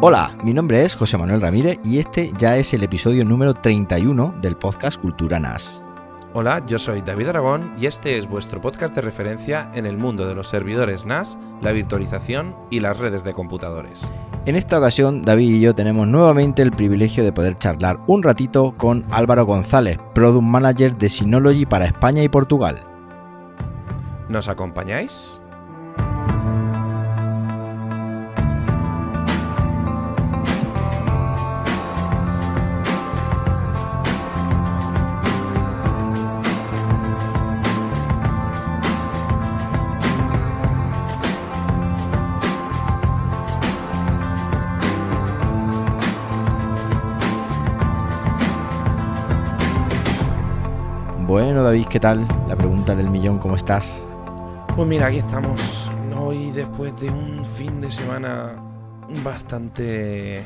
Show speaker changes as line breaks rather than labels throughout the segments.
Hola, mi nombre es José Manuel Ramírez y este ya es el episodio número 31 del podcast Cultura NAS.
Hola, yo soy David Aragón y este es vuestro podcast de referencia en el mundo de los servidores NAS, la virtualización y las redes de computadores.
En esta ocasión, David y yo tenemos nuevamente el privilegio de poder charlar un ratito con Álvaro González, Product Manager de Synology para España y Portugal.
¿Nos acompañáis?
¿Qué tal? La pregunta del millón, ¿cómo estás?
Pues mira, aquí estamos hoy después de un fin de semana bastante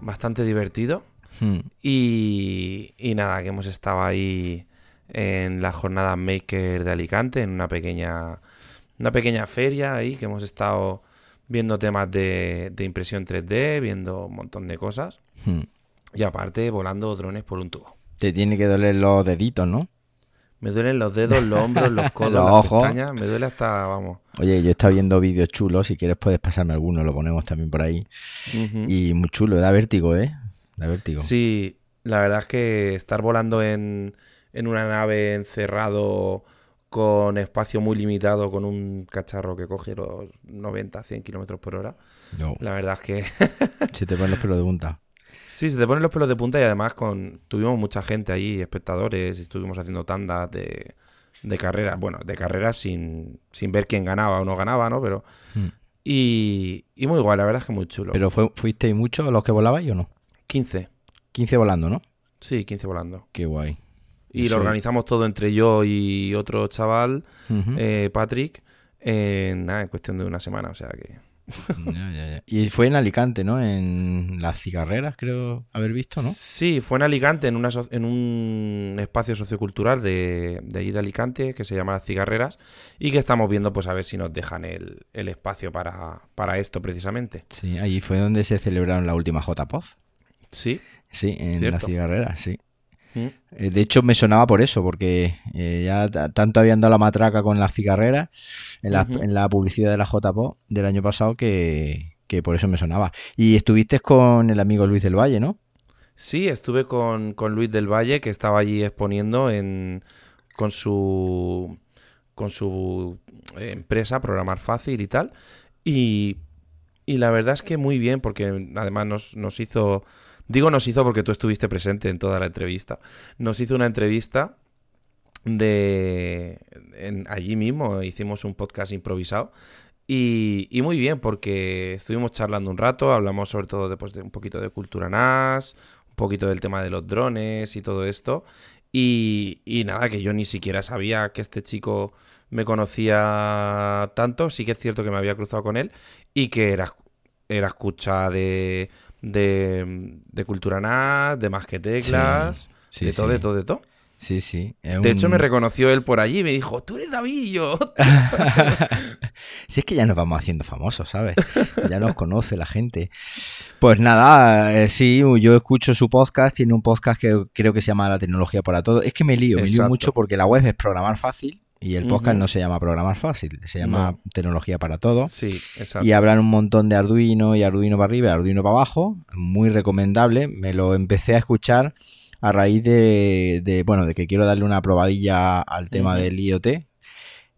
bastante divertido
Hmm,
y, y nada, que hemos estado ahí en la jornada Maker de Alicante, en una pequeña una pequeña feria ahí que hemos estado viendo temas de, de impresión 3D, viendo un montón de cosas
hmm.
y aparte volando drones por un tubo.
Te tiene que doler los deditos, ¿no?
Me duelen los dedos, los hombros, los codos,
Los
las
ojos.
pestañas, me duele hasta, vamos.
Oye, yo he estado viendo vídeos chulos, si quieres puedes pasarme alguno, lo ponemos también por ahí. Y muy chulo, da vértigo, ¿eh? Da vértigo.
Sí, la verdad es que estar volando en, en una nave encerrado con espacio muy limitado, con un cacharro que coge los 90, 100 kilómetros por hora,
No,
la verdad es que
se te ponen los pelos de punta.
Sí, se te ponen los pelos de punta y además con tuvimos mucha gente allí, espectadores, y estuvimos haciendo tandas de, de carreras, bueno, de carreras sin, sin ver quién ganaba o no ganaba, ¿no? Pero
Hmm.
y, y muy guay, la verdad es que muy chulo.
Pero fue, ¿fuisteis muchos los que volabais o no?
15,
15 volando, ¿no?
sí, 15 volando.
Qué guay.
Y lo organizamos todo entre yo y otro chaval, eh, Patrick, en, nada, en cuestión de una semana, o sea que...
Ya, ya, ya. Y fue en Alicante, ¿no? En las cigarreras, creo haber visto, ¿no?
Sí, fue en Alicante, en, una, so- en un espacio sociocultural de, de allí de Alicante, que se llama Las Cigarreras, y que estamos viendo, pues a ver si nos dejan el, el espacio para, para esto precisamente.
Sí, allí fue donde se celebraron la última JPOZ.
Sí.
Sí, en las cigarreras, sí. Eh, De hecho, me sonaba por eso, porque eh, ya ta- tanto habían dado la matraca con las cigarreras en la,
Ujú.
en la publicidad de la JPO del año pasado que, que por eso me sonaba. Y estuviste con el amigo Luis del Valle, ¿no?
Sí, estuve con, con Luis del Valle, que estaba allí exponiendo en, con su con su eh, empresa, Programar Fácil y tal. Y, y la verdad es que muy bien, porque además nos, nos hizo, digo nos hizo porque tú estuviste presente en toda la entrevista, nos hizo una entrevista de allí mismo, hicimos un podcast improvisado. Y, y muy bien, porque estuvimos charlando un rato, hablamos sobre todo de, pues, de un poquito de cultura NAS, un poquito del tema de los drones y todo esto. Y, y nada, que yo ni siquiera sabía que este chico me conocía tanto. Sí que es cierto que me había cruzado con él y que era, era escucha de, de, de cultura NAS, de más que teclas,
Sí,
de todo,
sí.
de todo, de todo.
Sí, sí.
De hecho, me reconoció él por allí y me dijo, tú eres yo.
si es que ya nos vamos haciendo famosos, ¿sabes? Ya nos conoce la gente. Pues nada, eh, sí, yo escucho su podcast, tiene un podcast que creo que se llama La tecnología para todo. Es que me lío, me lío mucho porque la web es programar fácil y el podcast no se llama programar fácil, se llama
No.
tecnología para todo.
Sí, exacto.
Y hablan un montón de Arduino y Arduino para arriba y Arduino para abajo. Muy recomendable. Me lo empecé a escuchar a raíz de, de, bueno, de que quiero darle una probadilla al tema del IoT.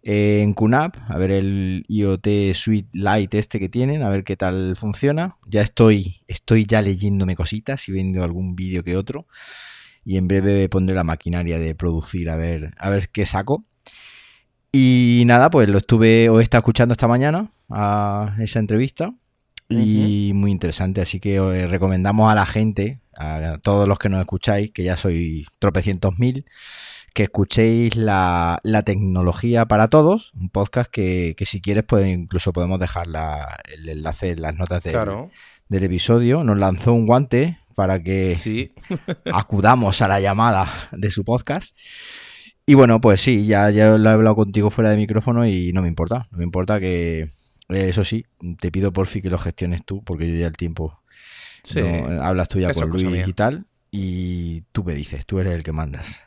eh, en QNAP, a ver el IoT Suite Lite este que tienen, a ver qué tal funciona. Ya estoy, estoy ya leyéndome cositas y viendo algún vídeo que otro. Y en breve pondré la maquinaria de producir a ver, a ver qué saco. Y nada, pues lo estuve o he estado escuchando esta mañana a esa entrevista y muy interesante, así que os eh, recomendamos a la gente, a todos los que nos escucháis, que ya sois tropecientos mil, que escuchéis la, la tecnología para todos, un podcast que, que si quieres pues incluso podemos dejar la- el enlace en las notas del,
Claro.
del episodio. Nos lanzó un guante para que
Sí.
acudamos a la llamada de su podcast. Y bueno, pues sí, ya, ya lo he hablado contigo fuera de micrófono y no me importa. No me importa que, eh, eso sí, te pido por fin que lo gestiones tú, porque yo ya el tiempo
Sí.
no- hablas tú ya con Luis
mía.
y tal. Y tú me dices, tú eres el que mandas.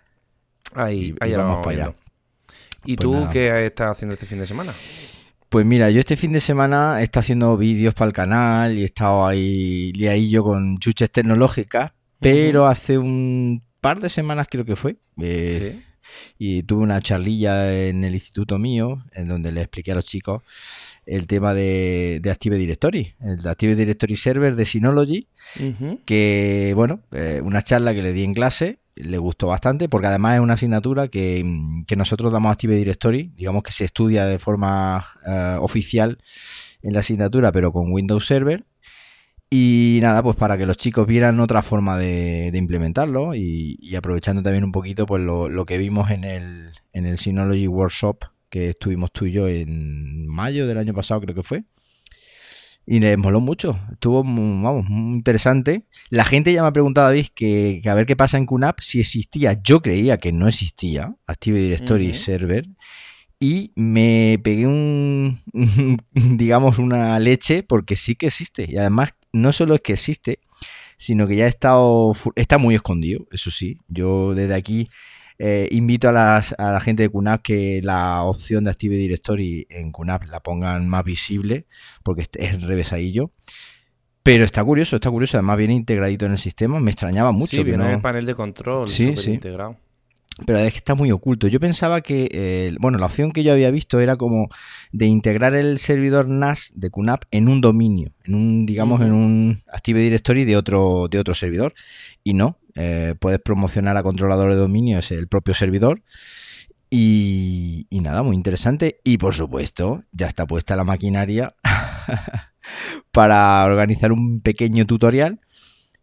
Ahí,
Y-
ahí
y vamos
vamos
para allá.
¿Y
Pues
tú
nada.
qué estás haciendo este fin de semana?
Pues mira, yo este fin de semana he estado haciendo vídeos para el canal y he estado ahí liadillo con chuches tecnológicas, pero hace un par de semanas creo que fue, eh,
Sí.
Y tuve una charlilla en el instituto mío, en donde le expliqué a los chicos el tema de, de Active Directory, el Active Directory Server de Synology, que bueno, eh, una charla que le di en clase, le gustó bastante, porque además es una asignatura que, que nosotros damos Active Directory, digamos que se estudia de forma eh, oficial en la asignatura, pero con Windows Server. Y nada, pues para que los chicos vieran otra forma de, de implementarlo y, y aprovechando también un poquito pues lo, lo que vimos en el, en el Synology Workshop que estuvimos tú y yo en mayo del año pasado creo que fue. Y les moló mucho, estuvo mu- vamos, muy interesante. La gente ya me ha preguntado, David, que, que a ver qué pasa en QNAP si existía. Yo creía que no existía Active Directory
Ujú.
Server y me pegué un, digamos, una leche porque sí que existe. Y además, no solo es que existe, sino que ya ha estado, está muy escondido, eso sí. Yo desde aquí eh, invito a, las, a la gente de QNAP que la opción de Active Directory en QNAP la pongan más visible, porque es- es revesadillo. Pero está curioso, está curioso. Además, viene integradito en el sistema. Me extrañaba mucho
Sí,
que
viene
no.
el panel de control,
Sí, sí.
integrado.
Pero es que está muy oculto. Yo pensaba que, eh, bueno, la opción que yo había visto era como de integrar el servidor NAS de QNAP en un dominio, en un, digamos, en un Active Directory de otro, de otro servidor. Y no, eh, puedes promocionar a controlador de dominio, es el propio servidor. Y, y nada, muy interesante. Y por supuesto, ya está puesta la maquinaria para organizar un pequeño tutorial.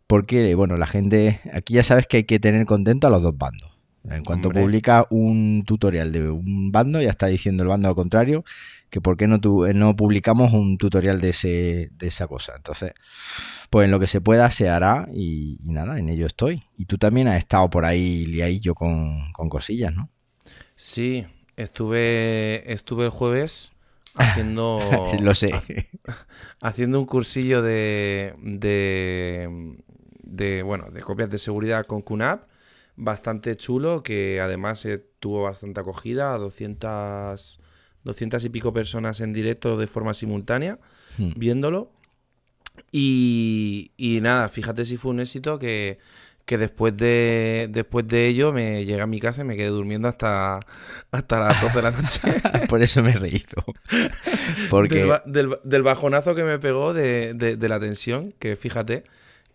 Porque, bueno, la gente, aquí ya sabes que hay que tener contento a los dos bandos. En cuanto
Hombre.
publica un tutorial de un bando, ya está diciendo el bando al contrario, que por qué no, tu- no publicamos un tutorial de, ese, de esa cosa. Entonces, pues en lo que se pueda se hará y, y nada, en ello estoy. Y tú también has estado por ahí liadillo con, con cosillas, ¿no?
Sí, estuve, estuve el jueves haciendo,
Lo sé.
haciendo un cursillo de, de, de, bueno, de copias de seguridad con QNAP, bastante chulo, que además eh, tuvo bastante acogida, 200, 200 y pico personas en directo de forma simultánea,
Hmm.
viéndolo. Y, y nada, fíjate si fue un éxito que, que después de después de ello me llegué a mi casa y me quedé durmiendo hasta, hasta las 12 de la noche.
Por eso me he reído. Porque
Del, ba- del- del bajonazo que me pegó de, de- de la tensión, que fíjate,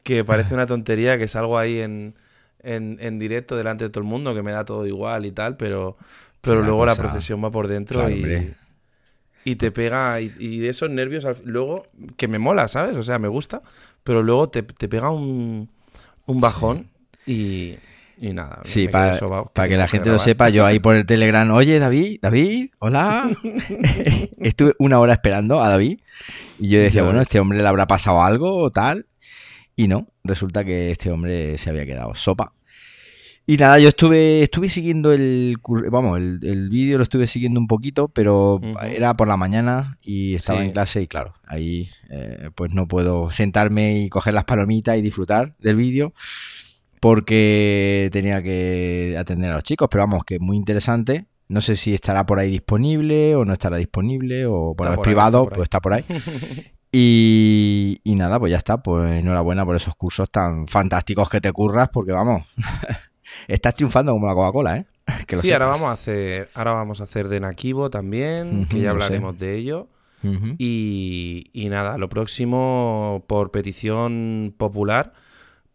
que parece una tontería que salgo ahí en, en, en directo delante de todo el mundo, que me da todo igual y tal, pero, pero luego la procesión va por dentro
Claro,
y,
hombre.
y te pega, y, y de esos nervios luego, que me mola, ¿sabes? O sea, me gusta, pero luego te, te pega un, un bajón y, y nada.
Sí, para que la gente lo sepa, yo ahí por el Telegram, oye David, David, hola. Estuve una hora esperando a David y yo decía, bueno, este hombre le habrá pasado algo o tal. Y no, resulta que este hombre se había quedado sopa. Y nada, yo estuve, estuve siguiendo el, vamos, el, el vídeo lo estuve siguiendo un poquito, pero era por la mañana y estaba
Sí.
en clase y claro, ahí eh, pues no puedo sentarme y coger las palomitas y disfrutar del vídeo porque tenía que atender a los chicos, pero vamos, que muy interesante. No sé si estará por ahí disponible o no estará disponible o bueno,
Está
es privado,
ahí.
pues está por ahí. Y, y nada, pues ya está. Pues enhorabuena por esos cursos tan fantásticos que te curras, porque vamos, estás triunfando como la Coca-Cola, ¿eh? Que
sí, ahora vamos a hacer, ahora vamos a hacer de Nakibo también, que ya
sé.
hablaremos de ello. Y, y nada, lo próximo, por petición popular,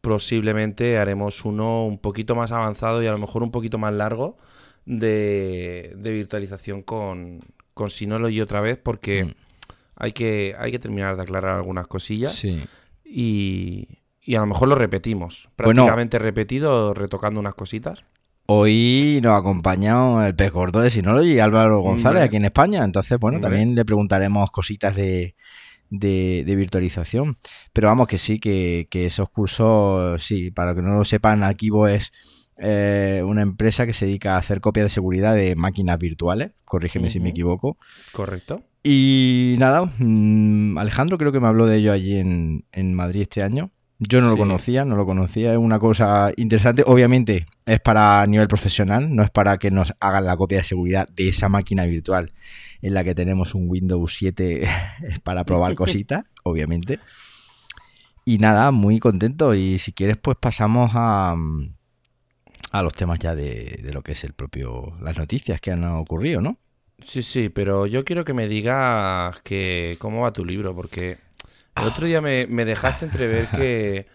posiblemente haremos uno un poquito más avanzado y a lo mejor un poquito más largo de, de virtualización con, con Synology otra vez, porque
Mm.
Hay, que, hay que terminar de aclarar algunas cosillas
Sí.
y, y a lo mejor lo repetimos.
Bueno.
Prácticamente repetido, retocando unas cositas.
Hoy nos ha acompañado el pez gordo de Synology, Álvaro González,
Hombre.
aquí en España. Entonces, bueno,
Hombre.
también le preguntaremos cositas de, de, virtualización. Pero vamos, que sí, que, esos cursos, sí, para que no lo sepan, Akivo es eh, una empresa que se dedica a hacer copias de seguridad de máquinas virtuales, corrígeme si me equivoco.
Correcto.
Y nada, mm, Alejandro creo que me habló de ello allí en, en Madrid este año. Yo no lo conocía, no lo conocía, es una cosa interesante. Obviamente es para nivel profesional, no es para que nos hagan la copia de seguridad de esa máquina virtual en la que tenemos un Windows 7 para probar cositas, obviamente. Y nada, muy contento. Y si quieres, pues pasamos a, a los temas ya de, de lo que es el propio, las noticias que han ocurrido, ¿no?
Sí, sí, pero yo quiero que me digas que cómo va tu libro, porque el otro día me, dejaste entrever que,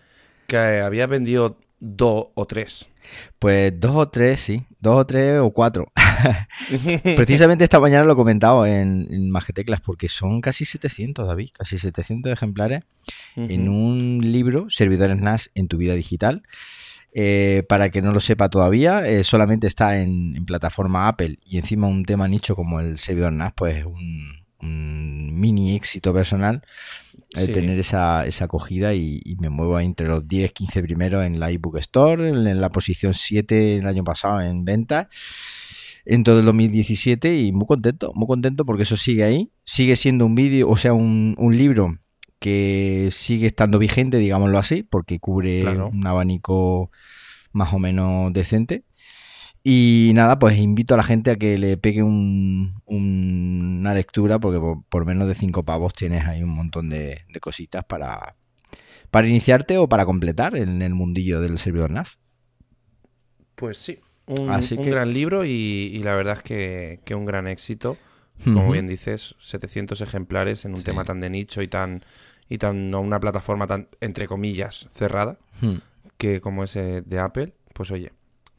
que habías vendido dos o tres.
Pues dos o tres, sí. Dos o tres o cuatro. Precisamente esta mañana lo he comentado en, en Mageteclas porque son casi 700, David. Casi 700 ejemplares en un libro, Servidores NAS en tu vida digital. Eh, para que no lo sepa todavía, eh, solamente está en, plataforma Apple y encima un tema nicho como el servidor NAS, pues un, un mini éxito personal tener esa, esa acogida y, me muevo entre los 10, 15 primeros en la ebook store, en, la posición 7 el año pasado en venta, en todo el 2017 y muy contento, muy contento porque eso sigue ahí, sigue siendo un vídeo, o sea, un, un, libro que sigue estando vigente, digámoslo así, porque cubre un abanico más o menos decente y nada, pues invito a la gente a que le pegue un, una lectura, porque por, menos de cinco pavos tienes ahí un montón de, cositas para, para iniciarte o para completar en el mundillo del servidor NAS.
Pues sí, un, gran libro y, la verdad es que, que un gran éxito. Como bien dices, 700 ejemplares en un tema tan de nicho y tan y tan una plataforma tan entre comillas cerrada que como ese de Apple, pues oye,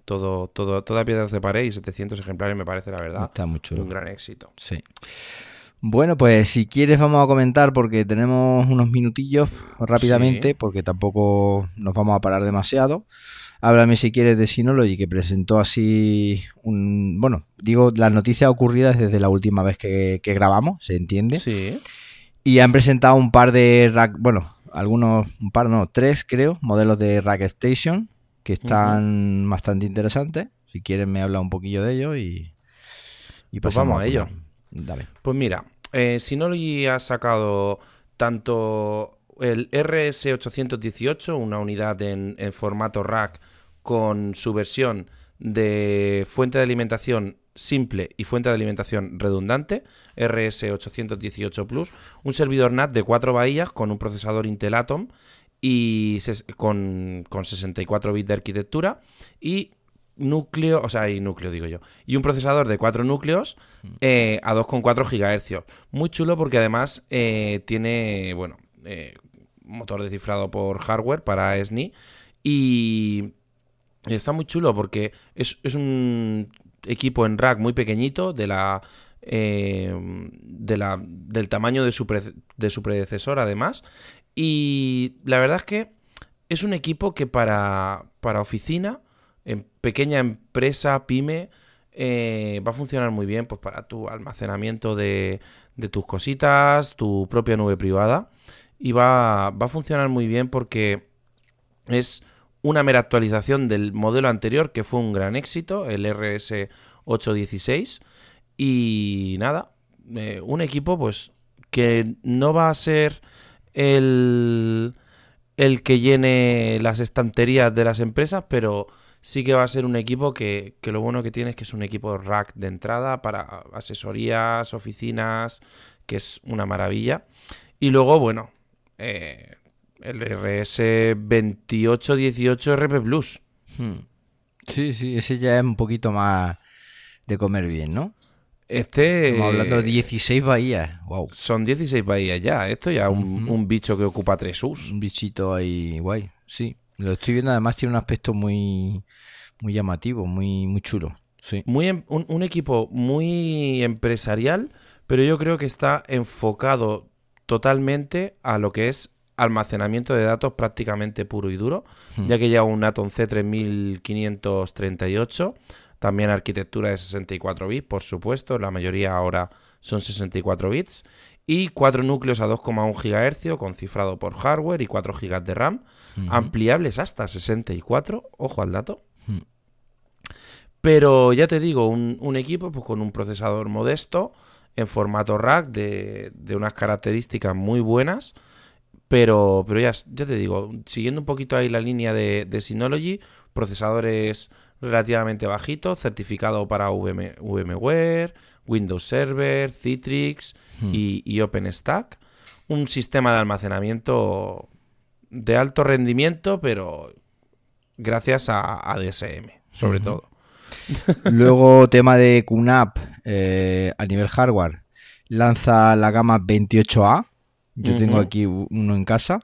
todo, todo, toda piedra de pared y 700 ejemplares me parece, la verdad,
Está mucho
un gran éxito.
Sí. Bueno, pues si quieres vamos a comentar porque tenemos unos minutillos rápidamente, porque tampoco nos vamos a parar demasiado. Háblame si quieres de Synology, que presentó así un... Bueno, digo, las noticias ocurridas desde la última vez que, grabamos, ¿se entiende?
Sí.
Y han presentado un par de rack, bueno, algunos, un par, no, tres creo, modelos de Rack Station, que están bastante interesantes. Si quieren me habla un poquillo de ello y,
y pues vamos a ello. Pues mira, eh, Synology ha sacado tanto el RS818, una unidad en, formato rack con su versión de fuente de alimentación simple y fuente de alimentación redundante, RS818 Plus, un servidor NAT de cuatro bahías con un procesador Intel Atom y con, con 64 bits de arquitectura y núcleo, o sea, y núcleo digo yo, y un procesador de 4 núcleos eh, a 2,4 GHz. Muy chulo porque además eh, tiene, bueno, eh, motor descifrado por hardware para SNI y está muy chulo porque es, es un equipo en rack muy pequeñito de la... de la del tamaño de su, de su predecesor además y la verdad es que es un equipo que para, para oficina, en pequeña empresa, pyme, eh, va a funcionar muy bien pues para tu almacenamiento de, de, tus cositas, tu propia nube privada. Y va, va a funcionar muy bien porque es una mera actualización del modelo anterior que fue un gran éxito, el RS816. Y nada, eh, un equipo pues que no va a ser el, el que llene las estanterías de las empresas, pero sí que va a ser un equipo que, que, lo bueno que tiene es que es un equipo rack de entrada para asesorías, oficinas, que es una maravilla. Y luego, bueno, eh, el RS2818 RP Plus.
Hmm. Sí, sí, ese ya es un poquito más de comer bien, ¿no?
Este.
Estamos hablando de 16 bahías. Wow.
Son 16 bahías ya. Esto ya es un, bicho que ocupa tres us.
Un bichito ahí guay. Sí. Lo estoy viendo. Además, tiene un aspecto muy, muy llamativo, muy, muy chulo. Sí.
Muy, em, un, equipo muy empresarial, pero yo creo que está enfocado totalmente a lo que es almacenamiento de datos prácticamente puro y duro, hmm. ya que lleva un Atom C3538 También arquitectura de 64 bits, por supuesto. La mayoría ahora son 64 bits. Y cuatro núcleos a 2,1 GHz con cifrado por hardware y 4 GB de RAM. Ampliables hasta 64. Ojo al dato. Pero ya te digo, un, equipo pues, con un procesador modesto en formato rack de, de unas características muy buenas. Pero, pero ya, ya te digo, siguiendo un poquito ahí la línea de, de Synology, procesadores relativamente bajitos, certificado para VMware, Windows Server, Citrix hmm. y, OpenStack. Un sistema de almacenamiento de alto rendimiento, pero gracias a, DSM, sobre todo.
Luego, tema de QNAP eh, a nivel hardware. Lanza la gama 28A. Yo tengo aquí uno en casa,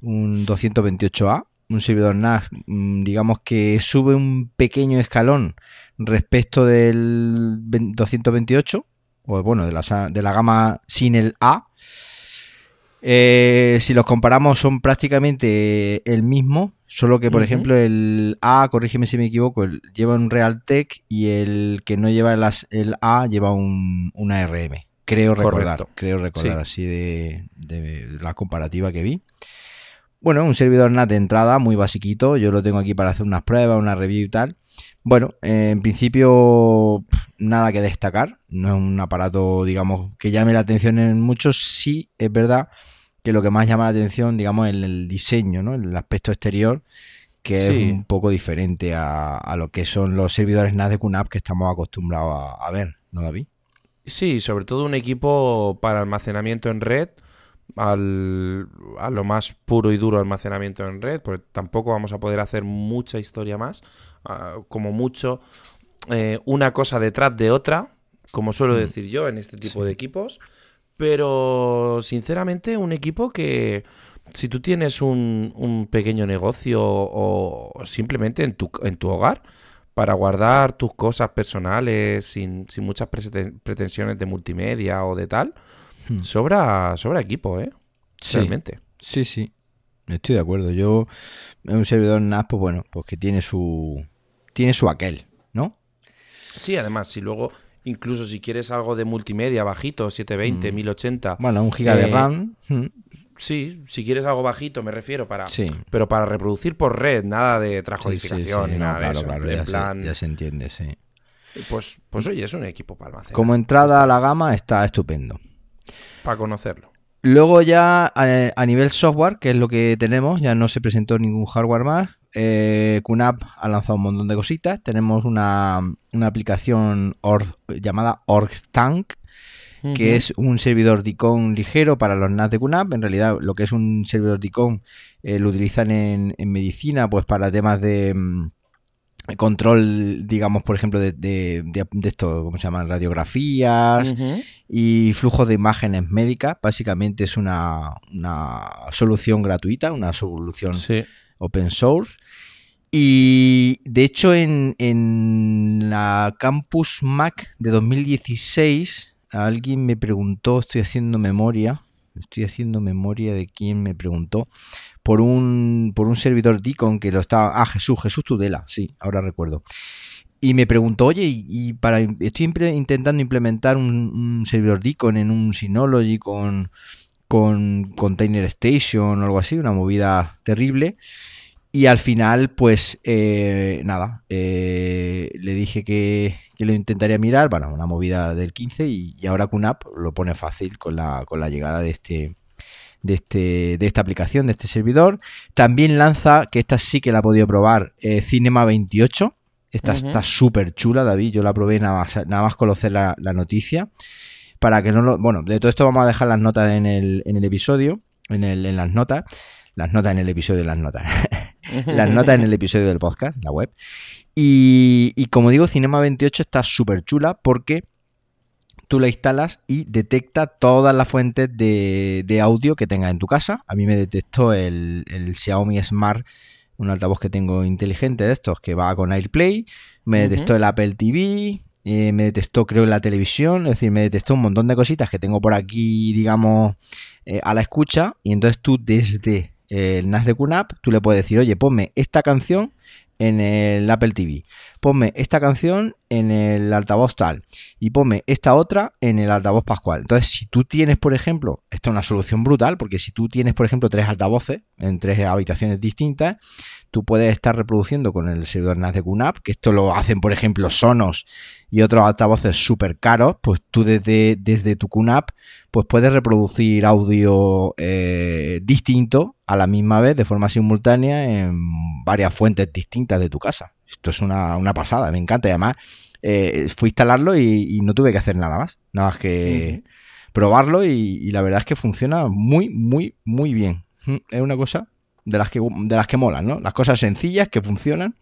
un 228A un servidor NAS, mm, digamos que sube un pequeño escalón respecto del 228, o bueno, de la, de la gama sin el A. Eh, si los comparamos son prácticamente el mismo, solo que por ejemplo el A, corrígeme si me equivoco, lleva un Realtek y el que no lleva el, A lleva un, una RM. Creo recordar, creo recordar así de, de la comparativa que vi. Bueno, un servidor NAT de entrada, muy basiquito. Yo lo tengo aquí para hacer unas pruebas, una review y tal. Bueno, en principio nada que destacar. No es un aparato, digamos, que llame la atención en muchos. Sí, es verdad que lo que más llama la atención, digamos, es el diseño, ¿no? El aspecto exterior, que es un poco diferente a, lo que son los servidores NAS de QNAP que estamos acostumbrados a, a ver, ¿no, David?
Sí, sobre todo un equipo para almacenamiento en red al, a lo más puro y duro almacenamiento en red, pues tampoco vamos a poder hacer mucha historia más, ah, como mucho eh, una cosa detrás de otra, como suelo mm. decir yo en este tipo de equipos, pero sinceramente un equipo que si tú tienes un, un pequeño negocio o simplemente en tu, en tu hogar, para guardar tus cosas personales sin, sin muchas pretensiones de multimedia o de tal, Hmm. Sobra, sobra equipo, ¿eh?
Sí, Realmente. Sí, sí. Estoy de acuerdo. Yo, en un servidor NAS, pues bueno, pues que tiene su. Tiene su aquel, ¿no?
Sí, además, si luego. Incluso si quieres algo de multimedia bajito, 720, 1080.
Hmm. Bueno, un giga de eh, RAM.
Hmm. Sí, si quieres algo bajito, me refiero para. Sí. Pero para reproducir por red, nada de transcodificación, nada claro, Claro,
ya, se, ya se entiende, sí.
Pues, pues oye, es un equipo para almacenar.
Como entrada a la gama está estupendo
para conocerlo.
Luego ya a, nivel software, que es lo que tenemos, ya no se presentó ningún hardware más. Eh, QNAP ha lanzado un montón de cositas. Tenemos una, aplicación llamada OrgTank, que es un servidor DICON ligero para los NAS de QNAP. En realidad, lo que es un servidor DICON eh, lo utilizan en, en, medicina, pues para temas de mm, control, digamos, por ejemplo, de, de, esto, ¿cómo se llaman? Radiografías y flujos de imágenes médicas. Básicamente es una, solución gratuita, una solución open source. Y de hecho en, en la Campus Mac de 2016 alguien me preguntó, estoy haciendo memoria, estoy haciendo memoria de quién me preguntó, por un, por un servidor Deacon que lo estaba... Ah, Jesús, Jesús Tudela, sí, ahora recuerdo. Y me preguntó, oye, y, para estoy intentando implementar un, servidor Deacon en un Synology con, con Container Station o algo así, una movida terrible. Y al final, pues eh, nada, eh, le dije que, que, lo intentaría mirar, bueno, una movida del 15 y, y ahora QNAP lo pone fácil con la, con la llegada de este, de, este, de esta aplicación, de este servidor. También lanza, que esta sí que la he podido probar, eh, Cinema 28. Esta está súper chula, David. Yo la probé nada más, nada más conocer la, noticia. Para que no lo. Bueno, de todo esto vamos a dejar las notas en el, en el episodio. En, el, en las notas. Las notas en el episodio de las notas. las notas en el episodio del podcast, la web. Y, y como digo, Cinema 28 está súper chula porque tú la instalas y detecta todas las fuentes de, audio que tengas en tu casa. A mí me detectó el, Xiaomi Smart, un altavoz que tengo inteligente de estos que va con AirPlay. Me detectó el Apple TV. Eh, me detectó, creo, la televisión. Es decir, me detectó un montón de cositas que tengo por aquí, digamos, eh, a la escucha. Y entonces tú, desde el NAS de QNAP, tú le puedes decir, oye, ponme esta canción en el Apple TV. Ponme esta canción en el altavoz tal y ponme esta otra en el altavoz Pascual. Entonces, si tú tienes, por ejemplo, esto es una solución brutal, porque si tú tienes, por ejemplo, tres altavoces en tres habitaciones distintas, tú puedes estar reproduciendo con el servidor NAS de QNAP, que esto lo hacen, por ejemplo, Sonos y otros altavoces súper caros, pues tú desde, desde tu QNAP pues puedes reproducir audio eh, distinto a la misma vez de forma simultánea en varias fuentes distintas de tu casa. Esto es una, pasada, me encanta. Y además, eh, fui a instalarlo y, no tuve que hacer nada más. Nada más que probarlo y, la verdad es que funciona muy, muy, muy bien. Es una cosa de las que, de las que molan, ¿no? Las cosas sencillas que funcionan.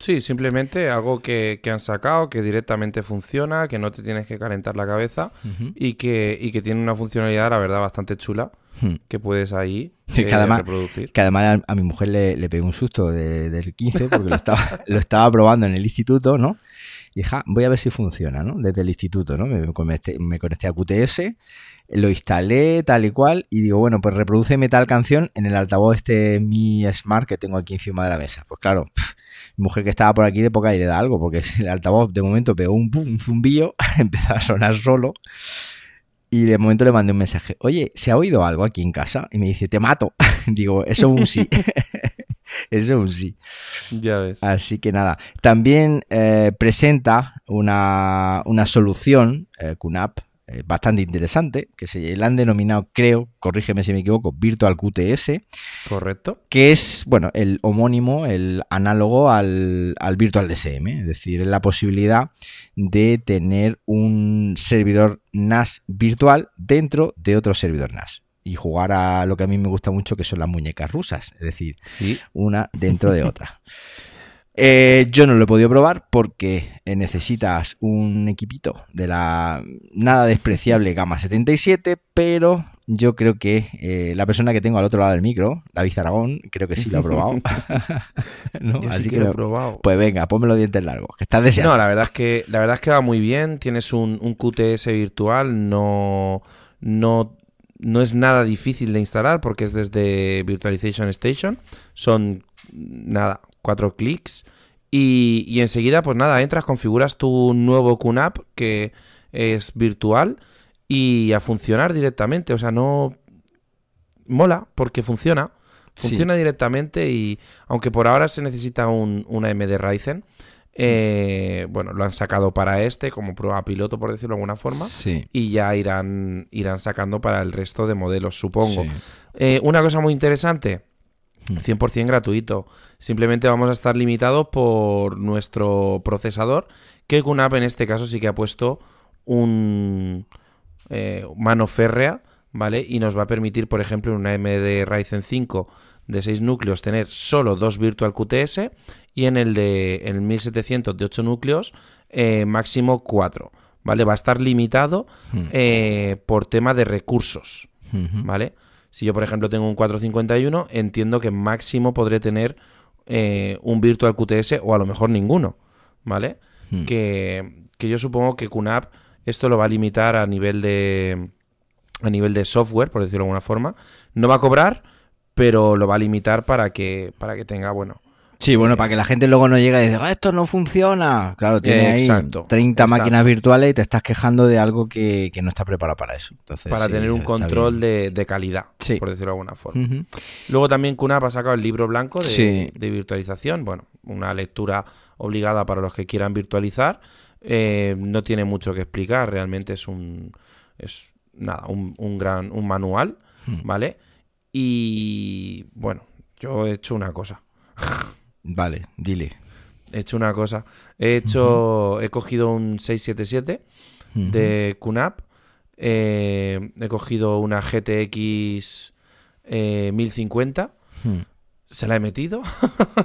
Sí, simplemente algo que, han sacado, que directamente funciona, que no te tienes que calentar la cabeza y, que, y que tiene una funcionalidad, la verdad, bastante chula Hmm. que puedes ahí
que eh, además, reproducir. Que además a, mi mujer le, le pegué un susto del 15 porque lo estaba, lo estaba probando en el instituto, ¿no? Y dije, ah, voy a ver si funciona, ¿no? Desde el instituto, ¿no? Me conecté, me conecté a QTS, lo instalé tal y cual y digo, bueno, pues reproduceme tal canción en el altavoz este Mi Smart que tengo aquí encima de la mesa. Pues claro, mi mujer que estaba por aquí de poca y le da algo porque el altavoz de momento pegó un, un zumbillo, empezó a sonar solo y de momento le mandé un mensaje, oye, ¿se ha oído algo aquí en casa? Y me dice, te mato. Digo, eso es un sí. Eso es un sí.
Ya ves.
Así que nada. También eh, presenta una, una solución, eh, QNAP, eh, bastante interesante, que se la han denominado, creo, corrígeme si me equivoco, Virtual QTS.
Correcto.
Que es, bueno, el homónimo, el análogo al, al Virtual DSM, es decir, es la posibilidad de tener un servidor NAS virtual dentro de otro servidor NAS y jugar a lo que a mí me gusta mucho, que son las muñecas rusas, es decir, una dentro de otra. Eh, yo no lo he podido probar porque eh, necesitas un equipito de la nada despreciable gama 77, pero yo creo que eh, la persona que tengo al otro lado del micro, David Aragón, creo que sí lo ha probado.
Así que, lo he probado.
Pues venga, ponme los dientes largos, que estás deseando.
No, la verdad es que la verdad es que va muy bien. Tienes un, un QTS virtual, no, no, no es nada difícil de instalar porque es desde Virtualization Station. Son nada, cuatro clics. Y, enseguida, pues nada, entras, configuras tu nuevo QNAP que es virtual y a funcionar directamente. O sea, no mola porque funciona. Funciona directamente y aunque por ahora se necesita un, una AMD Ryzen, eh, bueno, lo han sacado para este como prueba piloto, por decirlo de alguna forma, y ya irán, irán sacando para el resto de modelos, supongo. Eh, una cosa muy interesante, 100% hmm. gratuito. Simplemente vamos a estar limitados por nuestro procesador, que QNAP en este caso sí que ha puesto un eh, mano férrea, ¿vale? Y nos va a permitir, por ejemplo, en una AMD Ryzen 5 de 6 núcleos tener solo dos Virtual QTS y en el de el 1700 de 8 núcleos eh, máximo 4, ¿vale? Va a estar limitado hmm. eh, por tema de recursos, ¿vale? Si yo, por ejemplo, tengo un 451, entiendo que máximo podré tener eh, un Virtual QTS o a lo mejor ninguno, ¿vale? Hmm. Que, yo supongo que QNAP esto lo va a limitar a nivel de a nivel de software, por decirlo de alguna forma. No va a cobrar, pero lo va a limitar para que para que tenga, bueno,
Sí, bueno, para que la gente luego no llegue y diga, ah, esto no funciona. Claro, tiene ahí 30 máquinas virtuales y te estás quejando de algo que, no está preparado para eso. Entonces,
para tener un control de, calidad, por decirlo de alguna forma. Luego también QNAP ha sacado el libro blanco de, virtualización. Bueno, una lectura obligada para los que quieran virtualizar. Eh, no tiene mucho que explicar, realmente es un. Es nada, un, gran. un manual, ¿vale? Y bueno, yo he hecho una cosa.
Vale, dile.
He hecho una cosa. He hecho. He cogido un 677 de QNAP. Eh, he cogido una GTX 1050. Eh, Se la he metido.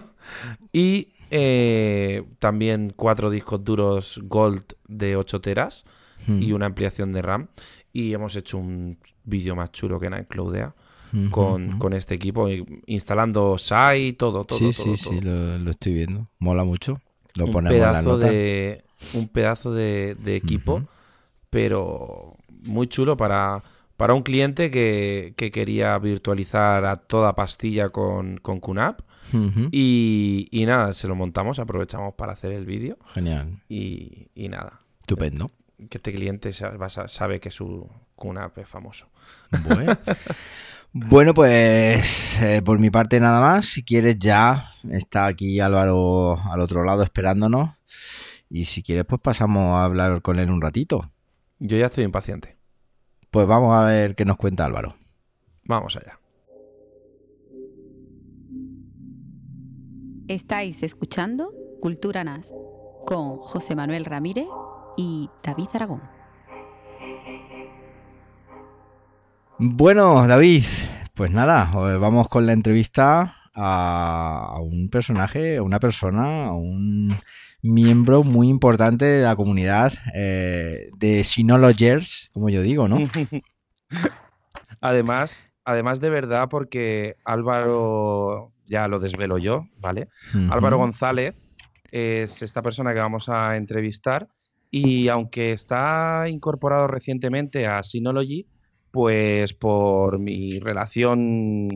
y eh, también cuatro discos duros Gold de 8 teras. Y una ampliación de RAM. Y hemos hecho un vídeo más chulo que Nightcloudea con, este equipo, instalando SAI, todo, todo.
Sí, sí, sí, lo, estoy viendo. Mola mucho. Lo
un pedazo De, un pedazo de, equipo, pero muy chulo para, para un cliente que, quería virtualizar a toda pastilla con, con QNAP. y, nada, se lo montamos, aprovechamos para hacer el vídeo.
Genial.
Y, nada.
Estupendo.
Que este cliente sabe que su QNAP es famoso.
Bueno. Bueno, pues eh, por mi parte nada más. Si quieres ya está aquí Álvaro al otro lado esperándonos. Y si quieres pues pasamos a hablar con él un ratito.
Yo ya estoy impaciente.
Pues vamos a ver qué nos cuenta Álvaro.
Vamos allá.
Estáis escuchando Cultura NAS con José Manuel Ramírez y David Aragón.
Bueno, David, pues nada, vamos con la entrevista a, un personaje, a una persona, a un miembro muy importante de la comunidad eh, de Sinologers, como yo digo, ¿no?
además, además de verdad, porque Álvaro, ya lo desvelo yo, ¿vale? Álvaro González es esta persona que vamos a entrevistar y aunque está incorporado recientemente a Synology, pues por mi relación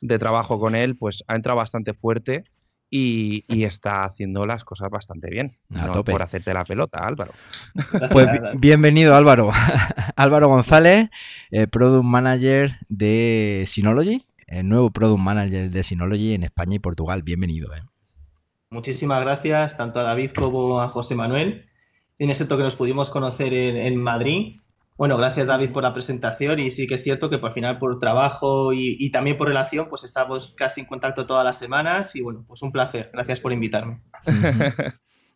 de trabajo con él, pues ha entrado bastante fuerte y, está haciendo las cosas bastante bien. no por hacerte la pelota, Álvaro.
Pues bienvenido, Álvaro. Álvaro González, eh, Product Manager de Synology, el nuevo Product Manager de Synology en España y Portugal. Bienvenido. Eh.
Muchísimas gracias tanto a David como a José Manuel. En ese que nos pudimos conocer en Madrid bueno, gracias David por la presentación. Y sí que es cierto que por final por trabajo y, también por relación pues estamos casi en contacto todas las semanas. Y bueno, pues un placer. Gracias por invitarme.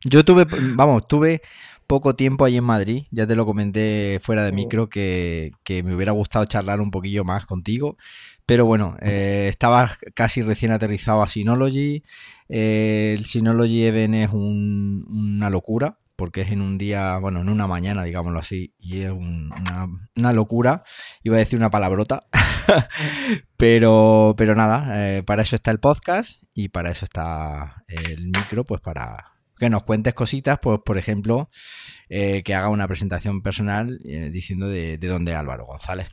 Yo tuve, vamos, tuve poco tiempo ahí en Madrid, ya te lo comenté fuera de micro que, me hubiera gustado charlar un poquillo más contigo, pero bueno, eh, estaba casi recién aterrizado a Synology, eh, el Synology Event es una locura, porque es en un día, bueno, en una mañana, digámoslo así, y es una, locura. Iba a decir una palabrota, pero, pero nada, eh, para eso está el podcast y para eso está el micro, pues para que nos cuentes cositas, pues por ejemplo, eh, que haga una presentación personal eh, diciendo de, dónde es Álvaro González.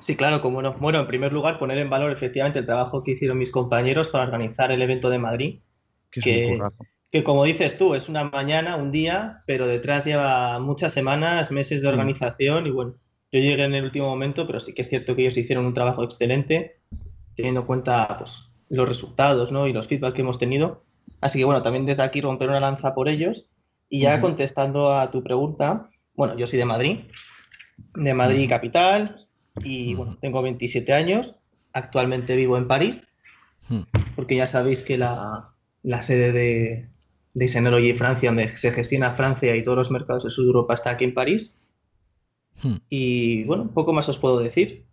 Sí, claro, como no. Bueno, en primer lugar, poner en valor efectivamente el trabajo que hicieron mis compañeros para organizar el evento de Madrid. Que, que que como dices tú, es una mañana, un día, pero detrás lleva muchas semanas, meses de mm. organización y bueno, yo llegué en el último momento, pero sí que es cierto que ellos hicieron un trabajo excelente, teniendo en cuenta pues, los resultados ¿no? y los feedback que hemos tenido. Así que bueno, también desde aquí romper una lanza por ellos. Y ya contestando a tu pregunta, bueno, yo soy de Madrid, de Madrid capital, y bueno, tengo 27 años, actualmente vivo en París, porque ya sabéis que la, la sede de, de Synology Francia, donde se gestiona Francia y todos los mercados de Sud Europa está aquí en París. Hmm. Y bueno, poco más os puedo decir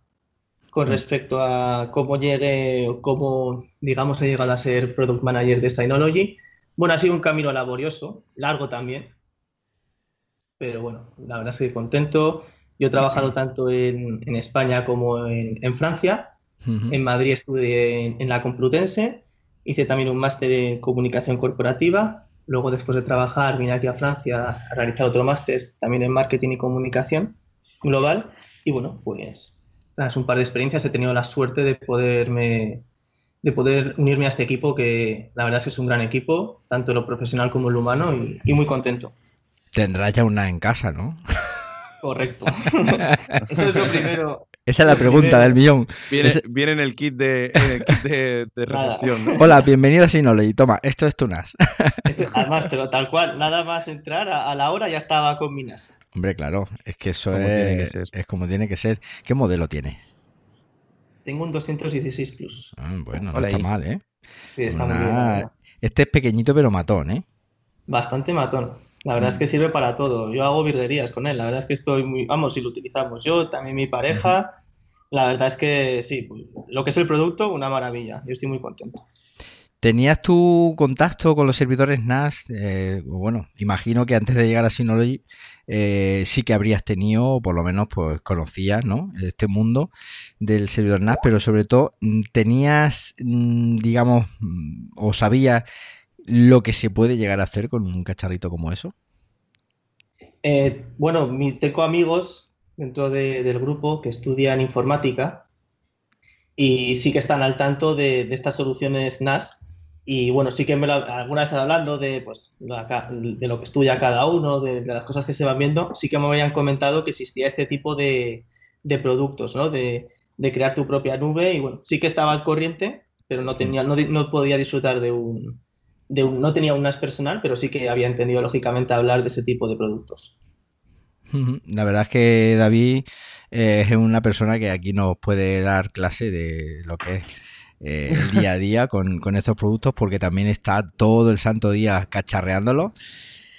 con hmm. respecto a cómo llegué o cómo, digamos, he llegado a ser Product Manager de Synology. Bueno, ha sido un camino laborioso, largo también, pero bueno, la verdad estoy contento. Yo he trabajado tanto en, España como en, Francia. Hmm. En Madrid estudié en, en la Complutense, hice también un máster en comunicación corporativa Luego, después de trabajar, vine aquí a Francia a realizar otro máster también en marketing y comunicación global. Y bueno, pues tras un par de experiencias he tenido la suerte de poderme de poder unirme a este equipo que la verdad es que es un gran equipo, tanto en lo profesional como en lo humano y, muy contento.
Tendrás ya una en casa, ¿no?
Correcto. Eso es lo primero.
Esa es la pregunta del millón.
Viene, en el kit de, de, recepción.
Hola, bienvenido a Sinole. Toma, esto es tu NAS.
Además, pero tal cual, nada más entrar a, la hora ya estaba con mi NAS.
Hombre, claro, es que eso es, como tiene que ser. ¿Qué modelo tiene?
Tengo un 216 Plus.
Ah, bueno, no está mal, ¿eh? Sí, está muy bien. Este es pequeñito pero matón, ¿eh?
Bastante matón. La verdad es que sirve para todo. Yo hago virguerías con él. La verdad es que estoy muy. Vamos, si lo utilizamos yo, también mi pareja. La verdad es que sí, pues, lo que es el producto, una maravilla. Yo estoy muy contento.
¿Tenías tu contacto con los servidores NAS? Eh, bueno, imagino que antes de llegar a Synology eh, sí que habrías tenido, o por lo menos pues conocías, ¿no? Este mundo del servidor NAS, pero sobre todo mm, tenías, mm, digamos, mm, o sabías lo que se puede llegar a hacer con un cacharrito como eso?
Eh, bueno, tengo amigos dentro del grupo que estudian informática y sí que están al tanto de, estas soluciones NAS. Y bueno, sí que me alguna vez hablando de, pues, de lo que estudia cada uno, de, las cosas que se van viendo, sí que me habían comentado que existía este tipo de, productos, ¿no? De, crear tu propia nube y bueno, sí que estaba al corriente, pero no, tenía, no, no podía disfrutar de un, de un, no tenía un NAS personal, pero sí que había entendido lógicamente hablar de ese tipo de productos.
La verdad es que David eh, es una persona que aquí nos puede dar clase de lo que es eh, el día a día con, estos productos porque también está todo el santo día cacharreándolo.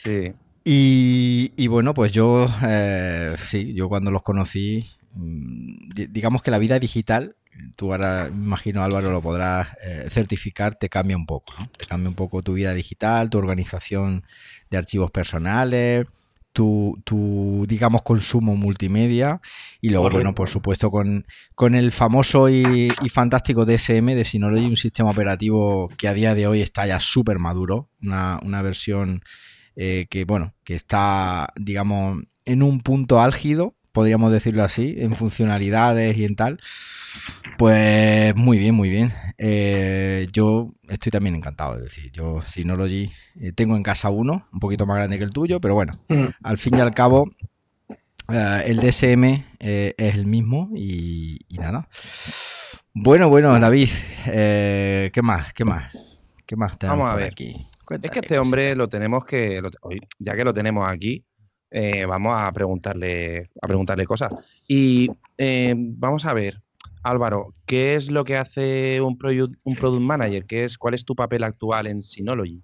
Sí.
Y, bueno, pues yo, eh, sí, yo cuando los conocí, digamos que la vida digital, tú ahora, imagino Álvaro lo podrás certificar, te cambia un poco, Te cambia un poco tu vida digital, tu organización de archivos personales, tu, digamos, consumo multimedia. Y luego, bueno, por supuesto, con, con el famoso y, fantástico DSM de Synology, un sistema operativo que a día de hoy está ya súper maduro, una, una versión eh, que, bueno, que está, digamos, en un punto álgido, podríamos decirlo así, en funcionalidades y en tal. Pues muy bien, muy bien. Eh, yo estoy también encantado. Es decir, yo Synology eh, tengo en casa uno, un poquito más grande que el tuyo, pero bueno, mm. al fin y al cabo, eh, el DSM es el mismo y, nada. Bueno, bueno, David, ¿qué más? ¿Qué más? ¿Qué más
tenemos Vamos a ver. aquí? es que este hombre lo tenemos que, ya que lo tenemos aquí, vamos a preguntarle, a preguntarle cosas. Y vamos a ver, Álvaro, ¿qué es lo que hace un product, un product manager? ¿Qué es, ¿Cuál es tu papel actual en Synology?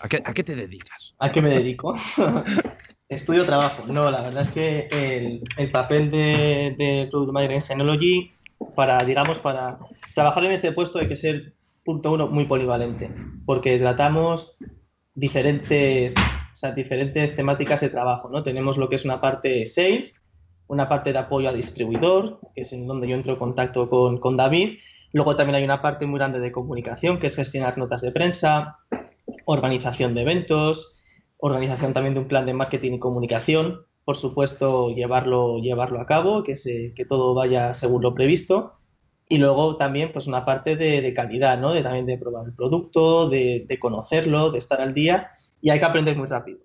¿A qué, te dedicas?
¿A qué me dedico? Estudio trabajo. No, la verdad es que el, papel de, Product Manager en Synology, para, digamos, para trabajar en este puesto hay que ser, punto uno, muy polivalente, porque tratamos diferentes, diferentes temáticas de trabajo, ¿no? Tenemos lo que es una parte sales, una parte de apoyo a distribuidor, que es en donde yo entro en contacto con, con David. Luego también hay una parte muy grande de comunicación, que es gestionar notas de prensa, organización de eventos, organización también de un plan de marketing y comunicación, por supuesto llevarlo, llevarlo a cabo, que, se, que todo vaya según lo previsto. Y luego también pues una parte de, de calidad, ¿no? de también de probar el producto, de, de conocerlo, de estar al día y hay que aprender muy rápido.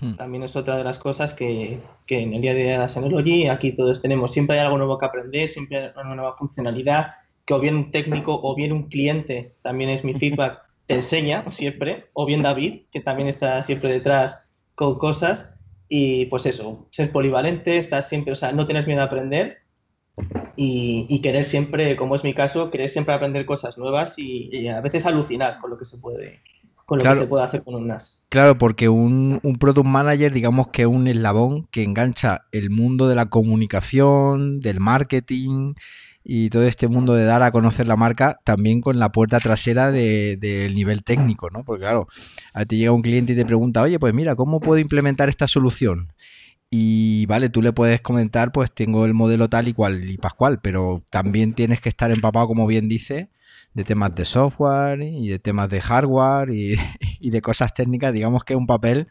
Hmm. También es otra de las cosas que, en el día de la Synology aquí todos tenemos. Siempre hay algo nuevo que aprender, siempre hay una nueva funcionalidad que o bien un técnico o bien un cliente, también es mi feedback, te enseña siempre, o bien David, que también está siempre detrás con cosas. Y pues eso, ser polivalente, estar siempre, o sea, no tener miedo a aprender y, querer siempre, como es mi caso, querer siempre aprender cosas nuevas y a veces alucinar con lo que se puede, con lo que se puede hacer con un NAS.
Claro, porque un, un, product manager, digamos que es un eslabón que engancha el mundo de la comunicación, del marketing y todo este mundo de dar a conocer la marca también con la puerta trasera del nivel técnico, ¿no? Porque claro, a ti llega un cliente y te pregunta, oye, pues mira, ¿cómo puedo implementar esta solución? Y vale, tú le puedes comentar, pues tengo el modelo tal y cual y pascual, pero también tienes que estar empapado, como bien dice, de temas de software y de temas de hardware y, de cosas técnicas, digamos que es un papel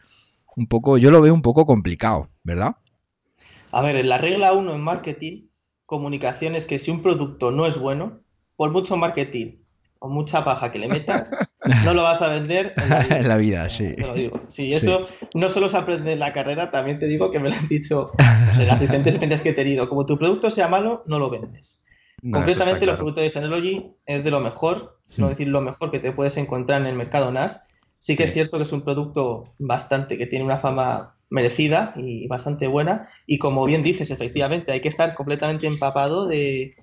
un poco, yo lo veo un poco complicado, ¿verdad?
A ver, la regla uno en marketing, comunicación es que si un producto no es bueno, por mucho marketing o mucha paja que le metas, no lo vas a vender
en la vida. sí.
Te lo digo. Sí, eso no solo se aprende en la carrera, también te digo que me lo han dicho los asistentes que he tenido. Como tu producto sea malo, no lo vendes. Completamente los productos de Synology es de lo mejor, no decir lo mejor que te puedes encontrar en el mercado NAS. Sí que es cierto que es un producto bastante que tiene una fama merecida y bastante buena. Y como bien dices, efectivamente, hay que estar completamente empapado de...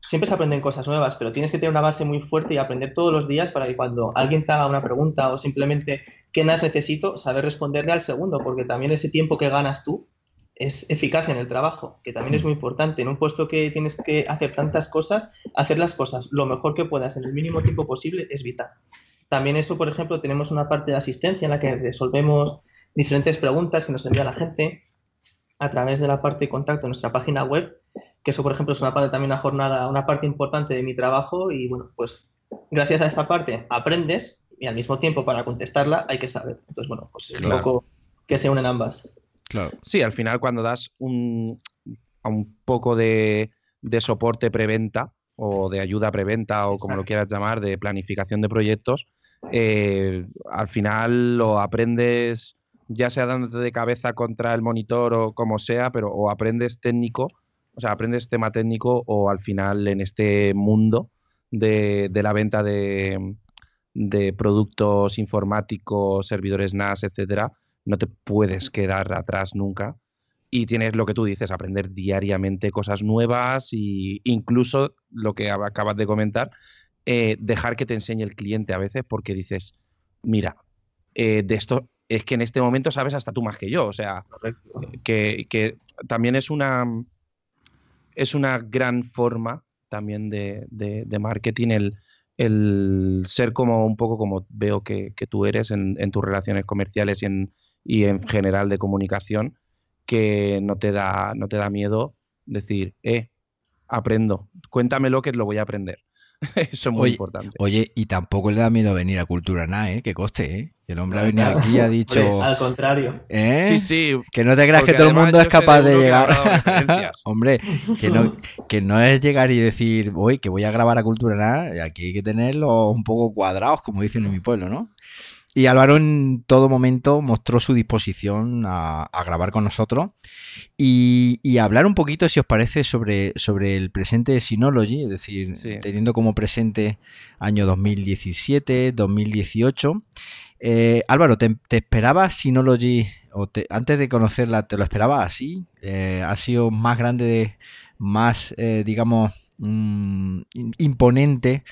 Siempre se aprenden cosas nuevas, pero tienes que tener una base muy fuerte y aprender todos los días para que cuando alguien te haga una pregunta o simplemente qué NAS necesito, saber responderle al segundo, porque también ese tiempo que ganas tú es eficacia en el trabajo, que también es muy importante. En un puesto que tienes que hacer tantas cosas, hacer las cosas lo mejor que puedas en el mínimo tiempo posible es vital. También eso, por ejemplo, tenemos una parte de asistencia en la que resolvemos diferentes preguntas que nos envía la gente a través de la parte de contacto en nuestra página web, que eso, por ejemplo, es una parte también una jornada, una parte importante de mi trabajo y bueno, pues gracias a esta parte aprendes y al mismo tiempo para contestarla hay que saber. Entonces, bueno, pues es un poco que se unen ambas.
Sí, al final cuando das un, un poco de, soporte preventa, o de ayuda preventa o como lo quieras llamar, de planificación de proyectos, eh, al final lo aprendes ya sea dándote de cabeza contra el monitor o como sea, pero o aprendes técnico, o sea, aprendes tema técnico o al final en este mundo de, la venta de, de, productos informáticos, servidores NAS, etcétera, no te puedes quedar atrás nunca. Y tienes lo que tú dices, aprender diariamente cosas nuevas e incluso lo que acabas de comentar, eh, dejar que te enseñe el cliente a veces porque dices, mira, eh, de esto es que en este momento sabes hasta tú más que yo. O sea, que, también es una, es una gran forma también de, marketing el, el, ser como un poco como veo que, tú eres en, tus relaciones comerciales y en, y en general de comunicación, que no te da, no te da miedo decir, eh, aprendo, cuéntamelo que lo voy a aprender. Eso es muy importante.
Oye, y tampoco le da miedo venir a Cultura nada, ¿eh? Que coste, ¿eh? Que el hombre ha venido aquí y ha dicho.
al contrario.
¿Eh? Sí, sí. Que no te creas que todo el mundo es capaz de, llegar. hombre, que no, que no es llegar y decir, voy, que voy a grabar a Cultura nada. Aquí hay que tenerlos un poco cuadrados, como dicen en mi pueblo, ¿no? Y Álvaro en todo momento mostró su disposición a, grabar con nosotros y, hablar un poquito, si os parece, sobre, sobre el presente de Synology, es decir, teniendo como presente año 2017, 2018. Eh, Álvaro, ¿te, esperabas Synology, o antes de conocerla, te lo esperabas así? Eh, ¿Ha sido más grande, más, eh, digamos, mm, imponente?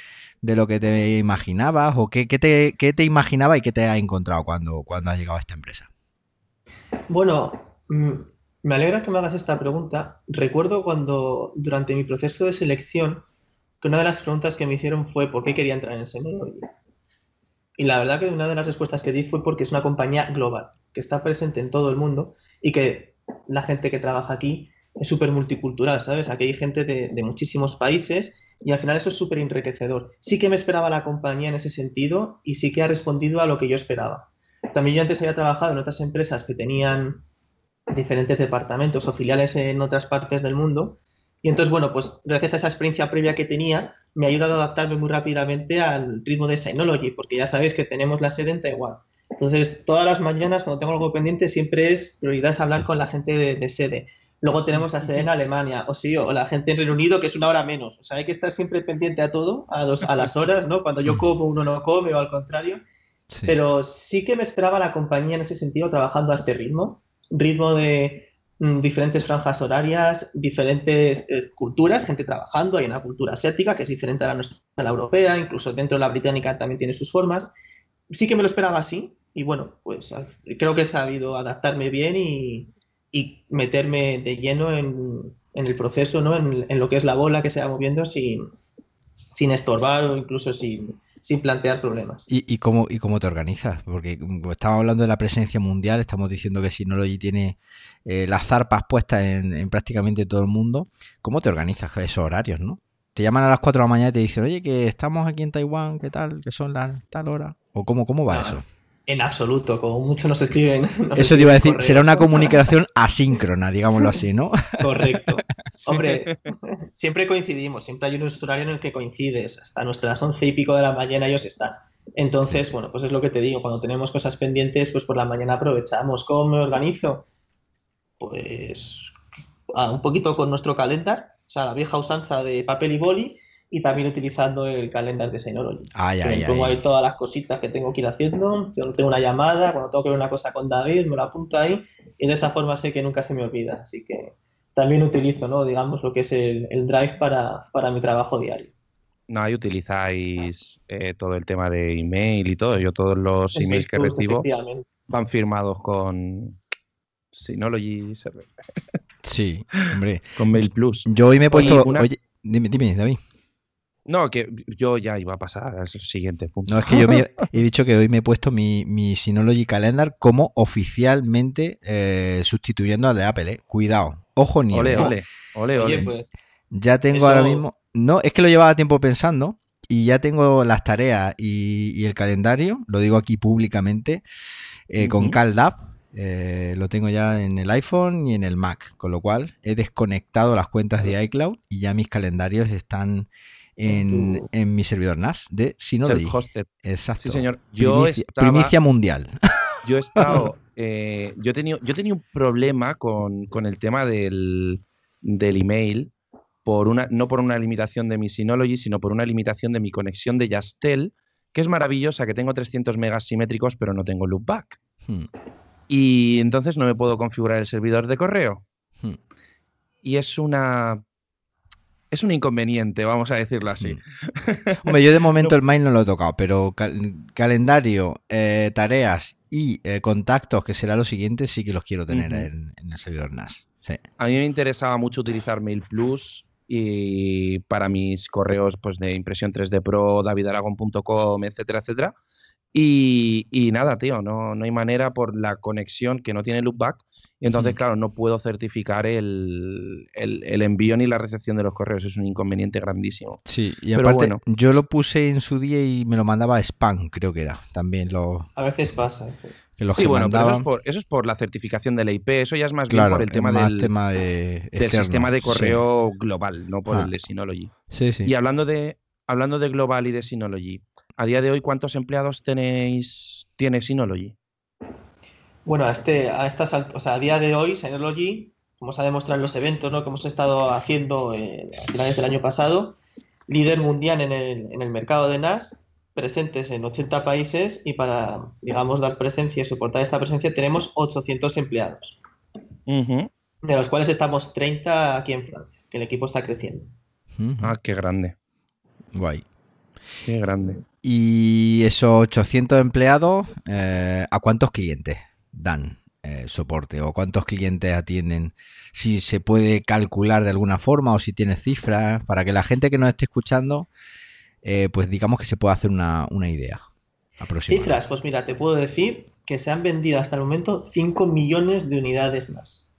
De lo que te imaginabas o qué, te, qué te imaginabas y qué te has encontrado cuando, cuando has llegado a esta empresa?
Bueno, mm, me alegra que me hagas esta pregunta. Recuerdo cuando durante mi proceso de selección que una de las preguntas que me hicieron fue por qué quería entrar en Synology. Y la verdad que una de las respuestas que di fue porque es una compañía global, que está presente en todo el mundo y que la gente que trabaja aquí es súper multicultural, ¿sabes? Aquí hay gente de, de muchísimos países y al final eso es súper enriquecedor. Sí que me esperaba la compañía en ese sentido y sí que ha respondido a lo que yo esperaba. También yo antes había trabajado en otras empresas que tenían diferentes departamentos o filiales en otras partes del mundo. Y entonces, bueno, pues gracias a esa experiencia previa que tenía, me ha ayudado a adaptarme muy rápidamente al ritmo de Synology, porque ya sabéis que tenemos la sede en Taiwán. Entonces, todas las mañanas, cuando tengo algo pendiente, siempre es prioridad hablar con la gente de, de sede. Luego tenemos la sede en Alemania, o sí, o la gente en Reino Unido, que es una hora menos. O sea, hay que estar siempre pendiente a todo, a, a las horas, ¿no? Cuando yo como, uno no come, o al contrario. Pero sí que me esperaba la compañía en ese sentido trabajando a este ritmo. Ritmo de mm, diferentes franjas horarias, diferentes eh, culturas, gente trabajando. Hay una cultura asiática que es diferente a la nuestra, a la europea, incluso dentro de la británica también tiene sus formas. Sí que me lo esperaba así. Y bueno, pues creo que he sabido adaptarme bien y, y meterme de lleno en, el proceso, ¿no? En, lo que es la bola que se va moviendo sin, sin estorbar o incluso sin, sin plantear problemas.
¿Y, y, cómo, ¿Y cómo te organizas? Porque estamos hablando de la presencia mundial, estamos diciendo que Synology tiene eh, las zarpas puestas en, prácticamente todo el mundo. ¿Cómo te organizas esos horarios, no? Te llaman a las 4 de la mañana y te dicen, oye, que estamos aquí en Taiwán, ¿qué tal? ¿Qué son las tal hora? ¿O cómo, cómo va ah, eso?
En absoluto, como mucho nos escriben.
Eso te iba a decir, será una comunicación asíncrona, digámoslo así, ¿no?
Correcto. Hombre, siempre coincidimos, siempre hay un horario en el que coincides, hasta nuestras once y pico de la mañana ellos están. Entonces, bueno, pues es lo que te digo, cuando tenemos cosas pendientes, pues por la mañana aprovechamos. ¿Cómo me organizo? Pues ah, un poquito con nuestro calendar, o sea, la vieja usanza de papel y boli, y también utilizando el calendar de Synology.
Ay, ay,
pongo ahí todas las cositas que tengo que ir haciendo. Yo tengo una llamada, cuando tengo que ver una cosa con David, me lo apunto ahí y de esa forma sé que nunca se me olvida. Así que también utilizo, ¿no? digamos, lo que es el, Drive para, mi trabajo diario.
No, ahí utilizáis eh, todo el tema de email y todo. Yo todos los emails que recibo van firmados con Synology Server.
Sí, hombre.
con Mail Plus.
Yo hoy me he puesto... Oye, dime, dime, David.
No, que yo ya iba a pasar al siguiente punto.
No, es que yo he dicho que hoy me he puesto mi, mi Synology Calendar como oficialmente eh, sustituyendo al de Apple. Eh. Cuidado, ojo ni
ole, ole, ole, ole.
Pues,
ya tengo ahora mismo. No, es que lo llevaba tiempo pensando y ya tengo las tareas y, el calendario, lo digo aquí públicamente, eh, con CalDAV Eh, lo tengo ya en el iPhone y en el Mac, con lo cual he desconectado las cuentas de iCloud y ya mis calendarios están en, mi servidor NAS de Synology. Exacto.
Sí, señor.
Yo primicia, mundial.
Yo he estado. Eh, yo, he tenido, yo he un problema con, el tema del, del, email, por una, no por una limitación de mi Synology, sino por una limitación de mi conexión de Yastel, que es maravillosa, que tengo 300 megas simétricos, pero no tengo loopback. Hmm y entonces no me puedo configurar el servidor de correo. Hmm. Y es una... Es un inconveniente, vamos a decirlo así.
Hmm. Hombre, yo de momento el mail no lo he tocado, pero calendario, eh, tareas y eh, contactos, que será lo siguiente, sí que los quiero tener en, el servidor NAS.
A mí me interesaba mucho utilizar Mail Plus y para mis correos pues, de impresión 3D Pro, davidaragon.com, etcétera, etcétera. Y, nada, tío, no, no hay manera por la conexión que no tiene loopback. Y entonces, claro, no puedo certificar el, envío ni la recepción de los correos. Es un inconveniente grandísimo.
Sí, y aparte, yo lo puse en su día y me lo mandaba a spam, creo que era. También lo.
A veces pasa, sí.
sí, bueno, pero eso es, por, la certificación de la IP. Eso ya es más bien por el tema, del, del sistema de correo global, no por ah. el de Synology.
Sí, sí.
Y hablando de, hablando de global y de Synology, a día de hoy, ¿cuántos empleados tenéis, tiene Synology?
Bueno, a, este, a estas o sea, a día de hoy, Synology, como se ha demostrado en los eventos ¿no? que hemos estado haciendo eh, a finales del año pasado, líder mundial en el, en el mercado de NAS, presentes en 80 países y para, digamos, dar presencia y soportar esta presencia tenemos 800 empleados, de los cuales estamos 30 aquí en Francia, que el equipo está creciendo.
Ah, qué grande.
Guay.
Qué grande.
Y esos 800 empleados, eh, ¿a cuántos clientes dan eh, soporte? ¿O cuántos clientes atienden? Si se puede calcular de alguna forma o si tiene cifras, para que la gente que nos esté escuchando, eh, pues digamos que se pueda hacer una, idea
Cifras, pues mira, te puedo decir que se han vendido hasta el momento 5 millones de unidades más.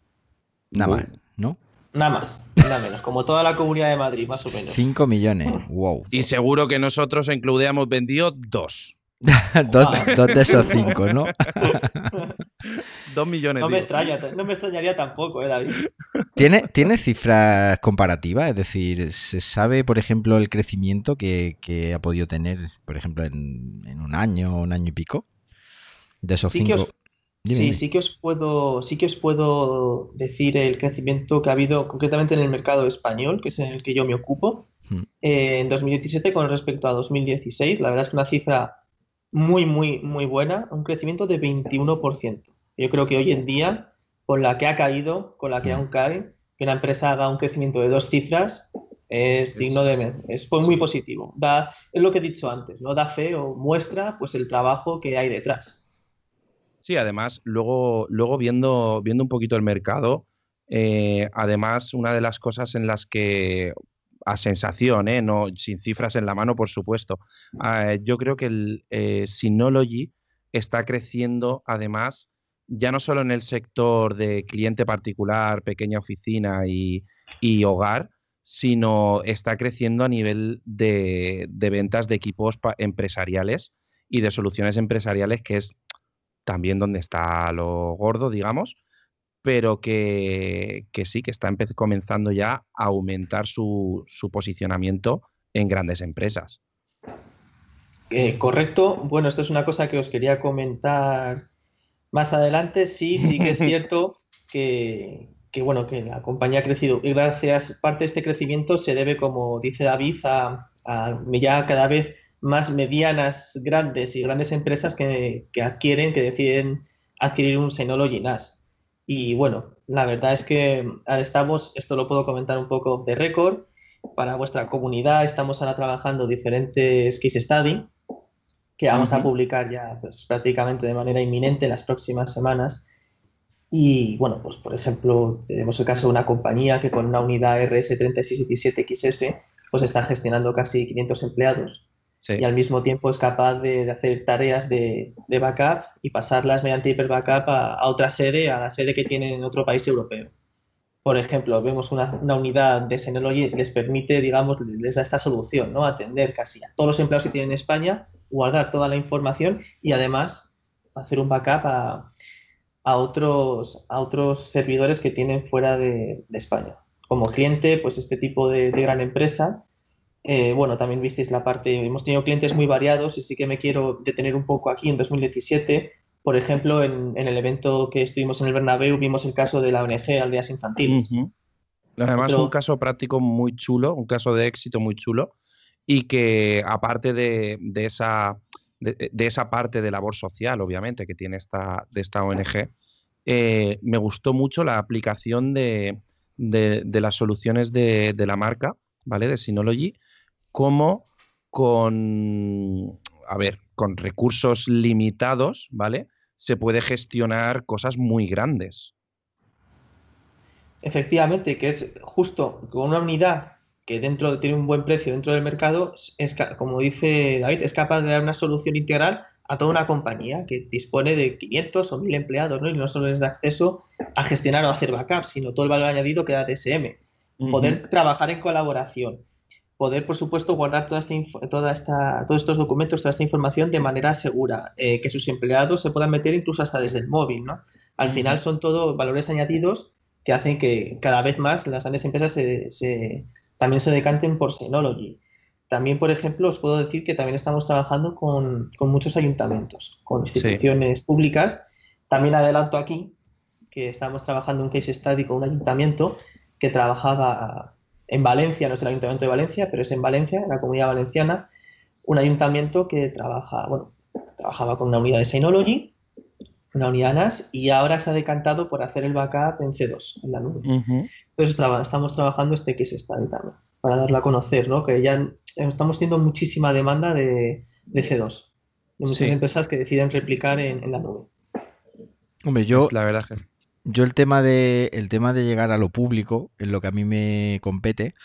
Nada más, ¿no?
Nada más, nada menos, como toda la comunidad de Madrid, más o menos.
5 millones, wow.
Y seguro que nosotros en Cludea hemos vendido dos.
dos, de esos cinco, ¿no?
dos millones.
No me, extraña, no me extrañaría tampoco, ¿eh, David?
¿Tiene, ¿Tiene cifras comparativas? Es decir, ¿se sabe, por ejemplo, el crecimiento que, ha podido tener, por ejemplo, en, un año, un año y pico? De esos cinco
sí, sí que os puedo, sí que os puedo decir el crecimiento que ha habido concretamente en el mercado español, que es en el que yo me ocupo, hmm. eh, en 2017 con respecto a 2016. La verdad es que una cifra muy, muy, muy buena, un crecimiento de 21%. Yo creo que hoy en día, con la que ha caído, con la que hmm. aún cae, que una empresa haga un crecimiento de dos cifras es, digno de es muy positivo. Da, es lo que he dicho antes, ¿no? Da fe o muestra pues el trabajo que hay detrás.
Sí, además, luego, luego viendo, viendo un poquito el mercado, eh, además, una de las cosas en las que, a sensación, ¿eh? no, sin cifras en la mano, por supuesto, ah, yo creo que el eh, Synology está creciendo, además, ya no solo en el sector de cliente particular, pequeña oficina y, hogar, sino está creciendo a nivel de, ventas de equipos empresariales y de soluciones empresariales, que es también donde está lo gordo, digamos, pero que, sí, que está comenzando ya a aumentar su, posicionamiento en grandes empresas.
Eh, correcto. Bueno, esto es una cosa que os quería comentar más adelante. Sí, sí que es cierto que, bueno, que la compañía ha crecido y gracias, parte de este crecimiento se debe, como dice David, a, a ya cada vez más medianas, grandes y grandes empresas que, adquieren, que deciden adquirir un Synology NAS. Y bueno, la verdad es que ahora estamos, esto lo puedo comentar un poco de récord, para vuestra comunidad estamos ahora trabajando diferentes case study que vamos a publicar ya pues, prácticamente de manera inminente en las próximas semanas. Y bueno, pues por ejemplo, tenemos el caso de una compañía que con una unidad RS3617XS pues está gestionando casi 500 empleados y al mismo tiempo es capaz de, hacer tareas de, backup y pasarlas mediante hiper backup a, otra sede, a la sede que tienen en otro país europeo. Por ejemplo, vemos una, unidad de Synology les permite, digamos, les da esta solución, ¿no? Atender casi a todos los empleados que tienen en España, guardar toda la información y además hacer un backup a, a otros, a otros servidores que tienen fuera de, España. Como cliente, pues este tipo de, gran empresa. Eh, bueno, también visteis la parte, hemos tenido clientes muy variados y sí que me quiero detener un poco aquí en 2017. Por ejemplo, en, el evento que estuvimos en el Bernabéu vimos el caso de la ONG Aldeas Infantiles.
Además, un caso práctico muy chulo, un caso de éxito muy chulo y que aparte de, esa, de, esa parte de labor social, obviamente, que tiene esta, de esta ONG, eh, me gustó mucho la aplicación de, las soluciones de, la marca, ¿vale? De Synology, como con, a ver, con recursos limitados, ¿vale? Se puede gestionar cosas muy grandes.
Efectivamente, que es justo con una unidad que dentro tiene un buen precio dentro del mercado, es, como dice David, es capaz de dar una solución integral a toda una compañía que dispone de 500 o 1000 empleados, ¿no? Y no solo les da acceso a gestionar o hacer backups, sino todo el valor añadido que da TSM. Poder trabajar en colaboración, poder, por supuesto, guardar toda esta, toda esta, todos estos documentos, toda esta información de manera segura, eh, que sus empleados se puedan meter incluso hasta desde el móvil, ¿no? Al final son todo valores añadidos que hacen que cada vez más las grandes empresas se, también se decanten por Synology. También, por ejemplo, os puedo decir que también estamos trabajando con, muchos ayuntamientos, con instituciones públicas. También adelanto aquí que estamos trabajando en un case study con un ayuntamiento que trabajaba en Valencia, no es el ayuntamiento de Valencia, pero es en Valencia, en la comunidad valenciana, un ayuntamiento que trabaja, bueno, trabajaba con una unidad de Synology, una unidad NAS, y ahora se ha decantado por hacer el backup en C2, en la nube. Entonces estamos trabajando este case study también, para darlo a conocer, ¿no? Que ya estamos teniendo muchísima demanda de, C2, de muchas empresas que deciden replicar en, la nube.
Hombre, yo, la verdad yo el tema de el tema de llegar a lo público, en lo que a mí me compete,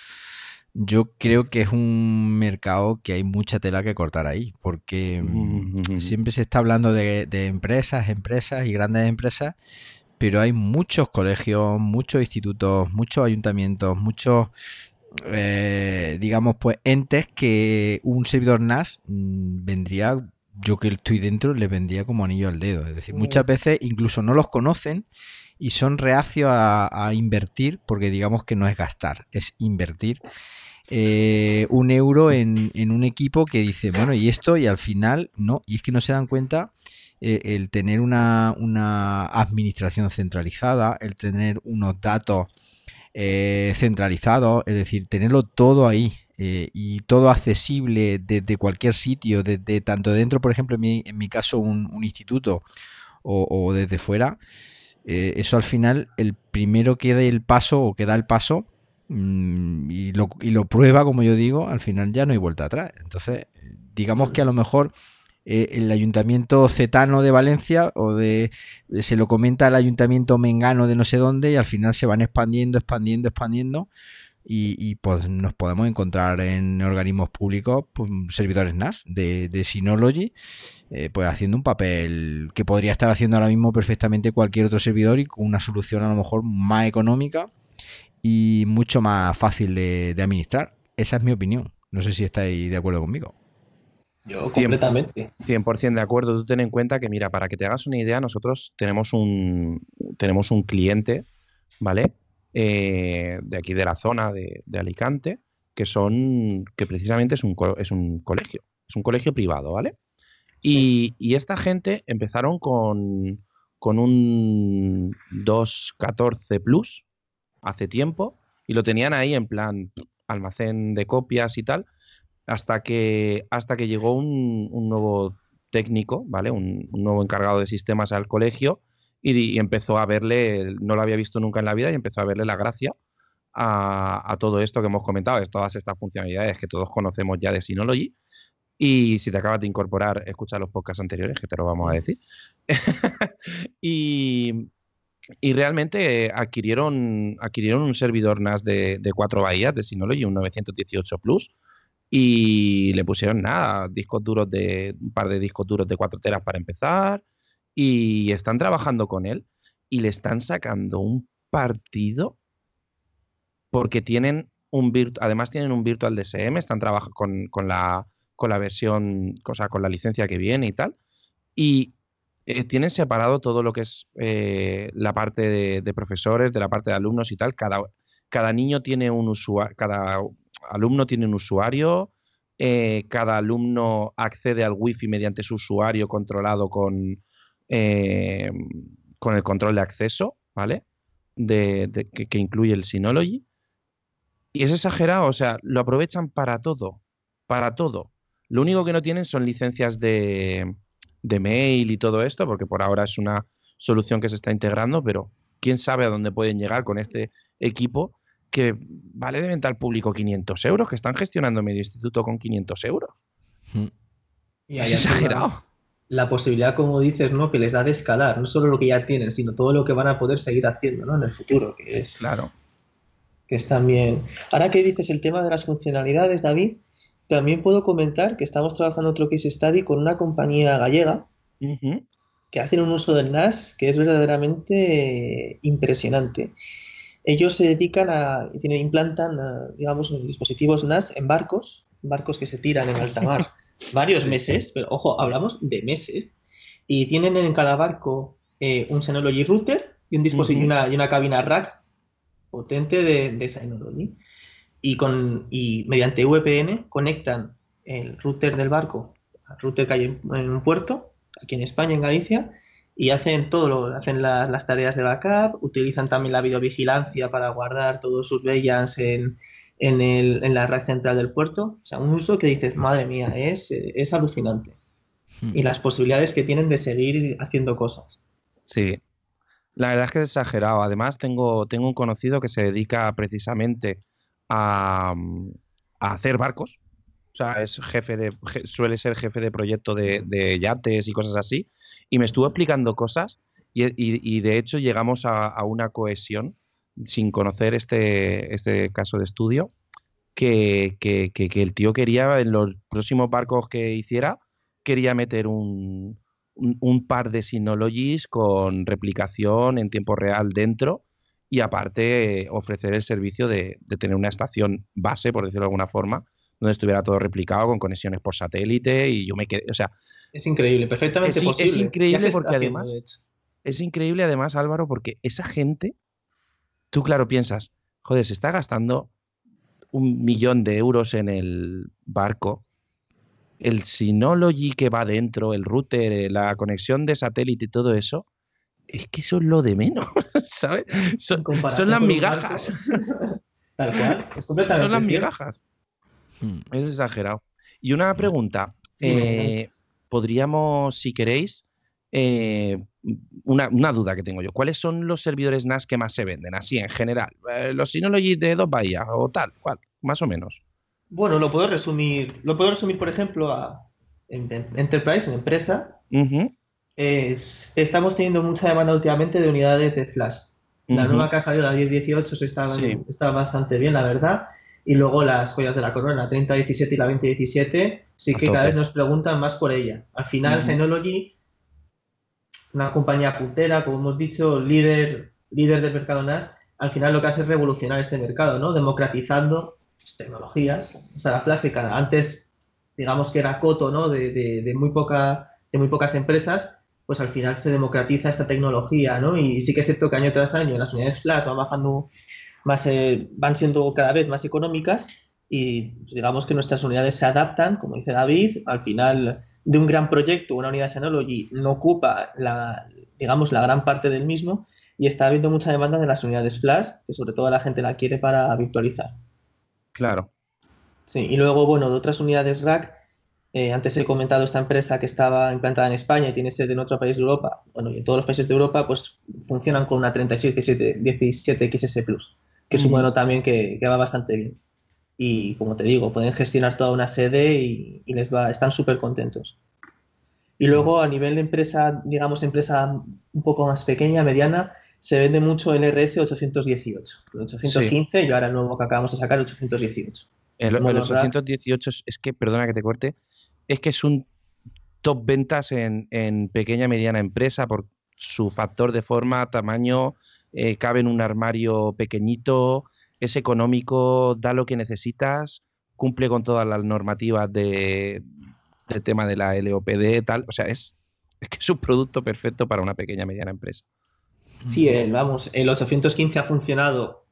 yo creo que es un mercado que hay mucha tela que cortar ahí, porque mm, siempre se está hablando de, de, empresas, empresas y grandes empresas, pero hay muchos colegios, muchos institutos, muchos ayuntamientos, muchos, eh, digamos, pues entes que un servidor NAS mm, vendría, yo que estoy dentro, le vendría como anillo al dedo. Es decir, muchas veces incluso no los conocen y son reacios a, invertir, porque digamos que no es gastar, es invertir. Eh, un euro en, un equipo que dice, bueno, y esto, y al final no, y es que no se dan cuenta eh, el tener una, administración centralizada, el tener unos datos eh, centralizados, es decir, tenerlo todo ahí y todo accesible desde cualquier sitio, desde tanto dentro, por ejemplo, en mi, caso, un, instituto o, desde fuera. eso al final, el primero que dé el paso o que da el paso y, lo, y lo prueba, como yo digo, al final ya no hay vuelta atrás. Entonces, digamos que a lo mejor eh, el ayuntamiento cetano de Valencia o de se lo comenta al ayuntamiento mengano de no sé dónde y al final se van expandiendo, expandiendo, expandiendo y, pues nos podemos encontrar en organismos públicos pues, servidores NAS de, de Synology eh, pues haciendo un papel que podría estar haciendo ahora mismo perfectamente cualquier otro servidor y con una solución a lo mejor más económica y mucho más fácil de administrar. Esa es mi opinión. No sé si estáis de acuerdo conmigo.
Yo completamente.
100% de acuerdo. Tú ten en cuenta que, mira, para que te hagas una idea, nosotros tenemos un, tenemos un cliente, ¿vale? Eh, de aquí de la zona de, Alicante, que son, que precisamente es un, es un colegio, es un colegio privado, ¿vale? Y, y, esta gente empezaron con, con un 214 Plus hace tiempo y lo tenían ahí en plan almacén de copias y tal hasta que, hasta que llegó un, nuevo técnico, ¿vale? Un, nuevo encargado de sistemas al colegio y, empezó a verle, no lo había visto nunca en la vida y empezó a verle la gracia a, todo esto que hemos comentado, de todas estas funcionalidades que todos conocemos ya de Synology. Y si te acabas de incorporar, escucha los podcasts anteriores, que te lo vamos a decir. y, realmente adquirieron, adquirieron un servidor NAS de, de 4 bahías de Synology, un 918 Plus, y le pusieron nada, discos duros de un par de discos duros de 4 teras para empezar y están trabajando con él y le están sacando un partido porque tienen un además tienen un virtual DSM, están trabajando con, la con la versión, cosa con la licencia que viene y tal y eh, tienen separado todo lo que es eh, la parte de, profesores, de la parte de alumnos y tal. Cada, cada niño tiene un usuario, cada alumno tiene un usuario, eh, cada alumno accede al wifi mediante su usuario controlado con, con el control de acceso, ¿vale? De, que, que, incluye el Synology. Y es exagerado, o sea, lo aprovechan para todo, para todo. Lo único que no tienen son licencias de, de mail y todo esto, porque por ahora es una solución que se está integrando, pero quién sabe a dónde pueden llegar con este equipo que vale de venta al público 500 euros, que están gestionando medio instituto con 500 euros. Hmm.
Y es exagerado. La, posibilidad, como dices, ¿no? que les da de escalar, no solo lo que ya tienen, sino todo lo que van a poder seguir haciendo ¿no? en el futuro, que es,
claro.
que es también... Ahora que dices el tema de las funcionalidades, David, también puedo comentar que estamos trabajando otro case study con una compañía gallega que hacen un uso del NAS que es verdaderamente impresionante. Ellos se dedican a, tienen, implantan, digamos, dispositivos NAS en barcos, barcos que se tiran en alta mar varios meses, pero ojo, hablamos de meses, y tienen en cada barco eh, un Synology router y, un dispositivo, y, una, cabina rack potente de, de Synology y, con, y mediante VPN conectan el router del barco al router que hay en, un puerto, aquí en España, en Galicia, y hacen todo lo, hacen las tareas de backup, utilizan también la videovigilancia para guardar todos sus bellas en, en, el, en la red central del puerto. O sea, un uso que dices, madre mía, es, es alucinante. Hmm. Y las posibilidades que tienen de seguir haciendo cosas.
Sí, la verdad es que es exagerado. Además, tengo, tengo un conocido que se dedica precisamente a, hacer barcos. O sea, es jefe de, suele ser jefe de proyecto de, yates y cosas así. Y me estuvo explicando cosas y, de hecho llegamos a, una cohesión sin conocer este, este caso de estudio, que, el tío quería, en los próximos barcos que hiciera, quería meter un, un, par de Synologies con replicación en tiempo real dentro y aparte ofrecer el servicio de, tener una estación base, por decirlo de alguna forma, donde estuviera todo replicado con conexiones por satélite y yo me quedé, o sea...
Es increíble, perfectamente posible.
Es increíble porque además... Es increíble además, Álvaro, porque esa gente, tú claro piensas, joder, se está gastando un millón de euros en el barco, el Synology que va dentro, el router, la conexión de satélite y todo eso, es que eso es lo de menos, ¿sabes? Son, las migajas.
Tal cual,
Son las migajas. Hmm. Es exagerado. Y una pregunta, eh, podríamos, si queréis, eh, una, duda que tengo yo. ¿Cuáles son los servidores NAS que más se venden, así en general? Eh, los Synology de dos bahías o tal, ¿cuál? Más o menos.
Bueno, lo puedo resumir, lo puedo resumir, por ejemplo, a Enterprise, en empresa estamos teniendo mucha demanda últimamente de unidades de flash. La nueva casa de la 1018 está, está bastante bien, la verdad. Y luego las joyas de la corona, la 3017 y la 2017, sí que cada vez nos preguntan más por ella. Al final, Synology, una compañía puntera, como hemos dicho, líder, líder del mercado NAS, al final lo que hace es revolucionar este mercado, ¿no? Democratizando pues, tecnologías. O sea, la clásica, antes, digamos que era coto, ¿no? De, de, muy poca, de muy pocas empresas pues al final se democratiza esta tecnología, ¿no? Y sí que es cierto que año tras año las unidades flash van bajando más, eh, van siendo cada vez más económicas y pues, digamos que nuestras unidades se adaptan, como dice David, al final de un gran proyecto, una unidad de Synology no ocupa la, digamos, la gran parte del mismo y está habiendo mucha demanda de las unidades flash, que sobre todo la gente la quiere para virtualizar.
Claro.
Sí, y luego, bueno, de otras unidades rack, eh, antes he comentado esta empresa que estaba implantada en España y tiene sede en otro país de Europa. Bueno, y en todos los países de Europa, pues funcionan con una 3717 XS Plus, que es un modelo también que, va bastante bien. Y como te digo, pueden gestionar toda una sede y, les va, están súper contentos. Y luego a nivel de empresa, digamos, empresa un poco más pequeña, mediana, se vende mucho el RS 818. El 815 y ahora el nuevo que acabamos de sacar, el 818.
El, el 818 es que, perdona que te corte, es que es un top ventas en, pequeña y mediana empresa por su factor de forma, tamaño, eh, cabe en un armario pequeñito, es económico, da lo que necesitas, cumple con todas las normativas de, tema de la LOPD, tal. O sea, es Es que es un producto perfecto para una pequeña mediana empresa.
Sí, vamos, el 815 ha funcionado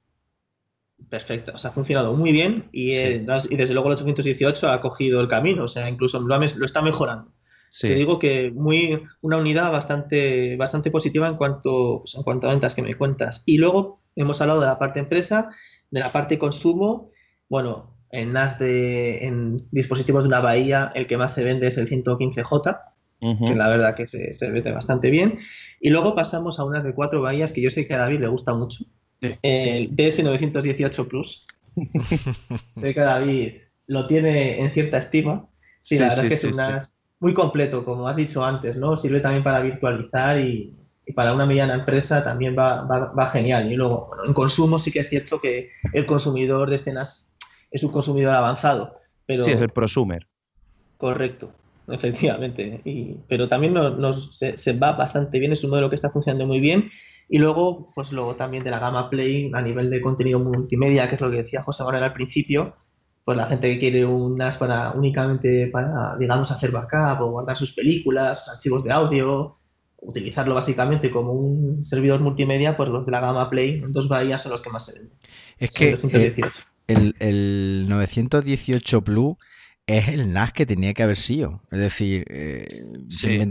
perfecto, o sea, ha funcionado muy bien y, desde luego el 818 ha cogido el camino, o sea, incluso lo, lo está mejorando. Te digo que muy una unidad bastante, bastante positiva en cuanto, en cuanto a ventas que me cuentas. Y luego hemos hablado de la parte empresa, de la parte consumo. Bueno, en NAS de en dispositivos de una bahía, el que más se vende es el 115J, que la verdad que se, se, vende bastante bien. Y luego pasamos a unas de cuatro bahías que yo sé que a David le gusta mucho. El DS918 Plus. sé que David lo tiene en cierta estima. Sí, la verdad es que es un NAS muy completo, como has dicho antes, ¿no? Sirve también para virtualizar y, para una mediana empresa también va, va, genial. Y luego, bueno, en consumo sí que es cierto que el consumidor de este NAS es un consumidor avanzado. Pero...
Sí, es el prosumer.
Correcto, efectivamente. Y, pero también nos, se, va bastante bien, es un modelo que está funcionando muy bien. Y luego, pues luego también de la gama Play a nivel de contenido multimedia, que es lo que decía José Manuel al principio, pues la gente que quiere un NAS para únicamente para, digamos, hacer backup o guardar sus películas, archivos de audio, utilizarlo básicamente como un servidor multimedia, pues los de la gama Play, dos bahías son los que más se venden.
Es que el, el, 918 Plus es el NAS que tenía que haber sido. Es decir, eh,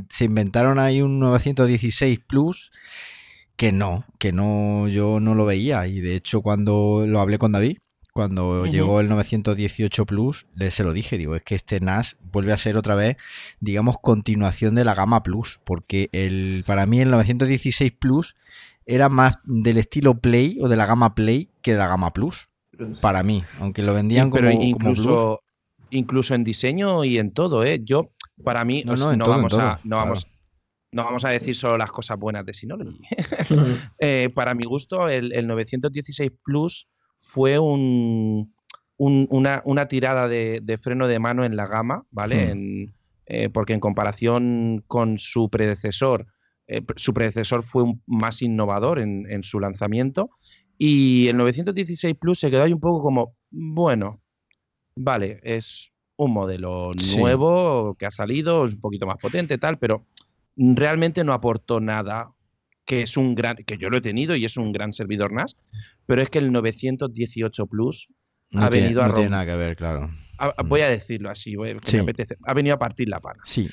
se, inventaron ahí un 916 Plus que no, que no, yo no lo veía. Y de hecho, cuando lo hablé con David, cuando llegó el 918 Plus, le se lo dije, digo, es que este NAS vuelve a ser otra vez, digamos, continuación de la gama Plus, porque el, para mí el 916 Plus era más del estilo Play o de la gama Play que de la gama Plus, para mí, aunque lo vendían como,
incluso, Incluso en diseño y en todo, ¿eh? Yo, para mí, no, vamos, a, no vamos no vamos a decir solo las cosas buenas de Synology. Eh, para mi gusto, el, el 916 Plus fue un, una, tirada de, freno de mano en la gama, ¿vale? Eh, porque en comparación con su predecesor, eh, su predecesor fue más innovador en, su lanzamiento. Y el 916 Plus se quedó ahí un poco como, bueno, vale, es un modelo nuevo que ha salido, es un poquito más potente, tal, pero realmente no aportó nada que es un gran, que yo lo he tenido y es un gran servidor NAS, pero es que el 918 Plus ha venido a
no tiene nada que ver, claro.
Mm. voy a decirlo así, ha venido a partir la pana.
Sí,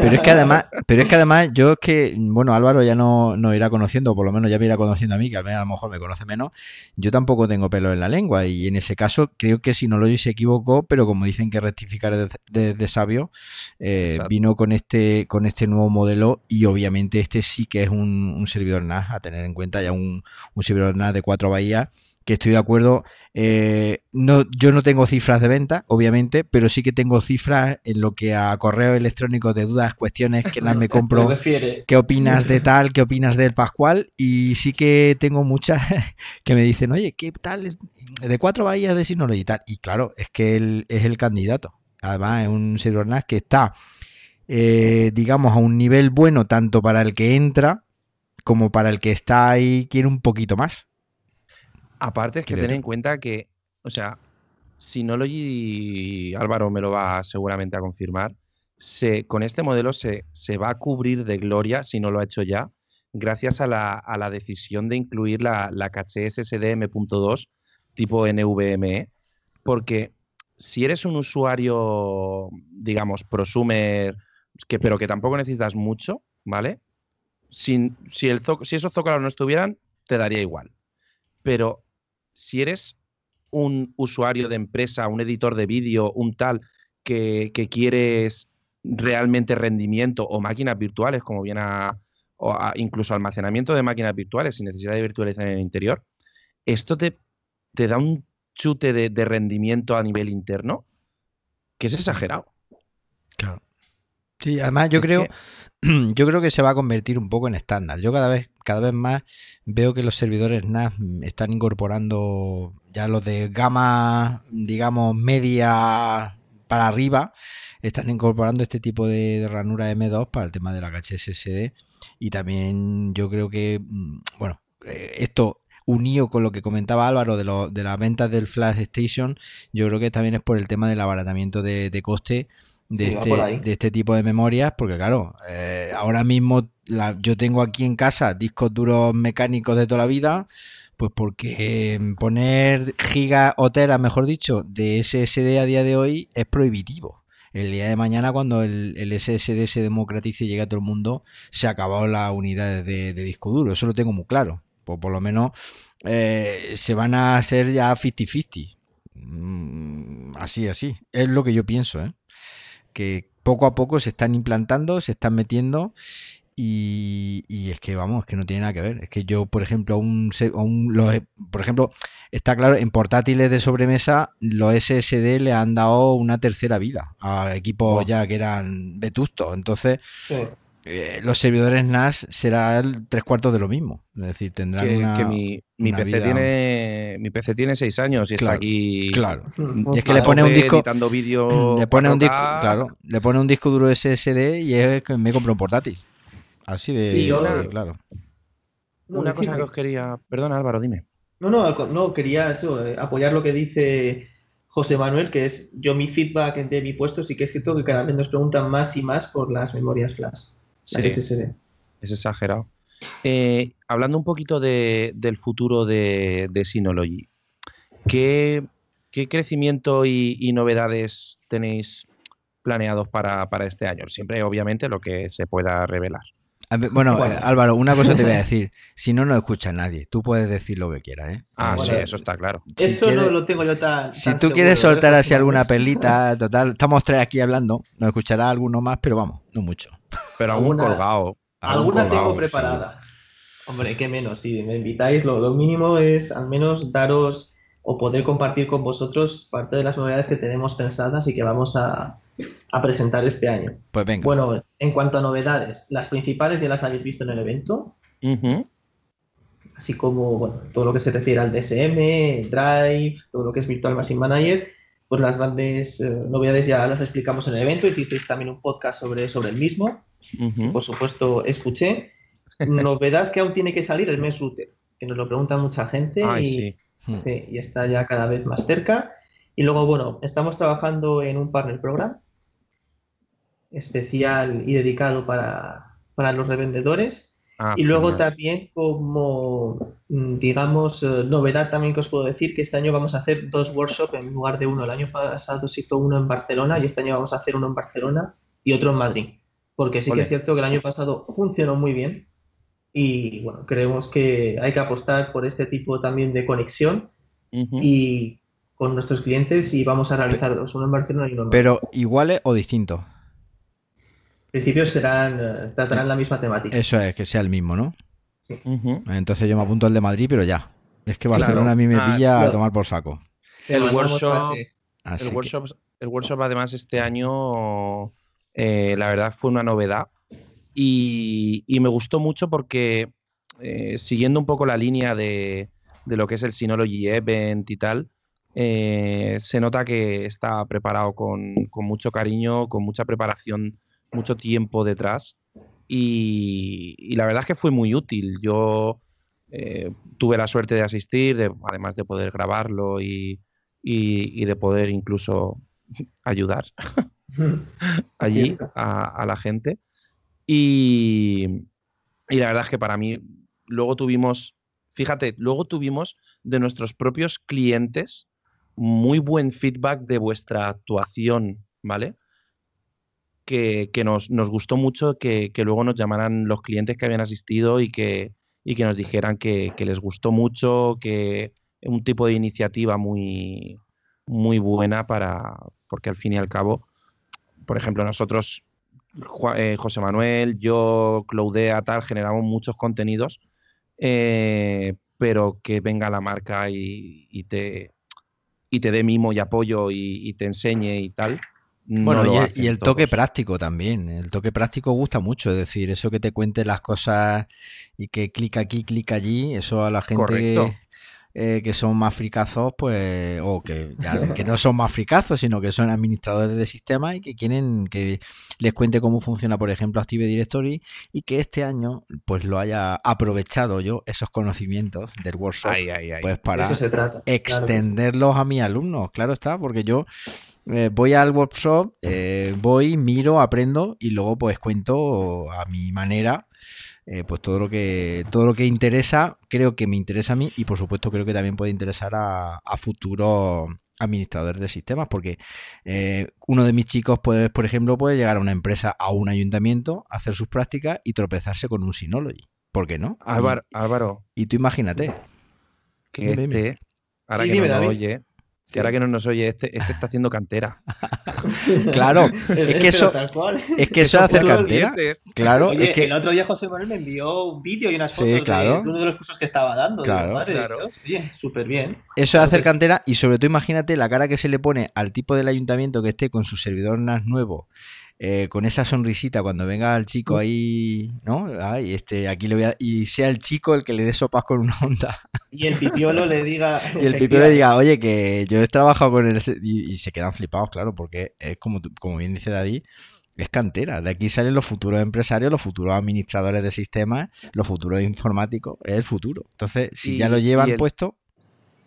pero es que además, pero es que además yo es que, bueno, Álvaro ya no nos irá conociendo, por lo menos ya me irá conociendo a mí, que al menos a lo mejor me conoce menos, yo tampoco tengo pelo en la lengua y en ese caso creo que si no lo se equivocó, pero como dicen que rectificar de, sabio, eh, vino con este, con este nuevo modelo y obviamente este sí que es un, servidor NAS a tener en cuenta, ya un, un servidor NAS de cuatro bahías que estoy de acuerdo. Eh, no, yo no tengo cifras de venta, obviamente, pero sí que tengo cifras en lo que a correo electrónico de dudas, cuestiones que nada me compro. ¿Qué opinas de tal? ¿Qué opinas del Pascual? Y sí que tengo muchas que me dicen, oye, ¿qué tal? De cuatro bahías de Synology y tal. Y claro, es que él es el candidato. Además, es un servidor NAS que está, eh, digamos, a un nivel bueno tanto para el que entra como para el que está ahí, quiere un poquito más.
Aparte es que ten en cuenta que, o sea, Synology, Álvaro me lo va seguramente a confirmar, se, con este modelo se, se, va a cubrir de gloria, si no lo ha hecho ya, gracias a la, a la decisión de incluir la, la caché SSD M.2 tipo NVMe, porque si eres un usuario, digamos, prosumer, que, pero que tampoco necesitas mucho, ¿vale? si, el, si esos zócalos no estuvieran, te daría igual. Pero si eres un usuario de empresa, un editor de vídeo, un tal, que, quieres realmente rendimiento o máquinas virtuales, como viene a, o incluso almacenamiento de máquinas virtuales sin necesidad de virtualizar en el interior, esto te, te da un chute de, rendimiento a nivel interno que es exagerado.
Claro. Sí, además yo creo, yo creo que se va a convertir un poco en estándar. Yo cada vez, cada vez más veo que los servidores NAS están incorporando ya los de gama, digamos, media para arriba, están incorporando este tipo de, ranura M2 para el tema de la caché SSD. Y también yo creo que, mm, bueno, eh, esto unido con lo que comentaba Álvaro de, de las ventas del Flash Station, yo creo que también es por el tema del abaratamiento de, de coste de, este, de este tipo de memorias, porque claro, eh, ahora mismo yo tengo aquí en casa discos duros mecánicos de toda la vida, pues porque poner giga o tera, mejor dicho, de SSD a día de hoy es prohibitivo. El día de mañana, cuando el, SSD se democratice y llegue a todo el mundo, se ha acabado las unidades de, disco duro. Eso lo tengo muy claro. Pues por lo menos eh, se van a hacer ya 50-50. Mm, así, así. Es lo que yo pienso, ¿eh? Que poco a poco se están implantando, se están metiendo y, es que, vamos, que no tiene nada que ver. Es que yo, por ejemplo, un, por ejemplo, está claro, en portátiles de sobremesa, los SSD le han dado una tercera vida a equipos ya que eran vetustos. Entonces, eh, los servidores NAS serán tres cuartos de lo mismo. Es decir, tendrán una.
Que mi, mi PC tiene, mi PC tiene seis años y está aquí.
Claro. Y es que le pone un disco.
le
pone un disco. Claro. Le pone un disco duro SSD y es que me compro un portátil. Así de, claro.
Una cosa que os quería. Perdona, Álvaro, dime.
No, no, no, quería eso, eh, apoyar lo que dice José Manuel, que es yo mi feedback de mi puesto, sí que es cierto que cada vez nos preguntan más y más por las memorias flash, las SSD.
Es exagerado. Eh, hablando un poquito del futuro de, Synology, ¿qué, crecimiento y, novedades tenéis planeados para, para este año? Siempre, obviamente, lo que se pueda revelar.
Bueno, eh, Álvaro, una cosa te voy a decir. Si no, no escucha nadie. Tú puedes decir lo que quieras, ¿eh?
Ah, sí, eso está claro.
eso no lo tengo yo tan.
Si tú quieres soltar así alguna perlita, total, estamos tres aquí hablando. Nos escuchará alguno más, pero vamos, no mucho.
Pero algún colgado.
Alguna tengo preparada. Hombre, qué menos. Si me invitáis, lo mínimo es al menos daros o poder compartir con vosotros parte de las novedades que tenemos pensadas y que vamos a, a presentar este año.
Pues venga.
Bueno, en cuanto a novedades, las principales ya las habéis visto en el evento. Así como todo lo que se refiere al DSM, Drive, todo lo que es Virtual Machine Manager, pues las grandes eh, novedades ya las explicamos en el evento. Hicisteis también un podcast sobre, sobre el mismo. Por supuesto, escuché. Novedad que aún tiene que salir, el mes router, que nos lo pregunta mucha gente y, y está ya cada vez más cerca. Y luego, bueno, estamos trabajando en un partner program especial y dedicado para, los revendedores. Ah, y luego también como, mm, digamos, eh, novedad también que os puedo decir, que este año vamos a hacer dos workshops en lugar de uno. El año pasado se hizo uno en Barcelona y este año vamos a hacer uno en Barcelona y otro en Madrid. Porque sí que es cierto que el año pasado funcionó muy bien y bueno, creemos que hay que apostar por este tipo también de conexión y con nuestros clientes y vamos a realizar dos, uno en Barcelona y uno en
Madrid. Pero iguales o distintos
principios serán, eh, tratarán la misma temática.
Eso es, que sea el mismo, ¿no? Sí. Entonces yo me apunto al de Madrid, pero ya. Es que Barcelona a mí me ah, pilla a tomar por saco.
El workshop, el workshop, el workshop, además, este año, eh, la verdad, fue una novedad. Y, me gustó mucho porque, eh, siguiendo un poco la línea de, lo que es el Synology Event y tal, se nota que está preparado con, con mucho cariño, con mucha preparación mucho tiempo detrás y, la verdad es que fue muy útil. Yo eh, tuve la suerte de asistir, además de poder grabarlo y, de poder incluso ayudar allí a, la gente. Y, y la verdad es que para mí, luego tuvimos, fíjate, luego tuvimos de nuestros propios clientes muy buen feedback de vuestra actuación, ¿vale? Que, nos, gustó mucho que, luego nos llamaran los clientes que habían asistido y que, nos dijeran que, les gustó mucho, que un tipo de iniciativa muy, muy buena para, porque al fin y al cabo, por ejemplo, nosotros, eh, José Manuel, yo, Claudea, tal, generamos muchos contenidos, eh, pero que venga la marca y, te, y te dé mimo y apoyo y te enseñe y tal,
bueno, y, el toque práctico también. El toque práctico gusta mucho. Es decir, eso que te cuente las cosas y que clic aquí, clic allí, eso a la gente eh, que son más fricazos, pues, o que, que no son más fricazos, sino que son administradores de sistemas y que quieren que les cuente cómo funciona, por ejemplo, Active Directory y que este año, pues, lo haya aprovechado yo, esos conocimientos del workshop, pues, para extenderlos a mis alumnos. Claro está, porque yo eh, voy al workshop, eh, voy, miro, aprendo y luego, pues, cuento a mi manera eh, pues todo lo que todo lo que interesa creo que me interesa a mí y por supuesto creo que también puede interesar a, futuros administradores de sistemas porque eh, uno de mis chicos puede por ejemplo puede llegar a una empresa a un ayuntamiento hacer sus prácticas y tropezarse con un Synology. ¿por qué no?
Álvaro, y, Álvaro
y tú imagínate.
Que este ahora que no oye que ahora que no nos oye, este, este está haciendo cantera.
claro, es que eso, es que eso hacer cantera. Claro,
es
que...
el otro día José Manuel me envió un vídeo y unas fotos de, uno de los cursos que estaba dando. Claro, claro. Bien, súper bien.
Eso es hacer cantera y sobre todo imagínate la cara que se le pone al tipo del ayuntamiento que esté con su servidor NAS nuevo eh, con esa sonrisita cuando venga el chico ahí, ¿no? Ay, este, aquí le voy a... Y sea el chico el que le dé sopas con una onda.
Y el pipiolo le diga...
y el pipiolo le diga, oye, que yo he trabajado con él... Y, se quedan flipados, claro, porque es como, como bien dice David, es cantera. De aquí salen los futuros empresarios, los futuros administradores de sistemas, los futuros informáticos. Es el futuro. Entonces, si ya lo llevan puesto...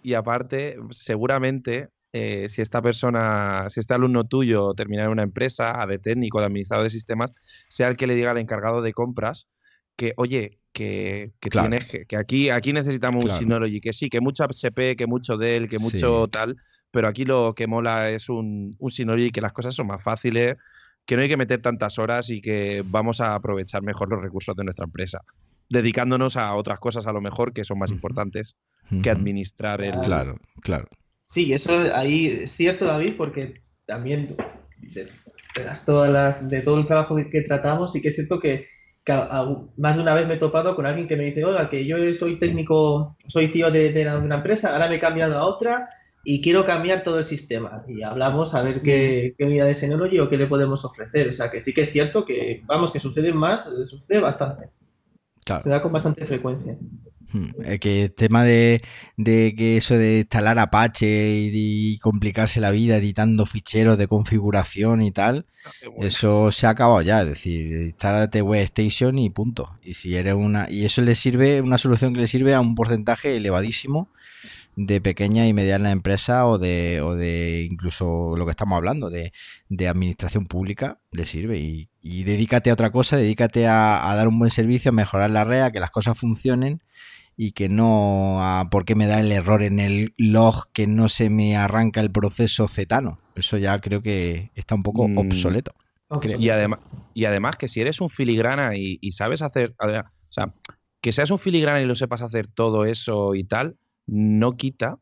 Y aparte, seguramente eh, si esta persona, si este alumno tuyo termina en una empresa de técnico, de administrador de sistemas, sea el que le diga al encargado de compras que, oye, que, que tienes que, aquí, aquí necesitamos un Synology, que sí, que mucho HP, que mucho Dell, que mucho tal, pero aquí lo que mola es un, un Synology, que las cosas son más fáciles, que no hay que meter tantas horas y que vamos a aprovechar mejor los recursos de nuestra empresa, dedicándonos a otras cosas a lo mejor que son más importantes que administrar el...
Claro, claro.
Sí, eso ahí es cierto, David, porque también de, todas las, de todo el trabajo que, tratamos, sí que es cierto que, más de una vez me he topado con alguien que me dice, oiga, que yo soy técnico, soy CEO de, una empresa, ahora me he cambiado a otra y quiero cambiar todo el sistema. Y hablamos a ver qué, qué unidad de Synology o qué le podemos ofrecer. O sea, que sí que es cierto que, vamos, que sucede más, sucede bastante. Se da con bastante frecuencia.
Hmm, que el tema de, que eso de instalar Apache y, complicarse la vida editando ficheros de configuración y tal, eso se ha acabado ya. Es decir, instálate Station y punto. Y si eres una. Y eso le sirve, una solución que le sirve a un porcentaje elevadísimo de pequeña y mediana empresa o de, o de incluso lo que estamos hablando, de, de administración pública, le sirve. Y, y, dedícate a otra cosa, dedícate a, a dar un buen servicio, a mejorar la red, a que las cosas funcionen y que no a por qué me da el error en el log que no se me arranca el proceso cetano. Eso ya creo que está un poco mm. obsoleto.
Y, además, y además que si eres un filigrana y, sabes hacer, o sea, que seas un filigrana y lo sepas hacer todo eso y tal, no quita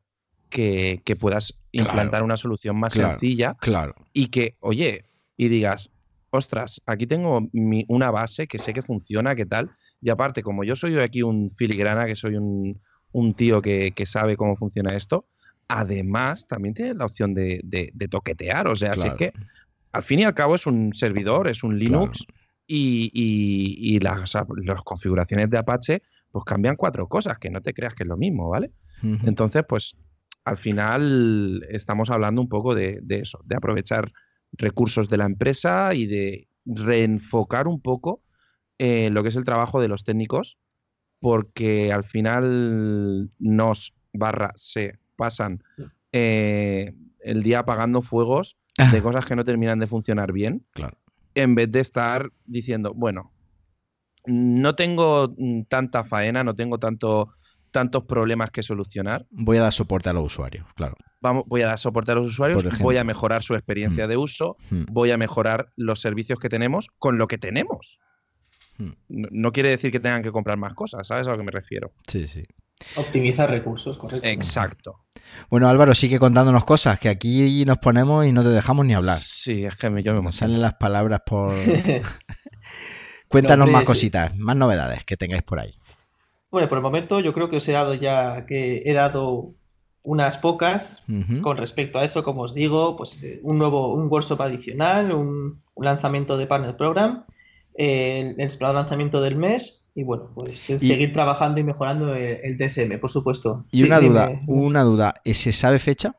que, puedas implantar una solución más sencilla
claro.
y que, oye, y digas, ostras, aquí tengo una base que sé que funciona, que tal, y aparte, como yo soy aquí un filigrana, que soy un, tío que, sabe cómo funciona esto, además también tiene la opción de, toquetear. O sea, es que al fin y al cabo es un servidor, es un Linux y, las, configuraciones de Apache pues cambian cuatro cosas, que no te creas que es lo mismo, ¿vale? Entonces, pues al final estamos hablando un poco de, eso, de aprovechar recursos de la empresa y de reenfocar un poco eh, lo que es el trabajo de los técnicos, porque al final nos barra se pasan eh, el día apagando fuegos de cosas que no terminan de funcionar bien, en vez de estar diciendo, bueno, no tengo mm, tanta faena, no tengo tanto, tantos problemas que solucionar.
Voy a dar soporte a los usuarios, claro.
Vamos, voy a dar soporte a los usuarios, voy a mejorar su experiencia mm. de uso, mm. voy a mejorar los servicios que tenemos con lo que tenemos. Hmm. No, quiere decir que tengan que comprar más cosas, ¿sabes a lo que me refiero?
Sí, sí.
Optimizar recursos, correcto.
Exacto.
Bueno, Álvaro, sigue contándonos cosas, que aquí nos ponemos y no te dejamos ni hablar.
Sí, es que me, yo me
Salen las palabras por... Cuéntanos más cositas, más novedades que tengáis por ahí.
Bueno, por el momento yo creo que os he dado ya, que he dado unas pocas con respecto a eso, como os digo, pues eh, un nuevo, un workshop adicional, un, un lanzamiento de Partner Program el, el lanzamiento del mes y bueno, pues seguir trabajando y mejorando el, DSM, por supuesto.
Y una duda, una duda, ¿se sabe fecha?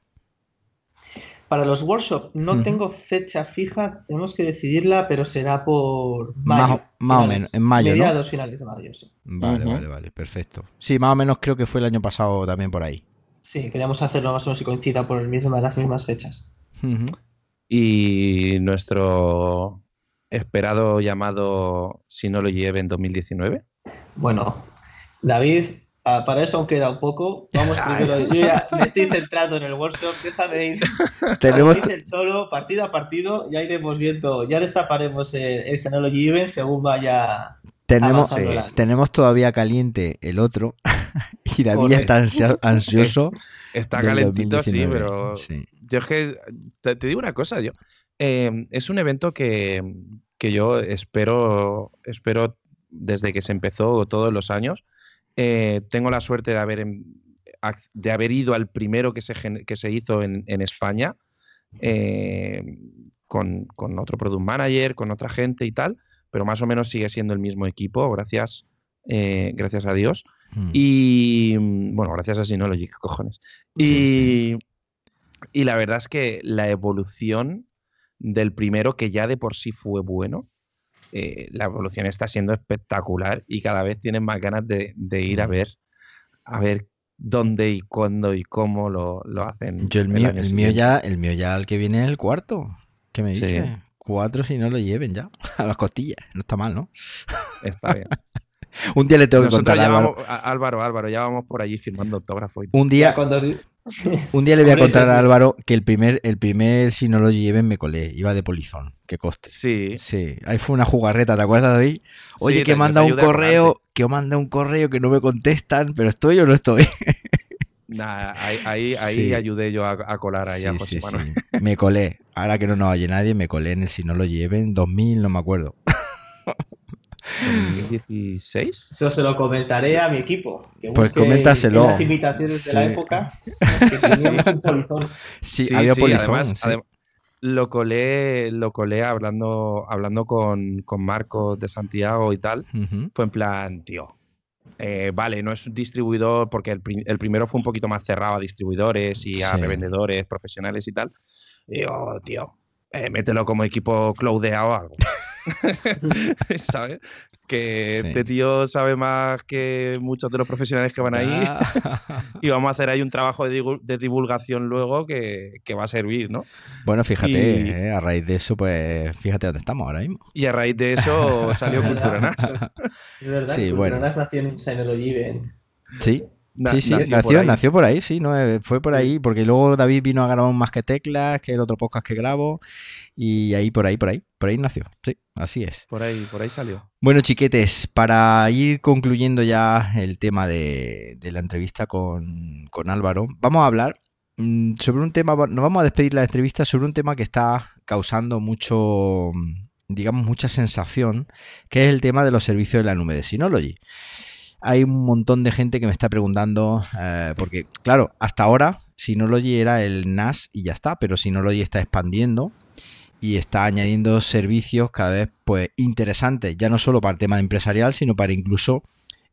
Para los workshops no tengo fecha fija, tenemos que decidirla, pero será por mayo.
Más, o menos, en mayo.
Mediados finales de mayo, sí.
Vale, vale, vale, perfecto. Sí, más o menos creo que fue el año pasado también por ahí.
Sí, queríamos hacerlo más o menos si coincida por el mismo, las mismas fechas.
Y nuestro esperado llamado Si no lo lleve en 2019.
Bueno, David, Ah, para eso aún queda un poco. Vamos primero. Yo ya me estoy centrando en el workshop. Déjame ir. Tenemos el solo, partido a partido. Ya iremos viendo. Ya destaparemos el, el Synology Event según vaya.
Tenemos, tenemos todavía caliente el otro. y David está ansioso.
Está calentito, sí, pero. Yo es que. Te, digo una cosa, yo. Eh, es un evento que, que yo espero. Espero desde que se empezó todos los años eh, tengo la suerte de haber, de haber ido al primero que se, que se hizo en, España, eh, con, otro product manager, con otra gente y tal, pero más o menos sigue siendo el mismo equipo, gracias, eh, gracias a Dios. Hmm. Y bueno, gracias a Synology, ¿qué cojones? Y, y la verdad es que la evolución del primero, que ya de por sí fue bueno, eh, la evolución está siendo espectacular y cada vez tienen más ganas de, ir a ver, a ver dónde y cuándo y cómo lo, hacen.
Yo el mío, el, mío ya, el mío ya el que viene es el cuarto. ¿Qué me dice? Cuatro si no lo lleven ya. A las costillas. No está mal, ¿no?
Está bien.
Un día le tengo que contar a
Álvaro. Álvaro, Álvaro, ya vamos por allí firmando autógrafos.
Un día, un día le voy a contar a Álvaro que el primer, el primer si no lo lleven me colé, iba de polizón, que coste.
Sí.
Sí, ahí fue una jugarreta, ¿te acuerdas de ahí? Oye, que manda un correo, que manda un correo que no me contestan, pero estoy o no estoy.
Nah, ahí, ahí, ayudé yo a, colar ahí a José Manuel.
Me colé. Ahora que no nos oye nadie, me colé en el si no lo lleven, 2000, no me acuerdo.
2016.
Eso se lo comentaré a mi equipo.
pues coméntaselo.
Las invitaciones de la época. Que polizón.
Sí, había polizón.
lo colé, lo colé hablando, hablando con, con Marcos de Santiago y tal. Fue en plan, tío. Eh, vale, no es un distribuidor porque el, el, primero fue un poquito más cerrado a distribuidores y a revendedores profesionales y tal. Y digo, tío, eh, mételo como equipo cloudeado o algo. ¿Sabes? Que este tío sabe más que muchos de los profesionales que van ahí. y vamos a hacer ahí un trabajo de, divulgación luego que, va a servir, ¿no?
Bueno, fíjate, eh, a raíz de eso, pues fíjate dónde estamos ahora mismo.
Y a raíz de eso salió Cultura NAS.
Es verdad, sí, Cultura bueno. nació en Synology
Sí, sí, sí, nació, nació, por ahí, sí, no, eh, fue por ahí, porque luego David vino a grabar más que teclas, que el otro podcast que grabo, y ahí, por ahí, por ahí, por ahí nació, sí, así es.
Por ahí, por ahí salió.
Bueno, chiquetes, para ir concluyendo ya el tema de, la entrevista con, con, Álvaro, vamos a hablar mm, sobre un tema, nos vamos a despedir la entrevista sobre un tema que está causando mucho, digamos, mucha sensación, que es el tema de los servicios de la nube de Synology hay un montón de gente que me está preguntando, eh, porque claro, hasta ahora Synology era el NAS y ya está, pero Synology está expandiendo y está añadiendo servicios cada vez pues interesantes, ya no solo para el tema empresarial, sino para incluso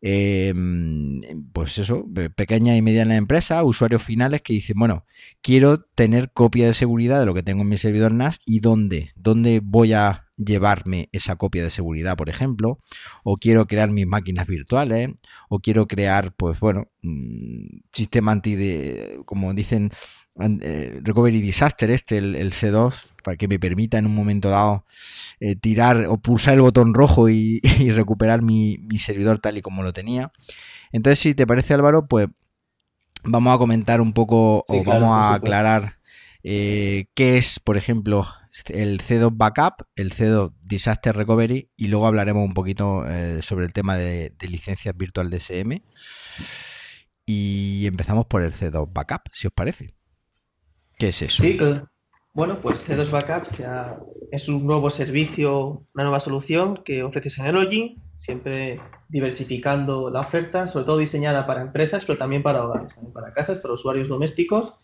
em, pues eso, pequeñas y medianas empresas, usuarios finales que dicen, bueno, quiero tener copia de seguridad de lo que tengo en mi servidor NAS y dónde, dónde voy a llevarme esa copia de seguridad, por ejemplo, o quiero crear mis máquinas virtuales, o quiero crear, pues bueno, un sistema anti, de, como dicen, eh, Recovery Disaster, este, el, C2, para que me permita en un momento dado eh, tirar o pulsar el botón rojo y, recuperar mi, servidor tal y como lo tenía. Entonces, si te parece Álvaro, pues vamos a comentar un poco o vamos a aclarar eh, qué es, por ejemplo, el C2 Backup, el C2 Disaster Recovery y luego hablaremos un poquito eh, sobre el tema de, licencias virtual DSM. Y empezamos por el C2 Backup, si os parece. ¿Qué es eso?
Sí, bueno, pues C2 Backup es un nuevo servicio, una nueva solución que ofrece Synology, siempre diversificando la oferta, sobre todo diseñada para empresas, pero también para hogares, para casas, para usuarios domésticos.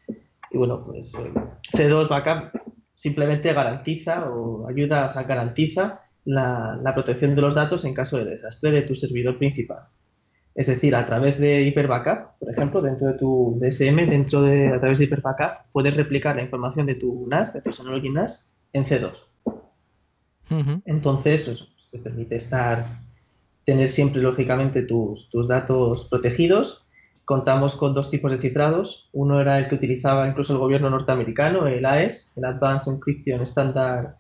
Y bueno, pues eh, C2 Backup simplemente garantiza o ayuda, o sea, garantiza la, protección de los datos en caso de desastre de tu servidor principal. Es decir, a través de Hyper-Backup, por ejemplo, dentro de tu DSM, dentro de, a través de Hyper-Backup, puedes replicar la información de tu NAS, de tu Synology NAS, en C2. Entonces, eso te permite estar, tener siempre, lógicamente, tus, tus datos protegidos. Contamos con dos tipos de cifrados. Uno era el que utilizaba incluso el gobierno norteamericano, el AES, el Advanced Encryption Standard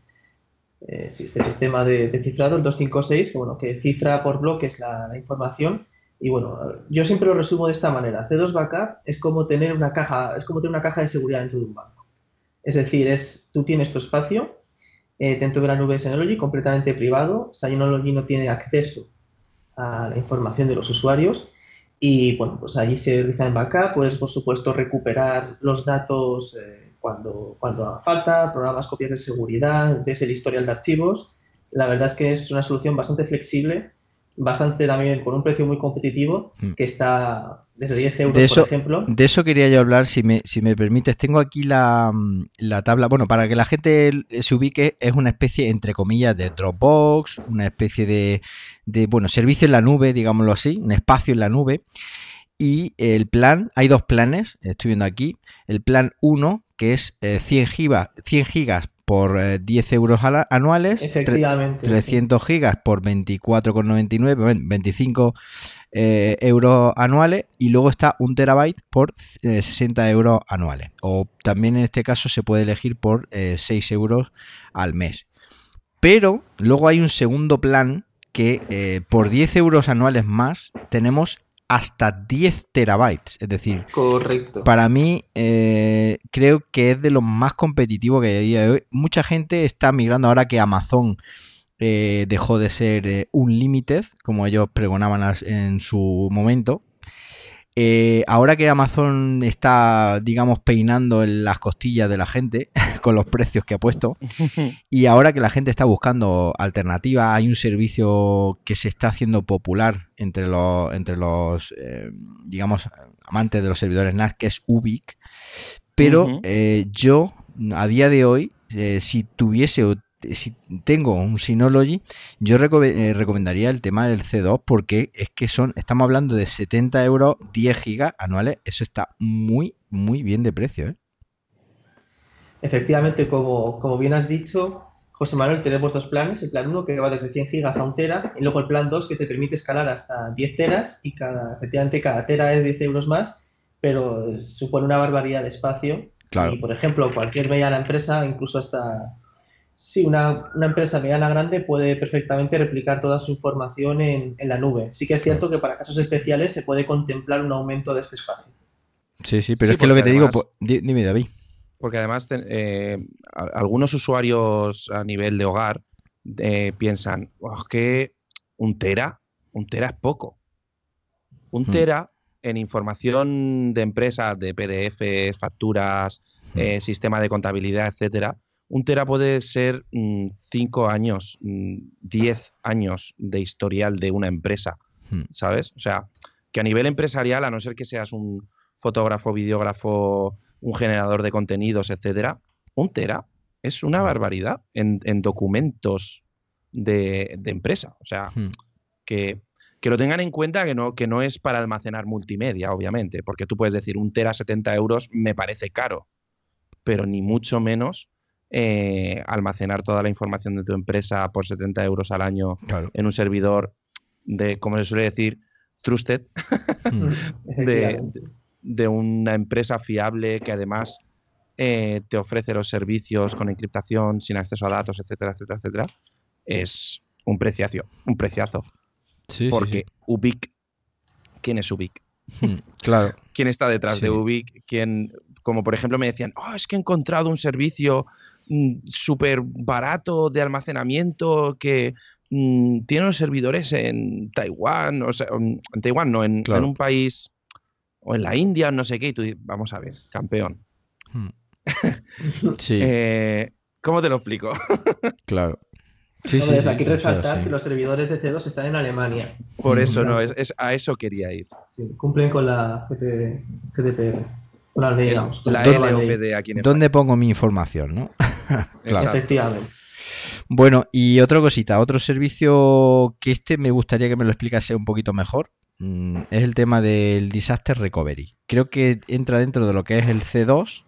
eh, este sistema de, cifrado, el 256, que, bueno, que cifra por bloques la, información. Y bueno, yo siempre lo resumo de esta manera. C2 Backup es como tener una caja, es como tener una caja de seguridad dentro de un banco. Es decir, es, tú tienes tu espacio eh, dentro de la nube Synology completamente privado. Synology no tiene acceso a la información de los usuarios y bueno, pues allí se realiza el backup, puedes por supuesto recuperar los datos eh, cuando, cuando haga falta, programas copias de seguridad, ves el historial de archivos. La verdad es que es una solución bastante flexible, bastante también con un precio muy competitivo, mm. que está desde 10 euros, por ejemplo.
De eso quería yo hablar, si me, si me permites. Tengo aquí la, la, tabla. Bueno, para que la gente se ubique, es una especie, entre comillas, de Dropbox, una especie de, de bueno, servicio en la nube, digámoslo así, un espacio en la nube. Y el plan, hay dos planes, estoy viendo aquí. El plan 1, que es 100, gigas, 100 gigas por 10 eh, euros anuales,
Efectivamente,
300 gigas por 24,99, 25 eh, euros anuales y luego está un terabyte por 60 eh, euros anuales. O también en este caso se puede elegir por 6 euros al mes. Pero luego hay un segundo plan que por 10 euros anuales más tenemos hasta 10 terabytes. Es decir,
Correcto.
para mí eh, creo que es de lo más competitivo que hay a día de hoy. Mucha gente está migrando ahora que Amazon eh, dejó de ser eh, un limited, como ellos pregonaban en su momento. Eh, ahora que Amazon está, digamos, peinando en las costillas de la gente con los precios que ha puesto, y ahora que la gente está buscando alternativas, hay un servicio que se está haciendo popular entre los, entre los eh, digamos, amantes de los servidores NAS, que es Ubic. Pero eh, yo, a día de hoy, si tuviese si tengo un Synology, yo eh, recomendaría el tema del C2 porque es que son, estamos hablando de 70 euros, 10 gigas anuales, eso está muy, muy bien de precio. ¿eh?
Efectivamente, como, como bien has dicho, José Manuel, tenemos dos planes, el plan 1 que va desde 100 gigas a 1 tera y luego el plan 2 que te permite escalar hasta 10 teras y cada, efectivamente cada tera es 10 euros más, pero supone una barbaridad de espacio. Y por ejemplo, cualquier mediana empresa, incluso hasta Sí, una, empresa mediana grande puede perfectamente replicar toda su información en, la nube. Sí que es cierto que para casos especiales se puede contemplar un aumento de este espacio.
Sí, sí, pero es que lo que te digo, pues, dime David.
Porque además eh, algunos usuarios a nivel de hogar eh, piensan, oh, que un tera, un tera es poco. Un hmm. tera en información de empresa, de PDFs, facturas, hmm. eh, sistema de contabilidad, etcétera, un tera puede ser 5 mm, años, 10 mm, años de historial de una empresa, hmm. ¿sabes? O sea, que a nivel empresarial, a no ser que seas un fotógrafo, videógrafo, un generador de contenidos, etcétera, un tera es una barbaridad en, documentos de, empresa. O sea, hmm. que, lo tengan en cuenta que no, que no es para almacenar multimedia, obviamente, porque tú puedes decir un tera 70 euros me parece caro, pero ni mucho menos eh, almacenar toda la información de tu empresa por 70 euros al año en un servidor de, como se suele decir, trusted, mm. de, una empresa fiable que además eh, te ofrece los servicios con encriptación, sin acceso a datos, etcétera, etcétera, etcétera, es un preciazo, un preciazo. Porque Ubic, ¿quién es Ubic?
Mm, claro.
¿Quién está detrás de Ubic? ¿Quién, como por ejemplo me decían, oh, es que he encontrado un servicio súper barato de almacenamiento que mm, tiene los servidores en Taiwán, o sea, en Taiwán no, en, un país o en la India, no sé qué, y tú vamos a ver, campeón. Hmm.
sí.
Eh, ¿Cómo te lo explico?
claro.
Sí, sí, aquí resaltar que los servidores de C2 están en Alemania.
Por eso, no, es, a eso quería ir.
Sí, cumplen con la GDPR. La
¿Dónde pongo mi información, no?
Efectivamente.
Bueno, y otra cosita, otro servicio que este me gustaría que me lo explicase un poquito mejor, mm, es el tema del Disaster Recovery. Creo que entra dentro de lo que es el C2,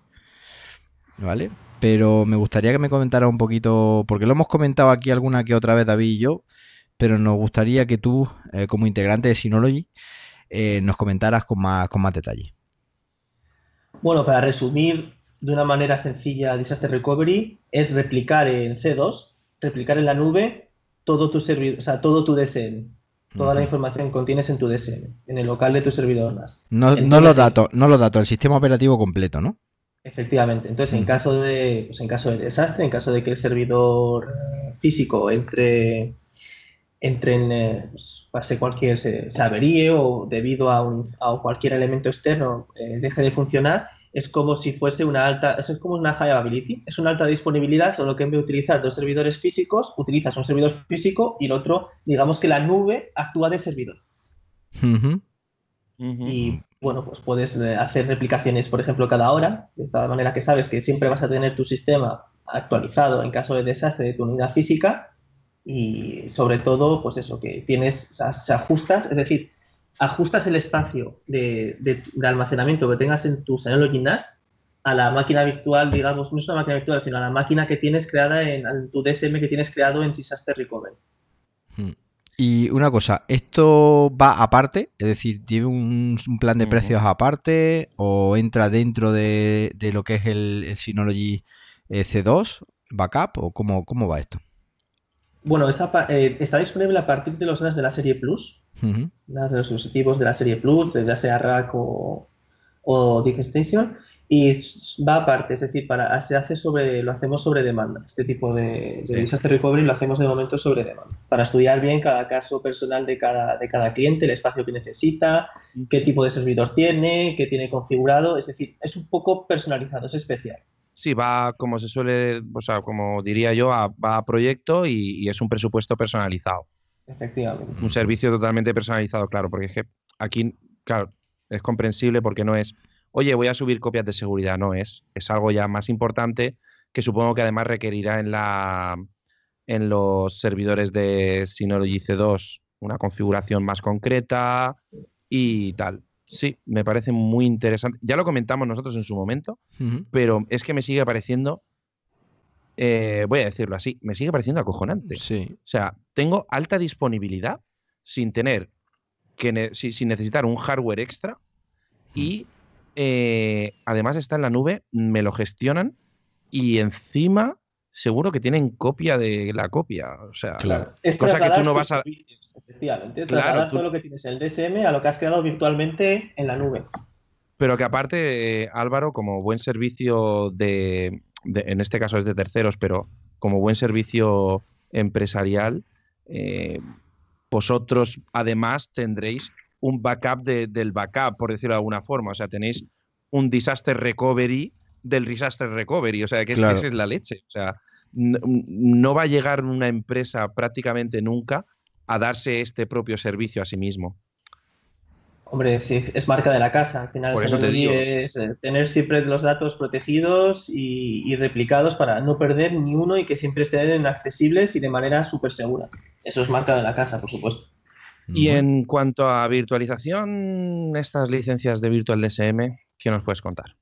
¿vale? Pero me gustaría que me comentara un poquito, porque lo hemos comentado aquí alguna que otra vez David y yo, pero nos gustaría que tú, eh, como integrante de Synology, eh, nos comentaras con más, con más detalle.
Bueno, para resumir de una manera sencilla Disaster Recovery, es replicar en C2, replicar en la nube todo tu servidor, o sea, todo tu DSM. Toda la información que contienes en tu DSM, en el local de tu servidor NAS.
No, no los datos, no los datos, el sistema operativo completo, ¿no?
Efectivamente. Entonces, en caso de, pues en caso de desastre, en caso de que el servidor físico entre entren, eh, pues, pase cualquier, se, averíe o debido a, un, a cualquier elemento externo eh, deje de funcionar, es como si fuese una alta, es como una high availability, es una alta disponibilidad, solo que en vez de utilizar dos servidores físicos, utilizas un servidor físico y el otro, digamos que la nube actúa de servidor. Y bueno, pues puedes eh, hacer replicaciones, por ejemplo, cada hora, de tal manera que sabes que siempre vas a tener tu sistema actualizado en caso de desastre de tu unidad física y sobre todo, pues eso, que tienes, se ajustas, es decir, ajustas el espacio de, almacenamiento que tengas en tu Synology NAS a la máquina virtual, digamos, no es una máquina virtual, sino a la máquina que tienes creada en, tu DSM que tienes creado en Disaster Recovery.
Hmm. Y una cosa, ¿esto va aparte? Es decir, ¿tiene un, plan de precios aparte o entra dentro de, lo que es el, Synology eh, C2 Backup o cómo, cómo va esto?
Bueno, eh, está disponible a partir de los NAS de la serie Plus, de los dispositivos de la serie Plus, ya sea Rack o, o Station, y va aparte, es decir, para, se hace sobre, lo hacemos sobre demanda. Este tipo de, de disaster recovery lo hacemos de momento sobre demanda, para estudiar bien cada caso personal de cada, de cada cliente, el espacio que necesita, qué tipo de servidor tiene, qué tiene configurado, es decir, es un poco personalizado, es especial.
Sí, va como se suele, o sea, como diría yo, va a proyecto y, es un presupuesto personalizado.
Efectivamente.
Un servicio totalmente personalizado, claro, porque es que aquí, claro, es comprensible porque no es, oye, voy a subir copias de seguridad, no es, es algo ya más importante que supongo que además requerirá en la en los servidores de Synology C2 una configuración más concreta y tal. Sí, me parece muy interesante. Ya lo comentamos nosotros en su momento, pero es que me sigue pareciendo, eh, voy a decirlo así, me sigue pareciendo acojonante.
Sí.
O sea, tengo alta disponibilidad sin tener que sin necesitar un hardware extra y eh, además está en la nube, me lo gestionan y encima seguro que tienen copia de la copia. O sea,
claro. cosa que tú no vas a. Efectivamente, trasladar todo lo que tienes en el DSM a lo que has creado virtualmente en la nube.
Pero que aparte, eh, Álvaro, como buen servicio de, en este caso es de terceros, pero como buen servicio empresarial, eh, vosotros además tendréis un backup del backup, por decirlo de alguna forma. O sea, tenéis un disaster recovery del disaster recovery. O sea, que es, la leche. O sea, no va a llegar una empresa prácticamente nunca a darse este propio servicio a sí mismo.
Hombre, sí, es marca de la casa. Al final,
eso
es eh, tener siempre los datos protegidos y, replicados para no perder ni uno y que siempre estén accesibles y de manera súper segura. Eso es marca de la casa, por supuesto.
Y en cuanto a virtualización, estas licencias de Virtual DSM, ¿qué nos puedes contar?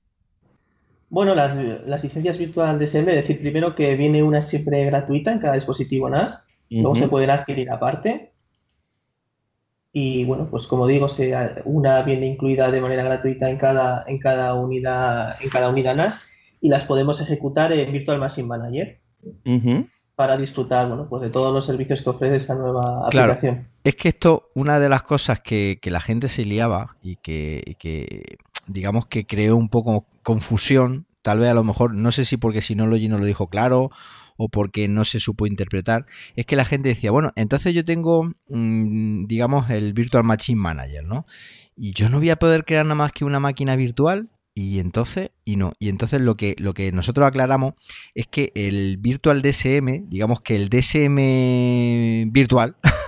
Bueno, las, licencias Virtual DSM, es decir, primero que viene una siempre gratuita en cada dispositivo NAS Luego se pueden adquirir aparte. Y bueno, pues como digo, una viene incluida de manera gratuita en cada, en cada unidad, en cada unidad NAS y las podemos ejecutar en Virtual Machine Manager. Para disfrutar bueno, pues de todos los servicios que ofrece esta nueva aplicación.
Es que esto, una de las cosas que, la gente se liaba y que, y que, digamos que creó un poco confusión, tal vez a lo mejor, no sé si porque Synology no lo dijo claro o porque no se supo interpretar, es que la gente decía, bueno, entonces yo tengo, mm, digamos, el Virtual Machine Manager, ¿no? Y yo no voy a poder crear nada más que una máquina virtual. Y entonces, y no, y entonces lo que, lo que nosotros aclaramos es que el Virtual DSM, digamos que el DSM virtual,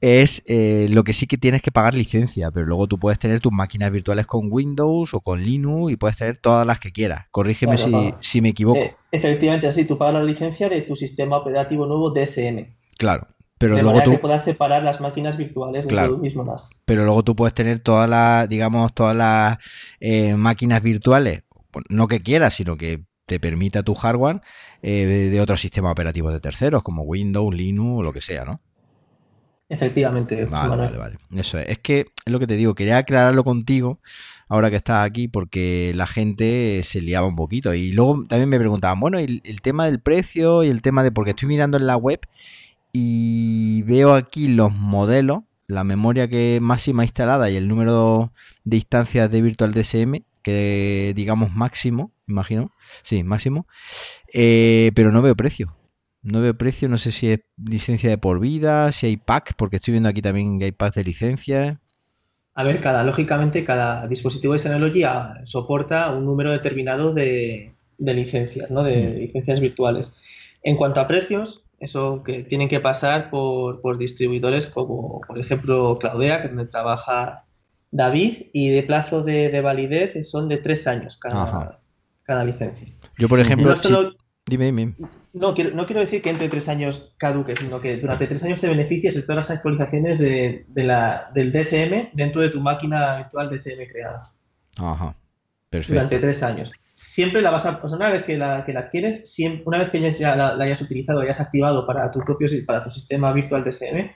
es eh, lo que sí que tienes que pagar licencia, pero luego tú puedes tener tus máquinas virtuales con Windows o con Linux y puedes tener todas las que quieras. Corrígeme si, me equivoco. Eh,
efectivamente, así tú pagas la licencia de tu sistema operativo nuevo DSM.
Claro. Pero
de
luego tú
que puedas separar las máquinas virtuales
claro,
mismo NAS.
Pero luego tú puedes tener todas las, digamos, todas las eh, máquinas virtuales, no que quieras, sino que te permita tu hardware de, de otros sistemas operativos de terceros, como Windows, Linux o lo que sea, ¿no?
Efectivamente.
Vale, vale, vale. Eso es. Es que es lo que te digo, quería aclararlo contigo ahora que estás aquí porque la gente se liaba un poquito. Y luego también me preguntaban, bueno, el, el tema del precio y el tema de... Porque estoy mirando en la web y veo aquí los modelos, la memoria que máxima instalada y el número de instancias de Virtual DSM, que digamos máximo, imagino. Sí, máximo. Eh, pero no veo precio. No veo precio, no sé si es licencia de por vida, si hay pack, porque estoy viendo aquí también que hay pack de licencias.
A ver, cada, lógicamente, cada dispositivo de Synology soporta un número determinado de, licencias, ¿no? De licencias virtuales. En cuanto a precios, eso que tienen que pasar por, distribuidores como, por ejemplo, Claudea, que donde trabaja David, y de plazo de, validez son de tres años cada, cada licencia.
Yo, por ejemplo, dime, dime.
No quiero, no quiero decir que entre tres años caduque, sino que durante tres años te beneficies de todas las actualizaciones de, la, del DSM dentro de tu máquina virtual DSM creada.
Ajá. Perfecto.
Durante tres años. Siempre la vas a, o una vez que la, que la adquieres, siempre, una vez que ya la, hayas utilizado, hayas activado para tu propio para tu sistema virtual DSM,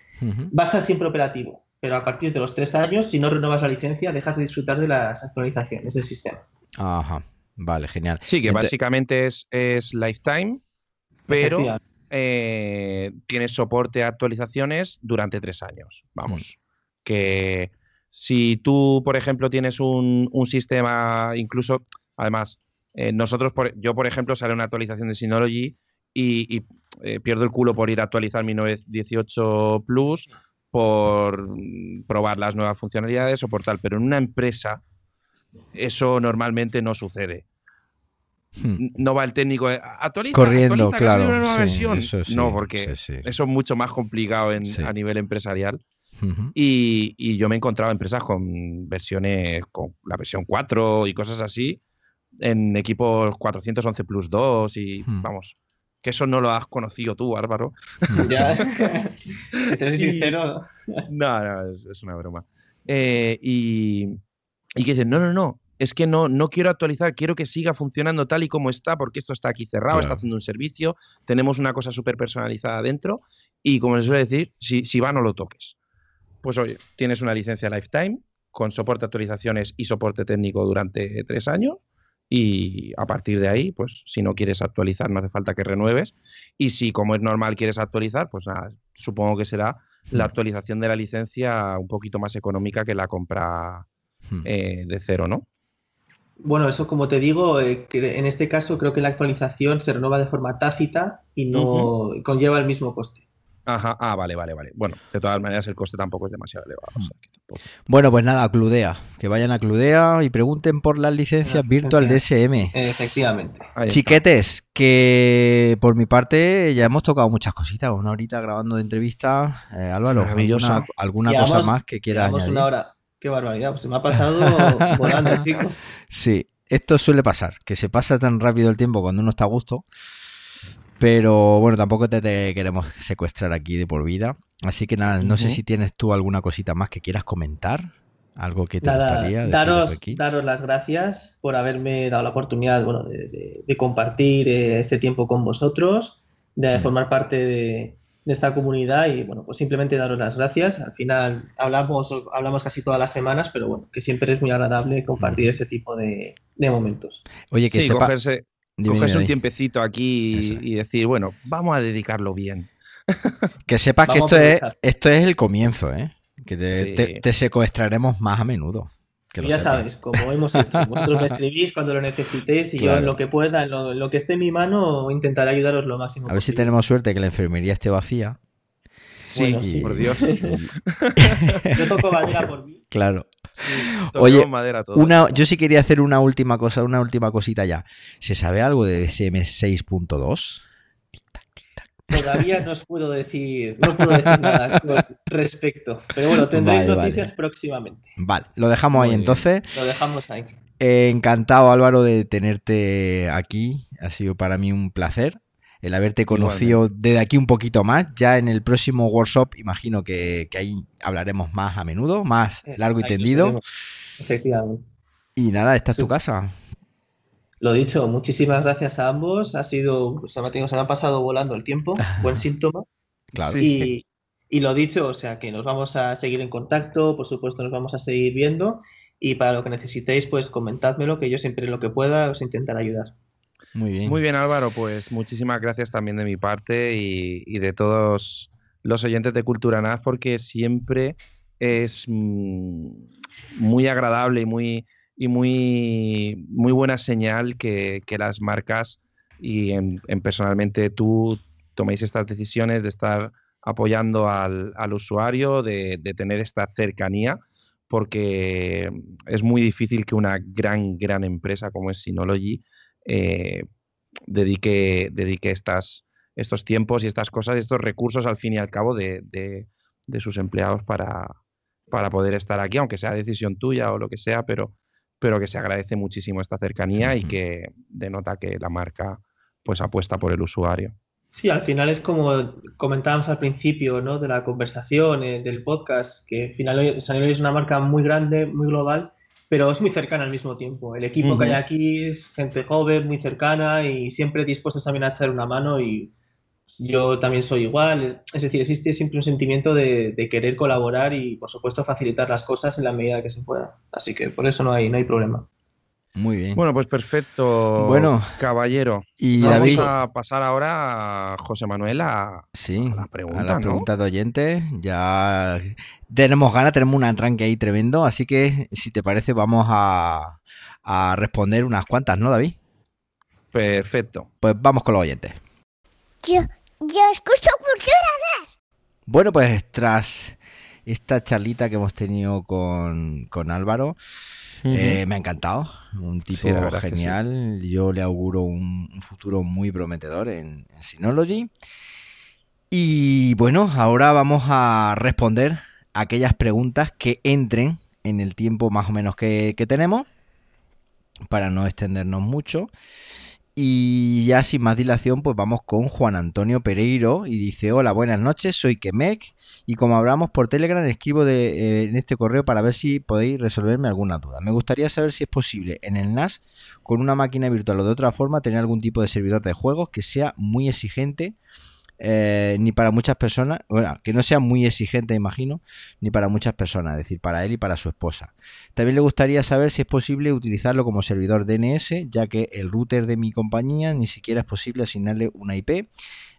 va a estar siempre operativo. Pero a partir de los tres años, si no renovas la licencia, dejas de disfrutar de las actualizaciones del sistema.
Ajá. Vale, genial.
Sí, que básicamente es, es lifetime pero eh, tienes soporte a actualizaciones durante tres años. Vamos, mm. que si tú, por ejemplo, tienes un, sistema, incluso, además, eh, nosotros, yo, por ejemplo, sale una actualización de Synology y, eh, pierdo el culo por ir a actualizar mi 918 Plus, por probar las nuevas funcionalidades o por tal, pero en una empresa eso normalmente no sucedermente Hmm. No va el técnico actualiza,
corriendo, claro.
no, porque eso es mucho más complicado a nivel empresarial. y, yo me he encontrado empresas con versiones, con la versión 4 y cosas así, en equipos 411 Plus 2 y hmm. vamos, que eso no lo has conocido tú, Álvaro.
Hmm. Ya, si te soy sincero.
no, no, es, una broma. Eh, y, y que dicen, no, no, no, es que no, no quiero actualizar, quiero que siga funcionando tal y como está, porque esto está aquí cerrado, está haciendo un servicio, tenemos una cosa súper personalizada dentro y como les suele decir, si, si va no lo toques. Pues oye, tienes una licencia lifetime con soporte actualizaciones y soporte técnico durante tres años y a partir de ahí, pues si no quieres actualizar no hace falta que renueves y si como es normal quieres actualizar, pues nada, supongo que será la hmm. actualización de la licencia un poquito más económica que la compra hmm. eh, de cero, ¿no?
Bueno, eso como te digo, eh, en este caso creo que la actualización se renueva de forma tácita y no conlleva el mismo coste.
Ajá, ah, vale, vale, vale. Bueno, de todas maneras el coste tampoco es demasiado elevado.
Bueno, pues nada, Cludea. Que vayan a Cludea y pregunten por las licencias Virtual DSM.
Efectivamente.
Chiquetes, que por mi parte ya hemos tocado muchas cositas. Una horita grabando de entrevista. Eh, Álvaro, ¿alguna, alguna cosa más que quieras añadir?
una hora. Qué barbaridad, pues se me ha pasado volando, chico.
Sí, esto suele pasar, que se pasa tan rápido el tiempo cuando uno está a gusto. Pero bueno, tampoco te, queremos secuestrar aquí de por vida. Así que nada, no sé si tienes tú alguna cosita más que quieras comentar. Algo que te gustaría
daros, aquí. daros las gracias por haberme dado la oportunidad bueno, de, compartir eh, este tiempo con vosotros, de formar parte de, de esta comunidad y bueno, pues simplemente daros las gracias. Al final hablamos, hablamos casi todas las semanas, pero bueno, que siempre es muy agradable compartir este tipo de, momentos.
Oye, que sepa... cogerse, un tiempecito aquí y decir, bueno, vamos a dedicarlo bien.
Que sepas que esto es, esto es el comienzo, ¿eh? Que te secuestraremos más a menudo
ya sabes, como hemos hecho, vosotros me escribís cuando lo necesitéis y yo en lo que pueda, en lo, que esté en mi mano, intentaré ayudaros lo máximo.
A ver si tenemos suerte que la enfermería esté vacía.
Sí, por Dios.
yo toco madera por mí.
Claro. Oye, una, yo sí quería hacer una última cosa, una última cosita ya. ¿Se sabe algo de DSM 6.2?
Todavía no os puedo decir, no puedo decir nada con respecto. Pero bueno, tendréis noticias próximamente.
Vale, lo dejamos ahí entonces.
Lo dejamos ahí.
encantado, Álvaro, de tenerte aquí. Ha sido para mí un placer el haberte conocido desde aquí un poquito más. Ya en el próximo workshop imagino que, ahí hablaremos más a menudo, más eh, largo y tendido.
Efectivamente.
Y nada, esta es tu casa.
Lo dicho, muchísimas gracias a ambos. Ha sido, se me, ha pasado volando el tiempo, buen síntoma.
claro.
Y, y lo dicho, o sea que nos vamos a seguir en contacto, por supuesto nos vamos a seguir viendo y para lo que necesitéis, pues comentádmelo, que yo siempre lo que pueda os intentaré ayudar.
Muy bien. Muy bien, Álvaro. Pues muchísimas gracias también de mi parte y, de todos los oyentes de Cultura NAS, porque siempre es mm, muy agradable y muy, y muy, muy buena señal que, las marcas y en, personalmente tú toméis estas decisiones de estar apoyando al, usuario, de, tener esta cercanía, porque es muy difícil que una gran, gran empresa como es Synology eh, dedique, dedique estas, estos tiempos y estas cosas, estos recursos al fin y al cabo de, sus empleados para, para, poder estar aquí, aunque sea decisión tuya o lo que sea, pero, pero que se agradece muchísimo esta cercanía y que denota que la marca pues apuesta por el usuario.
Sí, al final es como comentábamos al principio ¿no? de la conversación, eh, del podcast, que al final es una marca muy grande, muy global, pero es muy cercana al mismo tiempo. El equipo que hay aquí es gente joven, muy cercana y siempre dispuestos también a echar una mano y yo también soy igual. Es decir, existe siempre un sentimiento de, querer colaborar y, por supuesto, facilitar las cosas en la medida que se pueda. Así que por eso no hay, no hay problema.
Muy bien.
Bueno, pues perfecto.
Bueno,
caballero.
Y
vamos a pasar ahora a José Manuel a,
sí, a la pregunta. de oyentes. Ya tenemos ganas, tenemos un arranque ahí tremendo. Así que, si te parece, vamos a, responder unas cuantas, ¿no, David?
Perfecto.
Pues vamos con los oyentes.
Yo, yo escucho cultura
Bueno, pues tras esta charlita que hemos tenido con, con Álvaro. Eh, me ha encantado, un tipo genial. Yo le auguro un, futuro muy prometedor en, Synology. Y bueno, ahora vamos a responder aquellas preguntas que entren en el tiempo más o menos que, que tenemos, para no extendernos mucho. Y ya sin más dilación, pues vamos con Juan Antonio Pereiro y dice, hola, buenas noches, soy Kemek y como hablamos por Telegram escribo de, eh, en este correo para ver si podéis resolverme alguna duda. Me gustaría saber si es posible en el NAS con una máquina virtual o de otra forma tener algún tipo de servidor de juegos que sea muy exigente eh, ni para muchas personas, bueno, que no sea muy exigente, imagino, ni para muchas personas, es decir, para él y para su esposa. También le gustaría saber si es posible utilizarlo como servidor DNS, ya que el router de mi compañía ni siquiera es posible asignarle una IP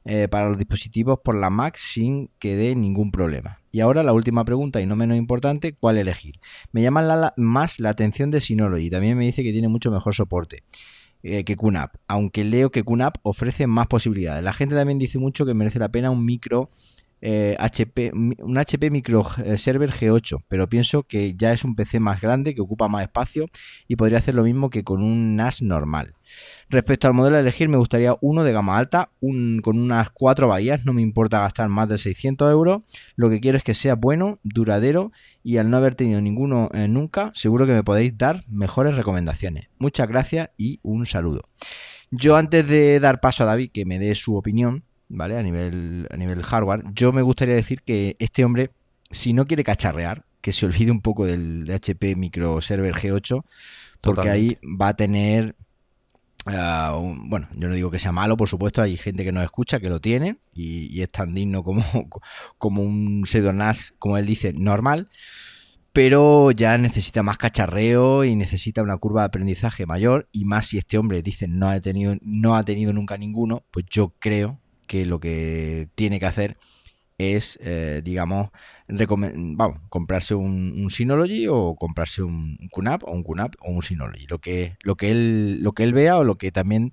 eh, para los dispositivos por la Mac sin que dé ningún problema. Y ahora la última pregunta y no menos importante, ¿cuál elegir? Me llama más la atención de Synology, también me dice que tiene mucho mejor soporte. Eh, que QNAP, aunque leo que QNAP ofrece más posibilidades. La gente también dice mucho que merece la pena un micro Eh, un HP Micro eh, Server G8, pero pienso que ya es un PC más grande, que ocupa más espacio y podría hacer lo mismo que con un NAS normal. Respecto al modelo a elegir, me gustaría uno de gama alta, con unas cuatro bahías, no me importa gastar más de 600 euros, lo que quiero es que sea bueno, duradero y al no haber tenido ninguno eh, nunca, seguro que me podéis dar mejores recomendaciones. Muchas gracias y un saludo. Yo antes de dar paso a David que me dé su opinión, ¿vale? A nivel, a nivel hardware. Yo me gustaría decir que este hombre, si no quiere cacharrear, que se olvide un poco del HP Micro Server G8, porque ahí va a tener ah, bueno, yo no digo que sea malo, por supuesto, hay gente que nos escucha que lo tiene y, es tan digno como, como un pseudo NAS, como él dice, normal, pero ya necesita más cacharreo y necesita una curva de aprendizaje mayor y más si este hombre dice no ha tenido, no ha tenido nunca ninguno, pues yo creo que lo que tiene que hacer es, eh, digamos, vamos, comprarse un, Synology o comprarse un QNAP o un QNAP o un Synology. Lo que, lo que, él, lo que él vea o lo que también,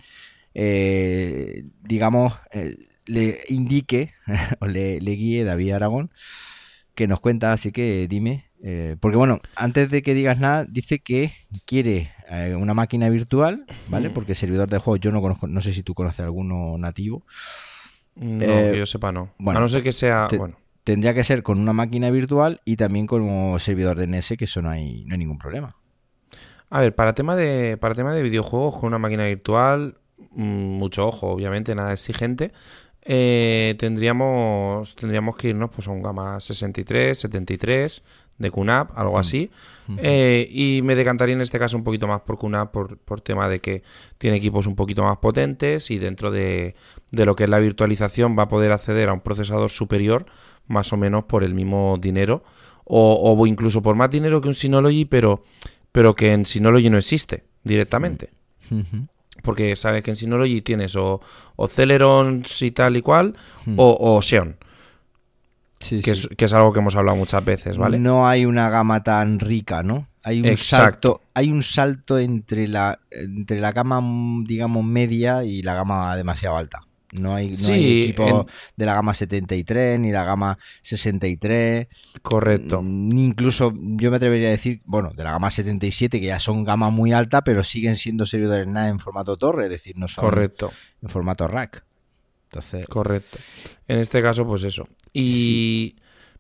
eh, digamos, eh, le indique o le, guíe David Aragón, que nos cuenta. Así que dime, porque bueno, antes de que digas nada, dice que quiere una máquina virtual, ¿vale? Porque servidor de juego yo no conozco, no sé si tú conoces alguno nativo
No, que yo sepa no. Bueno, a no ser que sea... bueno.
Tendría que ser con una máquina virtual y también como servidor DNS, que eso no hay, no hay ningún problema.
A ver, para tema de, para tema de videojuegos con una máquina virtual, mm, mucho ojo, obviamente, nada exigente. Eh, tendríamos, tendríamos que irnos pues, a un gama 63, 73 de QNAP, algo mm. así. Eh, y me decantaría en este caso un poquito más por QNAP por, por tema de que tiene equipos un poquito más potentes y dentro de, de lo que es la virtualización va a poder acceder a un procesador superior más o menos por el mismo dinero o, o incluso por más dinero que un Synology, pero pero que en Synology no existe directamente. Mm. Porque sabes que en Synology tienes o, o Celerons y tal y cual, mm. o, Xeon. Que, Es, algo que hemos hablado muchas veces, ¿vale?
No hay una gama tan rica, ¿no? Hay un salto, hay un salto entre la, entre la gama, digamos, media y la gama demasiado alta. No hay, no equipo de la gama 73 ni la gama 63.
Correcto.
Ni incluso yo me atrevería a decir, bueno, de la gama 77, que ya son gama muy alta, pero siguen siendo servidores NAS en formato torre, es decir, no son
Correcto.
en formato rack. Entonces...
Correcto. En este caso, pues eso. Y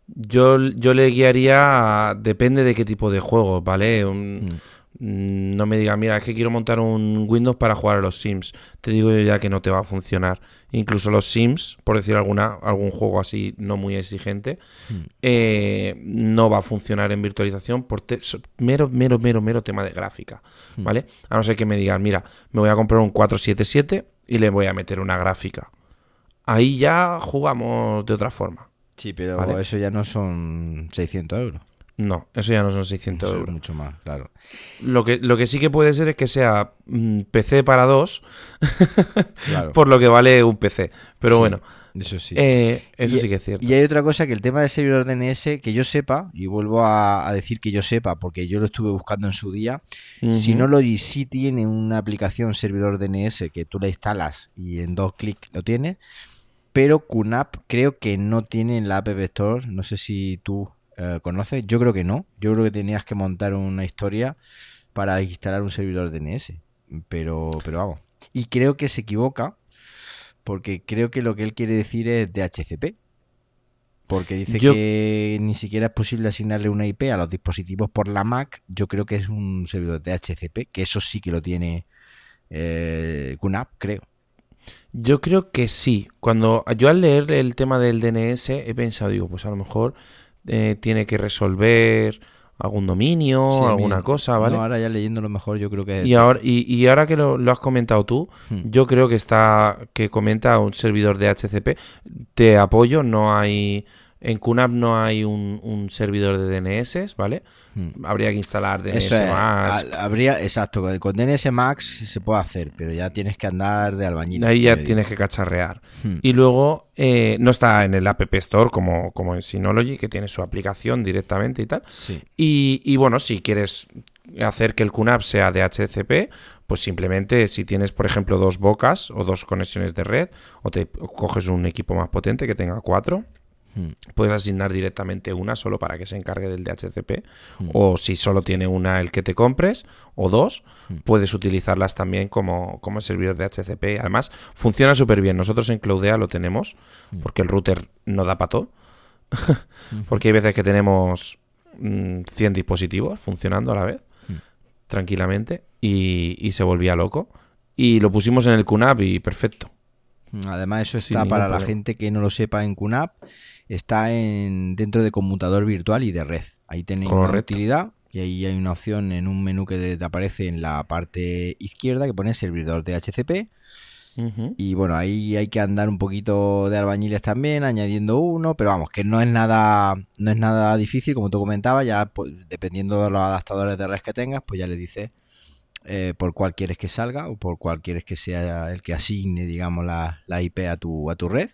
yo, yo le guiaría, depende de qué tipo de juego, ¿vale? Un, mm. Mm, no me diga, mira, es que quiero montar un Windows para jugar a los Sims. Te digo yo ya que no te va a funcionar. Incluso los Sims, por decir alguna, algún juego así no muy exigente, hmm. eh, no va a funcionar en virtualización por mero, mero, mero, mero tema de gráfica. ¿Vale? A no ser que me digan, mira, me voy a comprar un 477 y le voy a meter una gráfica. Ahí ya jugamos de otra forma.
Sí, pero eso ya no son 600 euros.
No, eso ya no son 600 euros.
mucho más, claro.
Lo que, lo que sí que puede ser es que sea mm, PC para dos, por lo que vale un PC. Pero bueno,
eso sí.
Eh, eso sí que es cierto.
Y hay otra cosa que el tema del servidor DNS, que yo sepa, y vuelvo a, decir que yo sepa, porque yo lo estuve buscando en su día, si no lo sí tiene una aplicación servidor DNS que tú la instalas y en dos clics lo tienes, pero QNAP creo que no tiene en la App Store, no sé si tú eh, ¿Conoces? Yo creo que no. Yo creo que tenías que montar una historia para instalar un servidor DNS. Pero, pero vamos. Y creo que se equivoca porque creo que lo que él quiere decir es DHCP. Porque dice que ni siquiera es posible asignarle una IP a los dispositivos por la Mac. Yo creo que es un servidor DHCP, que eso sí que lo tiene eh, QNAP, creo.
Yo creo que sí. Cuando yo al leer el tema del DNS he pensado, digo, pues a lo mejor eh, tiene que resolver algún dominio, alguna cosa, ¿vale?
ahora ya leyéndolo mejor yo creo que...
Y ahora, y, ahora que lo, has comentado tú, hmm. yo creo que está, que comenta un servidor de HCP, te apoyo, no hay en QNAP no hay un, servidor de DNS, ¿vale? Hmm. Habría que instalar DNS Max.
Habría, exacto, con DNS Max se puede hacer, pero ya tienes que andar de albañil.
Ahí ya tienes que cacharrear. Hmm. Y luego eh, no está en el App Store como, como en Synology, que tiene su aplicación directamente y tal.
Sí.
Y, y bueno, si quieres hacer que el QNAP sea de HCP, pues simplemente si tienes, por ejemplo, dos bocas o dos conexiones de red, o te coges un equipo más potente que tenga cuatro. Puedes asignar directamente una solo para que se encargue del DHCP. Hmm. O si solo tiene una el que te compres, o dos, hmm. puedes utilizarlas también como, como servidor de HCP. Además, funciona súper bien. Nosotros en Cloudea lo tenemos, porque el router no da para todo. porque hay veces que tenemos 100 mm, dispositivos funcionando a la vez, tranquilamente, y, se volvía loco. Y lo pusimos en el QNAP y perfecto.
Además, eso está para la gente que no lo sepa en QNAP está en, dentro de conmutador virtual y de red. Ahí tenéis una utilidad y ahí hay una opción en un menú que te aparece en la parte izquierda que pone servidor de HCP. Y bueno, ahí hay que andar un poquito de albañiles también, añadiendo uno, pero vamos, que no es nada, no es nada difícil, como tú comentabas, ya pues, dependiendo de los adaptadores de red que tengas, pues ya le dices eh, por cuál quieres que salga o por cuál quieres que sea el que asigne, digamos, la, la IP a tu, a tu red.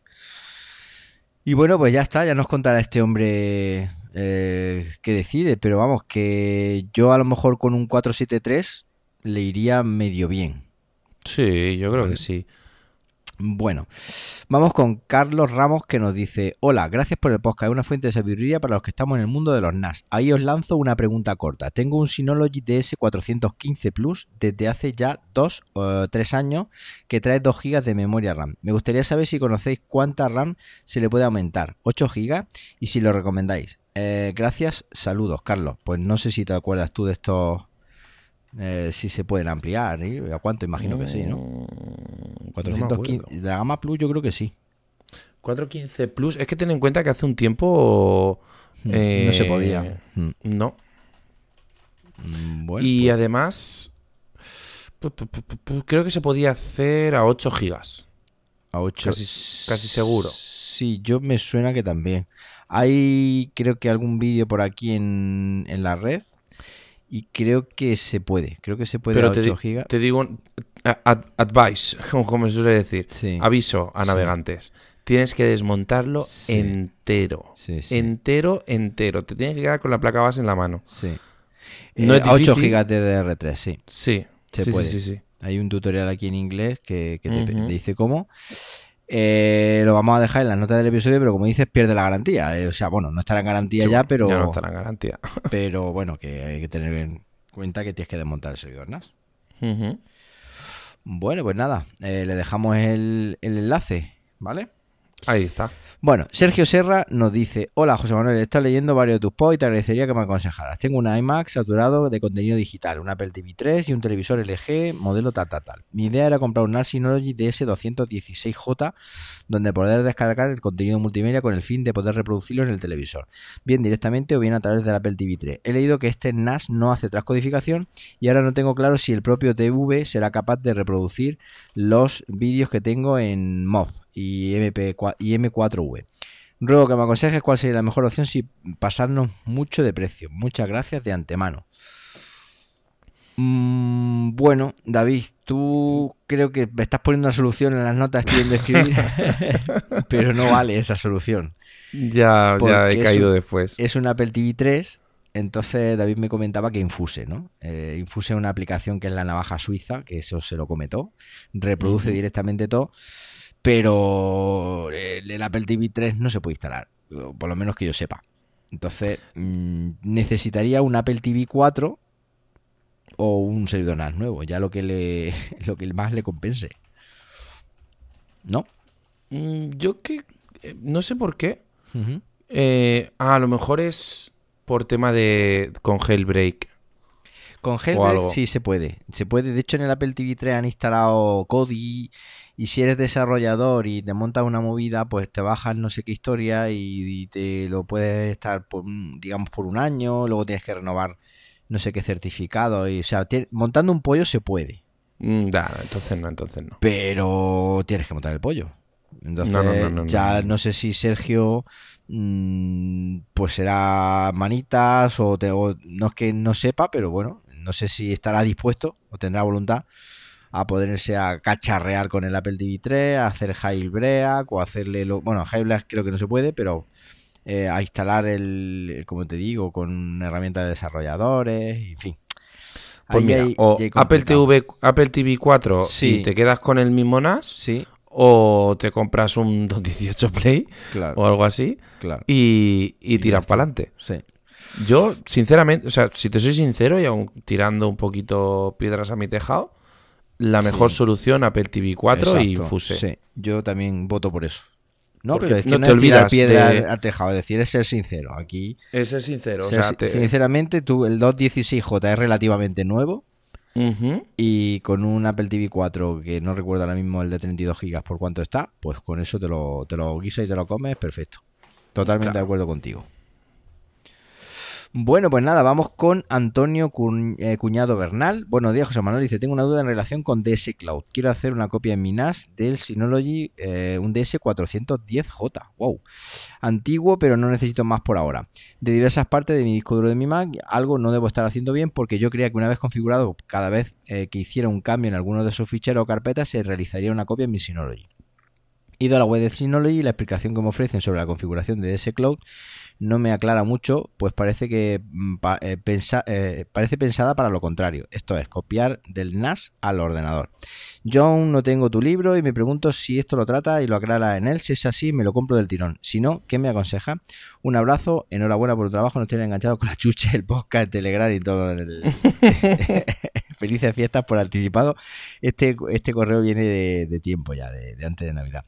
Y bueno, pues ya está, ya nos contará este hombre eh, que decide, pero vamos, que yo a lo mejor con un 473 le iría medio bien.
Sí, yo creo que sí.
Bueno, vamos con Carlos Ramos que nos dice, hola, gracias por el podcast, es una fuente de sabiduría para los que estamos en el mundo de los NAS. Ahí os lanzo una pregunta corta. Tengo un Synology DS415 Plus desde hace ya dos o tres años que trae 2 GB de memoria RAM. Me gustaría saber si conocéis cuánta RAM se le puede aumentar, 8 GB, y si lo recomendáis. Eh, gracias, saludos, Carlos. Pues no sé si te acuerdas tú de estos eh, si se pueden ampliar. ¿eh? ¿A cuánto? Imagino que sí, ¿no? 415. Mm, de la gama Plus yo creo que sí.
415 Plus. Es que ten en cuenta que hace un tiempo...
Mm, no se podía.
Mm. No. y pues. además... Creo que se podía hacer a 8 gigas.
A 8.
Casi, casi seguro.
Sí, yo me suena que también. Hay creo que algún vídeo por aquí en, en la red y creo que se puede. Creo que se puede
Pero a 8 GB. Te digo, advice, como, se suele decir. Aviso a navegantes. Tienes que desmontarlo entero. Entero, entero. Te tienes que quedar con la placa base en la mano.
Sí. No 8 eh, GB de DR3, sí.
Sí.
Se puede. Hay un tutorial aquí en inglés que, te, dice cómo. Eh, lo vamos a dejar en las notas del episodio, pero como dices, pierde la garantía. Eh, o sea, bueno, no estará en garantía ya, pero.
Ya no estará en garantía.
pero bueno, que hay que tener en cuenta que tienes que desmontar el servidor NAS. Bueno, pues nada, eh, le dejamos el, el enlace, ¿vale?
Ahí está.
Bueno, Sergio Serra nos dice: Hola José Manuel, estás leyendo varios de tus posts y te agradecería que me aconsejaras. Tengo un iMac saturado de contenido digital, un Apple TV 3 y un televisor LG modelo tal tal tal. Mi idea era comprar un Synology DS216J donde poder descargar el contenido multimedia con el fin de poder reproducirlo en el televisor, bien directamente o bien a través del Apple TV 3. He leído que este NAS no hace transcodificación y ahora no tengo claro si el propio TV será capaz de reproducir los vídeos que tengo en MOV y, MP, y M4V. Ruego que me aconsejes cuál sería la mejor opción si pasarnos mucho de precio. Muchas gracias de antemano. Mm, bueno, David, tú creo que me estás poniendo una solución en las notas, estoy viendo escribir, pero no vale esa solución.
Ya, ya he caído después.
Es un Apple TV 3, entonces David me comentaba que Infuse, ¿no? Eh, Infuse es una aplicación que es la navaja suiza, que eso se lo comentó, reproduce directamente todo pero el, Apple TV 3 no se puede instalar, por lo menos que yo sepa. Entonces, mm, necesitaría un Apple TV 4 o un servidor NAS nuevo, ya lo que le lo que más le compense. ¿No?
Mm, yo que eh, no sé por qué. Eh, ah, a lo mejor es por tema de con Jailbreak.
Con Jailbreak sí se puede. Se puede. De hecho, en el Apple TV 3 han instalado Kodi y si eres desarrollador y te montas una movida, pues te bajas no sé qué historia y, te lo puedes estar, por, digamos, por un año, luego tienes que renovar no sé qué certificado. Y, o sea, montando un pollo se puede.
Mm, entonces no, entonces no.
Pero tienes que montar el pollo. Entonces, ya no, sé si Sergio mm, pues será manitas o, o, no es que no sepa, pero bueno, no sé si estará dispuesto o tendrá voluntad a ponerse a cacharrear con el Apple TV 3, a hacer jailbreak o hacerle lo, bueno, jailbreak creo que no se puede, pero eh, a instalar el, como te digo, con herramientas de desarrolladores, en fin.
Pues mira, o Apple TV, Apple TV 4 y te quedas con el mismo NAS.
Sí.
O te compras un 218 Play o algo así
claro.
y, y tiras para adelante.
Sí.
Yo, sinceramente, o sea, si te soy sincero y aún tirando un poquito piedras a mi tejado, la mejor solución Apple TV 4 y Infuse.
Sí, yo también voto por eso. No, pero es que no, te olvidas piedra al tejado, es decir, es ser sincero. Aquí.
Es ser sincero.
Sinceramente, tú, el 216J es relativamente nuevo. Y con un Apple TV 4, que no recuerdo ahora mismo el de 32 GB por cuánto está, pues con eso te lo, te lo guisas y te lo comes, perfecto. Totalmente de acuerdo contigo. Bueno, pues nada, vamos con Antonio eh, Cuñado Bernal. Buenos días, José Manuel. Dice, tengo una duda en relación con DS Cloud. Quiero hacer una copia en mi NAS del Synology, eh, un DS410J. Wow. Antiguo, pero no necesito más por ahora. De diversas partes de mi disco duro de mi Mac, algo no debo estar haciendo bien porque yo creía que una vez configurado, cada vez eh, que hiciera un cambio en alguno de sus ficheros o carpetas, se realizaría una copia en mi Synology. Ido a la web de Synology y la explicación que me ofrecen sobre la configuración de DS Cloud no me aclara mucho, pues parece que mm, eh, eh, parece pensada para lo contrario. Esto es copiar del NAS al ordenador. Yo aún no tengo tu libro y me pregunto si esto lo trata y lo aclara en él. Si es así, me lo compro del tirón. Si no, ¿qué me aconseja? Un abrazo, enhorabuena por tu trabajo, nos tienen enganchados con la chuche, el podcast, el Telegram y todo. El... Felices fiestas por anticipado. Este, este correo viene de, tiempo ya, de, antes de Navidad.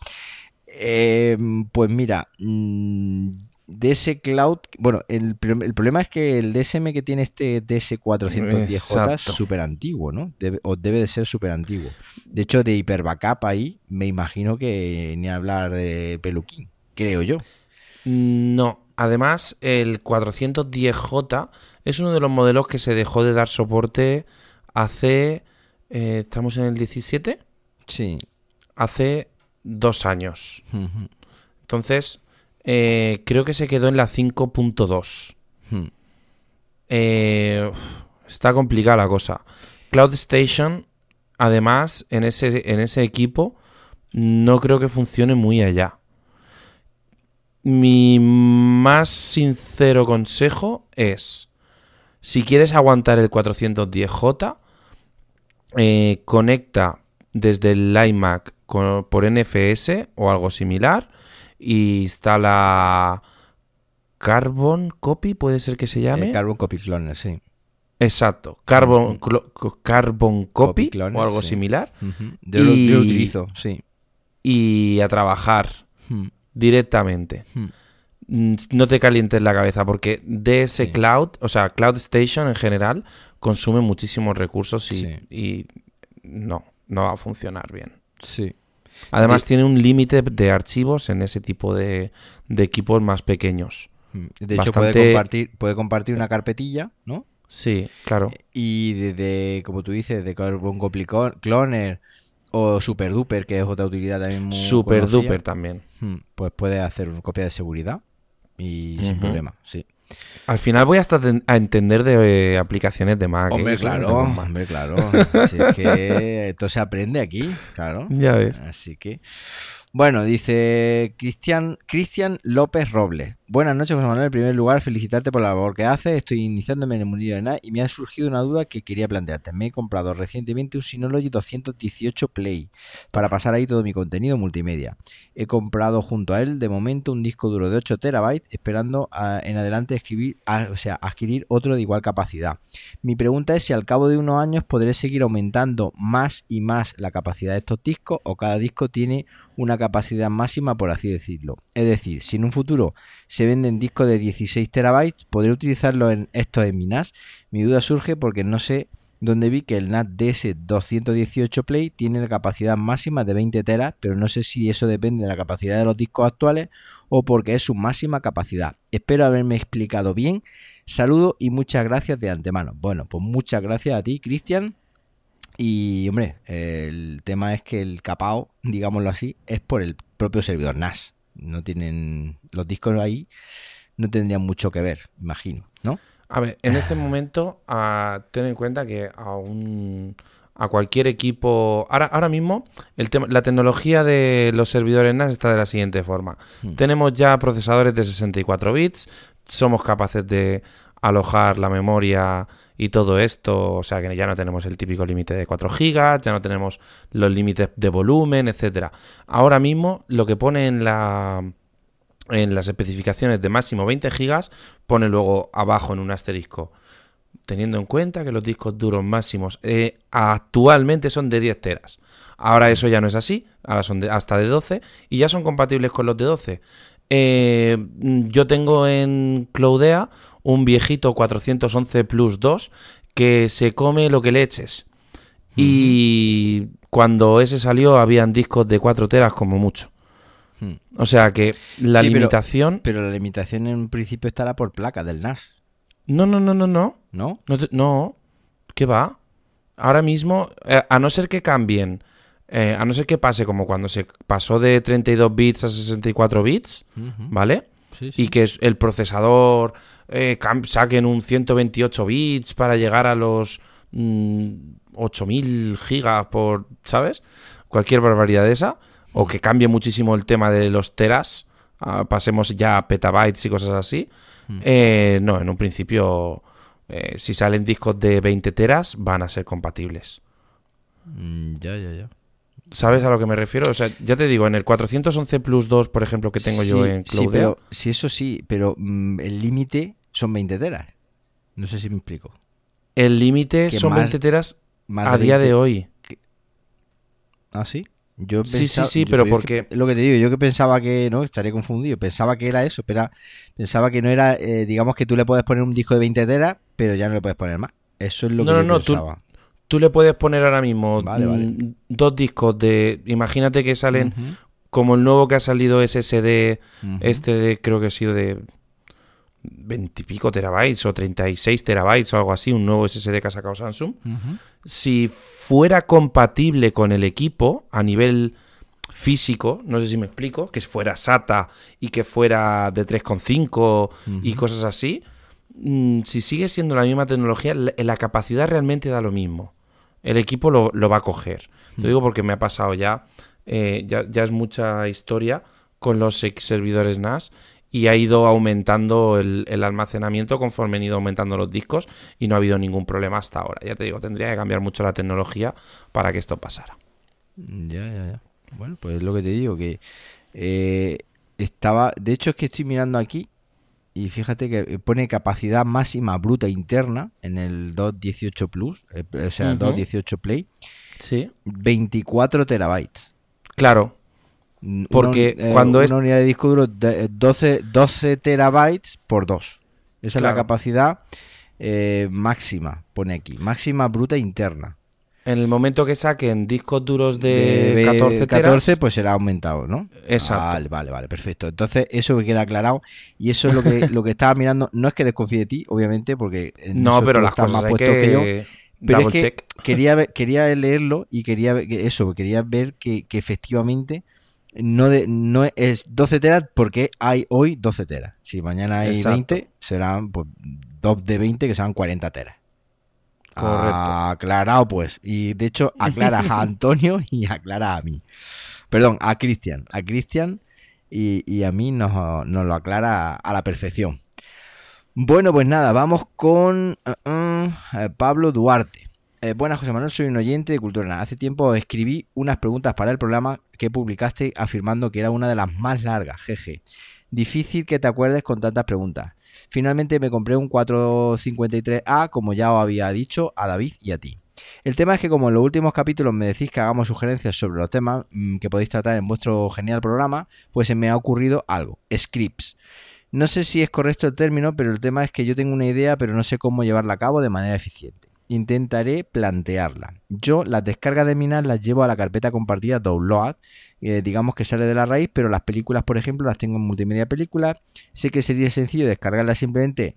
Eh, pues mira, mm, DS Cloud, bueno, el, problema es que el DSM que tiene este DS410J es súper antiguo, ¿no? Debe, o debe de ser súper antiguo. De hecho, de Hyper Backup ahí, me imagino que ni hablar de peluquín, creo yo.
No, además el 410J es uno de los modelos que se dejó de dar soporte hace... Eh, ¿Estamos en el 17?
Sí.
Hace dos años. Entonces, eh, creo que se quedó en la 5.2. Hmm. Eh, está complicada la cosa. Cloud Station, además, en ese, en ese equipo, no creo que funcione muy allá. Mi más sincero consejo es, si quieres aguantar el 410J, eh, conecta desde el iMac por NFS o algo similar y instala Carbon Copy, puede ser que se llame.
Eh, Carbon Copy Cloner, sí.
Exacto, Carbon, Carbon Copy, o algo similar.
yo, lo, utilizo, sí.
Y a trabajar hmm. directamente. Hmm. Mm, no te calientes la cabeza porque DS Cloud, o sea, Cloud Station en general, consume muchísimos recursos y, y no, no va a funcionar bien.
Sí.
Además tiene un límite de archivos en ese tipo de, equipos más pequeños.
De hecho puede compartir puede compartir una carpetilla, ¿no?
Sí, claro.
Y de, como tú dices, de Carbon Copy Cloner o Super Duper, que es otra utilidad también muy
Super Duper también.
Mm, pues puede hacer una copia de seguridad y sin problema, sí.
Al final voy hasta a entender de eh, aplicaciones de Mac.
Hombre, ¿eh? claro, hombre, claro. Así que esto se aprende aquí, claro.
Ya ves.
Así que. Bueno, dice Cristian, Cristian López Robles. Buenas noches, José Manuel. En primer lugar, felicitarte por la labor que haces. Estoy iniciándome en el mundillo de NAS y me ha surgido una duda que quería plantearte. Me he comprado recientemente un Synology 218 Play para pasar ahí todo mi contenido multimedia. He comprado junto a él de momento un disco duro de 8 terabytes, esperando en adelante escribir, adquirir otro de igual capacidad. Mi pregunta es si al cabo de unos años podré seguir aumentando más y más la capacidad de estos discos o cada disco tiene una capacidad máxima, por así decirlo. Es decir, si en un futuro se venden discos de 16 terabytes, ¿podré utilizarlo en esto en mi NAS? Mi duda surge porque no sé dónde vi que el NAS DS218 Play tiene la capacidad máxima de 20 teras, pero no sé si eso depende de la capacidad de los discos actuales o porque es su máxima capacidad. Espero haberme explicado bien. Saludo y muchas gracias de antemano. Bueno, pues muchas gracias a ti, Cristian. Y hombre, el tema es que el capao, digámoslo así, es por el propio servidor NAS. No tienen los discos ahí, no tendrían mucho que ver, imagino, ¿no?
A ver, en este momento, a, ten en cuenta que a un a cualquier equipo. Ahora, ahora mismo, el la tecnología de los servidores NAS está de la siguiente forma. Hmm. Tenemos ya procesadores de 64 bits, somos capaces de alojar la memoria y todo esto, o sea que ya no tenemos el típico límite de 4 GB, ya no tenemos los límites de volumen, etcétera. Ahora mismo lo que pone en la en las especificaciones de máximo 20 GB pone luego abajo en un asterisco teniendo en cuenta que los discos duros máximos eh, actualmente son de 10 teras. Ahora eso ya no es así, ahora son hasta de 12 y ya son compatibles con los de 12. Eh, yo tengo en Cloudea un viejito 411 Plus 2 que se come lo que le eches. Y cuando ese salió habían discos de 4 teras como mucho. Hmm. O sea que la limitación...
Pero, la limitación en principio estará por placa del NAS.
No, no, no, no, no.
¿No?
No, ¿qué va? Ahora mismo, eh, a no ser que cambien eh, a no ser que pase como cuando se pasó de 32 bits a 64 bits, ¿vale? Y que el procesador eh, saquen un 128 bits para llegar a los 8000 mm, gigas por, ¿sabes? Cualquier barbaridad de esa. O que cambie muchísimo el tema de los teras. pasemos ya a petabytes y cosas así. Hmm. Eh, no, en un principio, eh, si salen discos de 20 teras, van a ser compatibles.
Mm, ya, ya, ya.
¿Sabes a lo que me refiero? O sea, ya te digo, en el 411 Plus 2, por ejemplo, que tengo yo en
Cloudeo... Sí, pero, sí, eso sí, pero mm, el límite son 20 teras. No sé si me explico.
El límite son 20 teras a día de hoy.
¿Ah, sí?
Yo sí, sí, sí, pero porque...
lo que te digo, yo que pensaba que, no, estaré confundido, pensaba que era eso, pero pensaba que no era, eh, digamos que tú le puedes poner un disco de 20 teras, pero ya no le puedes poner más. Eso es lo que yo no, pensaba.
Tú, tú, le puedes poner ahora mismo mm, dos discos de, imagínate que salen como el nuevo que ha salido SSD, este de, creo que ha sido de 20 y pico terabytes o 36 terabytes o algo así, un nuevo SSD que ha sacado Samsung, si fuera compatible con el equipo a nivel físico, no sé si me explico, que fuera SATA y que fuera de 3,5 y cosas así, mm, si sigue siendo la misma tecnología, la, capacidad realmente da lo mismo. El equipo lo, va a coger. Lo digo porque me ha pasado ya, eh, ya, ya es mucha historia con los servidores NAS y ha ido aumentando el, almacenamiento conforme han ido aumentando los discos y no ha habido ningún problema hasta ahora. Ya te digo, tendría que cambiar mucho la tecnología para que esto pasara.
Ya, ya, ya. Bueno, pues es lo que te digo, que eh, estaba, de hecho es que estoy mirando aquí y fíjate que pone capacidad máxima bruta interna en el 218 Plus, eh, o sea, 218 Play.
Sí.
24 terabytes.
Claro, porque eh, cuando
es... Una unidad de disco duro de 12, 12 terabytes por 2. Esa es la capacidad eh, máxima, pone aquí. Máxima bruta interna.
En el momento que saquen discos duros de, 14
teras... 14 pues será aumentado, ¿no?
Exacto.
Vale, vale, vale, perfecto. Entonces eso me queda aclarado y eso es lo que, lo que estaba mirando. No es que desconfíe de ti, obviamente, porque...
No, pero las cosas más puesto que... yo.
Pero es que quería, quería leerlo y quería ver, eso, quería ver que, que efectivamente no, no es 12 teras porque hay hoy 12 teras. Si mañana hay 20, serán pues, dos de 20 que serán 40 teras. Aclarado, pues. Y de hecho, aclara a Antonio y aclara a mí. Perdón, a Cristian. A Cristian y, a mí nos, lo aclara a la perfección. Bueno, pues nada, vamos con uh, uh, Pablo Duarte. Eh, buenas, José Manuel, soy un oyente de Cultura Hace tiempo escribí unas preguntas para el programa que publicaste afirmando que era una de las más largas, jeje. Difícil que te acuerdes con tantas preguntas. Finalmente me compré un 453A, como ya os había dicho a David y a ti. El tema es que como en los últimos capítulos me decís que hagamos sugerencias sobre los temas mm, que podéis tratar en vuestro genial programa, pues se me ha ocurrido algo, scripts. No sé si es correcto el término, pero el tema es que yo tengo una idea, pero no sé cómo llevarla a cabo de manera eficiente intentaré plantearla. Yo las descargas de Minas las llevo a la carpeta compartida Download, eh, digamos que sale de la raíz, pero las películas, por ejemplo, las tengo en multimedia películas. Sé que sería sencillo descargarlas simplemente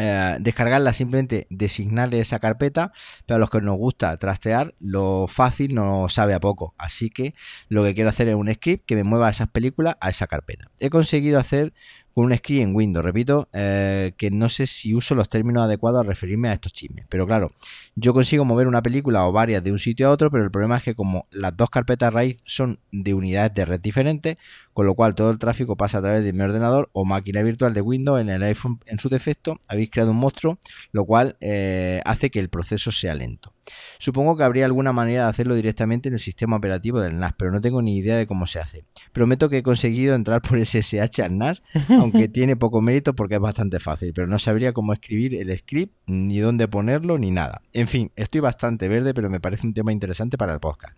eh, descargarla simplemente designarle esa carpeta, pero a los que nos gusta trastear, lo fácil no sabe a poco. Así que lo que quiero hacer es un script que me mueva esas películas a esa carpeta. He conseguido hacer con un script en Windows. Repito eh, que no sé si uso los términos adecuados a referirme a estos chismes. Pero claro, yo consigo mover una película o varias de un sitio a otro, pero el problema es que como las dos carpetas raíz son de unidades de red diferentes, con lo cual todo el tráfico pasa a través de mi ordenador o máquina virtual de Windows en el iPhone en su defecto, habéis creado un monstruo, lo cual eh, hace que el proceso sea lento. Supongo que habría alguna manera de hacerlo directamente en el sistema operativo del NAS, pero no tengo ni idea de cómo se hace. Prometo que he conseguido entrar por SSH al NAS, aunque tiene poco mérito porque es bastante fácil, pero no sabría cómo escribir el script, ni dónde ponerlo, ni nada. En fin, estoy bastante verde, pero me parece un tema interesante para el podcast.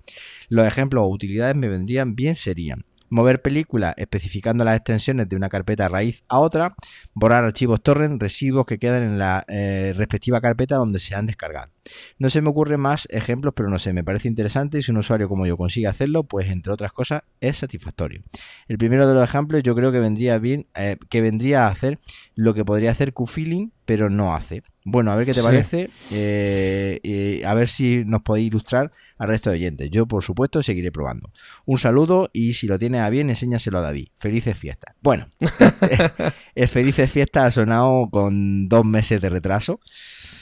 Los ejemplos o utilidades me vendrían bien serían mover películas especificando las extensiones de una carpeta raíz a otra, borrar archivos torrent, residuos que quedan en la eh, respectiva carpeta donde se han descargado. No se me ocurren más ejemplos, pero no sé, me parece interesante y si un usuario como yo consigue hacerlo, pues entre otras cosas es satisfactorio. El primero de los ejemplos yo creo que vendría bien, eh, que vendría a hacer lo que podría hacer QFeeling, pero no hace. Bueno, a ver qué te parece eh, a ver si nos podéis ilustrar al resto de oyentes. Yo, por supuesto, seguiré probando. Un saludo y si lo tienes a bien, enséñaselo a David. Felices fiestas. Bueno, el Felices fiestas ha sonado con dos meses de retraso.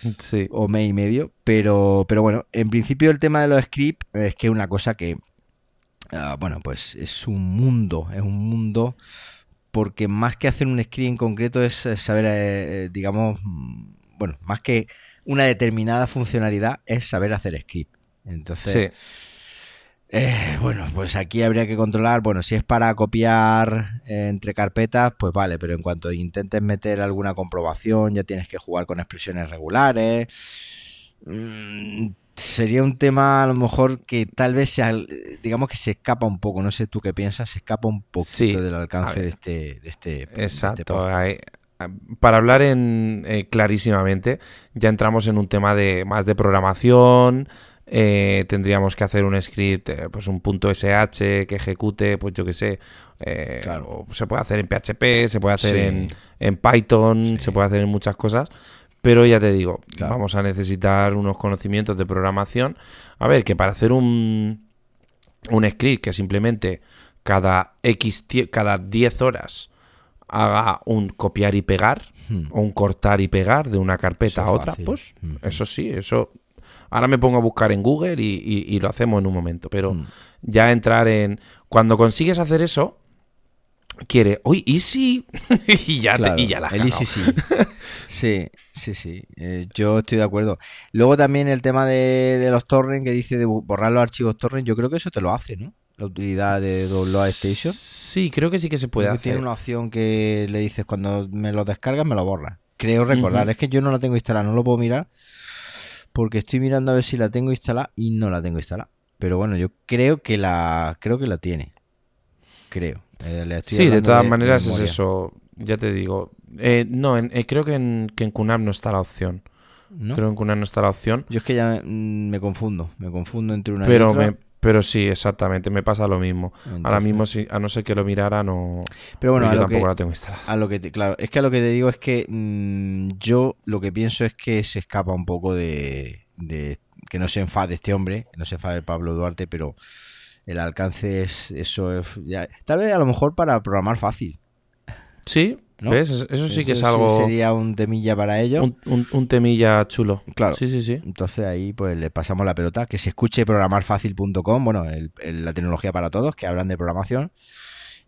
Sí.
O mes y medio. Pero, pero bueno, en principio el tema de los scripts es que es una cosa que, ah, bueno, pues es un mundo, es un mundo porque más que hacer un script en concreto es saber, eh, digamos, mm, bueno, más que una determinada funcionalidad es saber hacer script. Entonces, eh, bueno, pues aquí habría que controlar, bueno, si es para copiar eh, entre carpetas, pues vale, pero en cuanto intentes meter alguna comprobación, ya tienes que jugar con expresiones regulares. Mm, sería un tema a lo mejor que tal vez sea, digamos que se escapa un poco, no sé tú qué piensas, se escapa un poquito del alcance de este, de este,
este Exacto, para hablar en eh, clarísimamente, ya entramos en un tema de más de programación, eh, tendríamos que hacer un script, eh, pues un punto SH que ejecute, pues yo que sé, se puede hacer en PHP, se puede hacer en, Python, se puede hacer en muchas cosas, pero ya te digo, vamos a necesitar unos conocimientos de programación. A ver, que para hacer un, un script que simplemente cada X, cada 10 horas haga un copiar y pegar hmm. o un cortar y pegar de una carpeta a otra, pues hmm. eso sí, eso... Ahora me pongo a buscar en Google y, lo hacemos en un momento, pero hmm. ya entrar en... Cuando consigues hacer eso, quiere, uy, ¿y si? y, ya y ya la
El sí. sí, sí, sí. Eh, yo estoy de acuerdo. Luego también el tema de, de los torrents que dice de borrar los archivos torrent, yo creo que eso te lo hace, ¿no? la utilidad de Download Station?
Sí, creo que sí que se puede hacer.
Tiene una opción que le dices cuando me lo descargas me lo borra. Creo recordar, es que yo no la tengo instalada, no lo puedo mirar porque estoy mirando a ver si la tengo instalada y no la tengo instalada. Pero bueno, yo creo que la creo que la tiene. Creo.
Eh, sí, de todas maneras es eso. Ya te digo. Eh, no, eh, creo que en, que en no está la opción. Creo que en QNAP no está la opción.
Yo es que ya me, mm, confundo. Me confundo entre una
y
otra.
Pero sí, exactamente, me pasa lo mismo. Ahora mismo, si, a no ser que lo mirara, no.
Pero bueno,
yo
tampoco
la tengo instalada.
A lo que claro, es que a lo que te digo es que mm, yo lo que pienso es que se escapa un poco de, que no se enfade este hombre, que no se enfade Pablo Duarte, pero el alcance es eso. tal vez a lo mejor para programar fácil.
Sí, ¿Ves? Eso sí que es algo.
sería un temilla para ellos.
Un, temilla chulo.
Claro.
Sí, sí, sí.
Entonces ahí pues le pasamos la pelota. Que se escuche programarfacil.com, bueno, la tecnología para todos, que hablan de programación.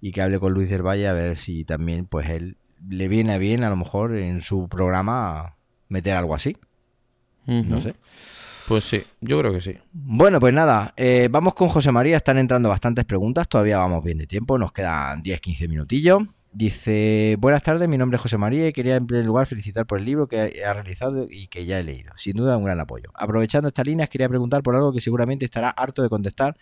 Y que hable con Luis del Valle a ver si también pues él le viene bien a lo mejor en su programa meter algo así. No sé.
Pues sí, yo creo que sí.
Bueno, pues nada, eh, vamos con José María. Están entrando bastantes preguntas. Todavía vamos bien de tiempo. Nos quedan 10-15 minutillos. Dice, buenas tardes, mi nombre es José María y quería en primer lugar felicitar por el libro que ha realizado y que ya he leído. Sin duda un gran apoyo. Aprovechando estas líneas, quería preguntar por algo que seguramente estará harto de contestar,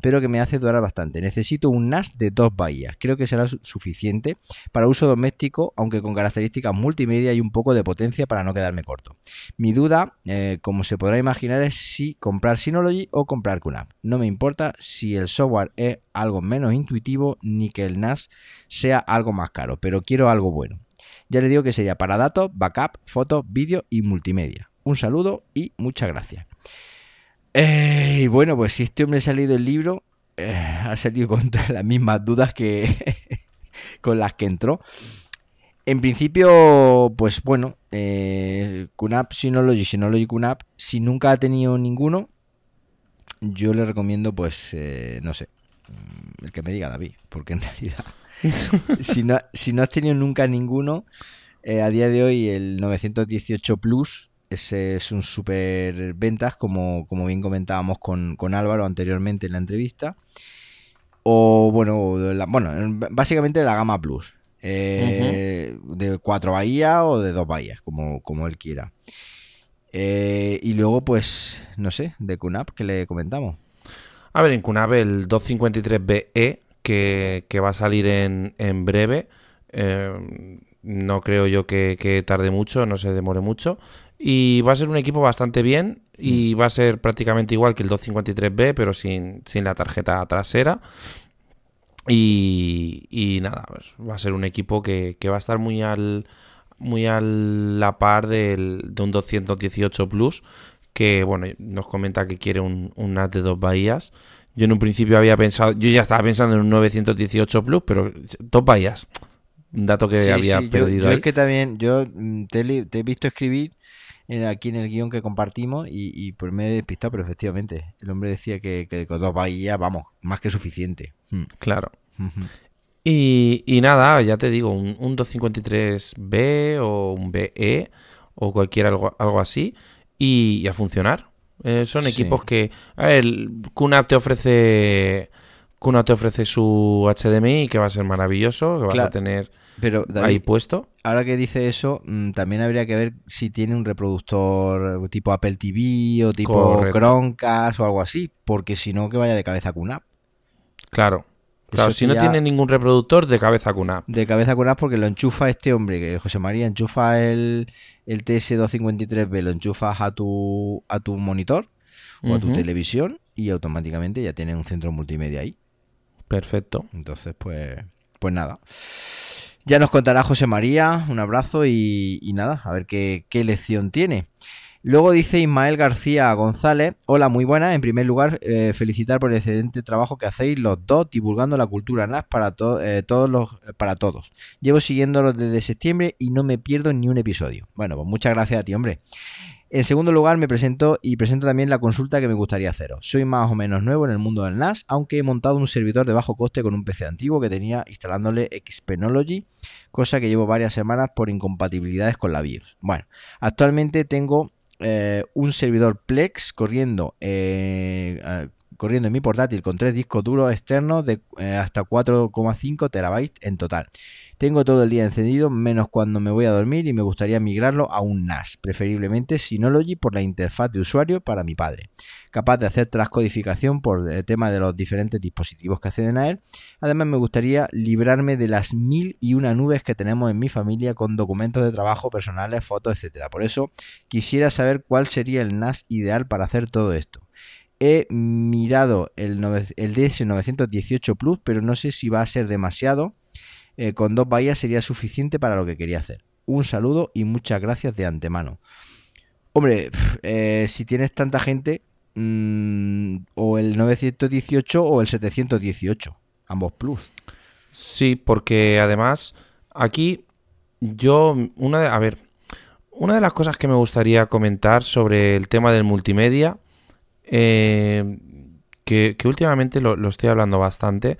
pero que me hace durar bastante. Necesito un NAS de dos bahías. Creo que será suficiente para uso doméstico, aunque con características multimedia y un poco de potencia para no quedarme corto. Mi duda, eh, como se podrá imaginar, es si comprar Synology o comprar QNAP. No me importa si el software es algo menos intuitivo ni que el NAS sea algo más caro, pero quiero algo bueno. Ya le digo que sería para datos, backup, fotos, vídeo y multimedia. Un saludo y muchas gracias. Eh, y bueno, pues si este hombre ha salido el libro, eh, ha salido con todas las mismas dudas que con las que entró. En principio, pues bueno, eh, QNAP, Synology, Synology QNAP, si nunca ha tenido ninguno, yo le recomiendo, pues, eh, no sé, mm, el que me diga David, porque en realidad, si, no, si no has tenido nunca ninguno, a día de hoy el 918 Plus ese es un super ventas, como, como bien comentábamos con, Álvaro anteriormente en la entrevista. O bueno, bueno básicamente la gama Plus. Eh, de cuatro bahías o de dos bahías, como, como él quiera. Eh, y luego, pues, no sé, de QNAP que le comentamos.
A ver, en QNAP el 253BE, que, que va a salir en, en breve. Eh, no creo yo que, que, tarde mucho, no se demore mucho. Y va a ser un equipo bastante bien y mm. va a ser prácticamente igual que el 253B, pero sin, la tarjeta trasera. Y, nada, pues va a ser un equipo que, va a estar muy al muy a la par del, de un 218 Plus, que bueno, nos comenta que quiere un, un NAT de dos bahías. Yo en un principio había pensado, yo ya estaba pensando en un 918 Plus, pero dos bahías. Un dato que había perdido.
Yo, es que también, yo mm, te he visto escribir aquí en el guion que compartimos y, y pues me he despistado, pero efectivamente, el hombre decía que, con dos bahías, vamos, más que suficiente.
Hmm. Claro. Y, nada, ya te digo, un, 253B o un BE o cualquier algo, algo así y, a funcionar. Eh, son equipos que... A ver, QNAP te ofrece... QNAP te ofrece su HDMI que va a ser maravilloso, que vas a tener pero, ahí puesto.
Ahora que dice eso, mm, también habría que ver si tiene un reproductor tipo Apple TV o tipo Chromecast o algo así, porque si no, que vaya de cabeza QNAP.
Claro. Claro, si no tiene ningún reproductor, de cabeza QNAP.
De cabeza QNAP porque lo enchufa este hombre, que José María, enchufa el, el TS253B, lo enchufas a tu, a tu monitor o a tu televisión y automáticamente ya tiene un centro multimedia ahí.
Perfecto.
Entonces, pues, pues nada. Ya nos contará José María, un abrazo y, nada, a ver qué, qué lección tiene. Luego dice Ismael García González, hola, muy buena. En primer lugar, eh, felicitar por el excelente trabajo que hacéis los dos divulgando la cultura NAS para, eh, todos los, para todos. Llevo siguiéndolo desde septiembre y no me pierdo ni un episodio. Bueno, pues muchas gracias a ti, hombre. En segundo lugar, me presento y presento también la consulta que me gustaría haceros. Soy más o menos nuevo en el mundo del NAS, aunque he montado un servidor de bajo coste con un PC antiguo que tenía instalándole Xpenology, cosa que llevo varias semanas por incompatibilidades con la BIOS. Bueno, actualmente tengo eh, un servidor Plex corriendo, eh, corriendo en mi portátil con tres discos duros externos de eh, hasta 4,5 terabytes en total. Tengo todo el día encendido, menos cuando me voy a dormir y me gustaría migrarlo a un NAS, preferiblemente Synology por la interfaz de usuario para mi padre, capaz de hacer transcodificación por el tema de los diferentes dispositivos que acceden a él. Además me gustaría librarme de las mil y una nubes que tenemos en mi familia con documentos de trabajo personales, fotos, etc. Por eso quisiera saber cuál sería el NAS ideal para hacer todo esto he mirado el, el DS918 Plus, pero no sé si va a ser demasiado eh, con dos bahías sería suficiente para lo que quería hacer. Un saludo y muchas gracias de antemano. Hombre, eh, si tienes tanta gente, mm, o el 918 o el 718, ambos plus.
Sí, porque además aquí yo, una de, a ver, una de las cosas que me gustaría comentar sobre el tema del multimedia, eh, que, últimamente lo, estoy hablando bastante,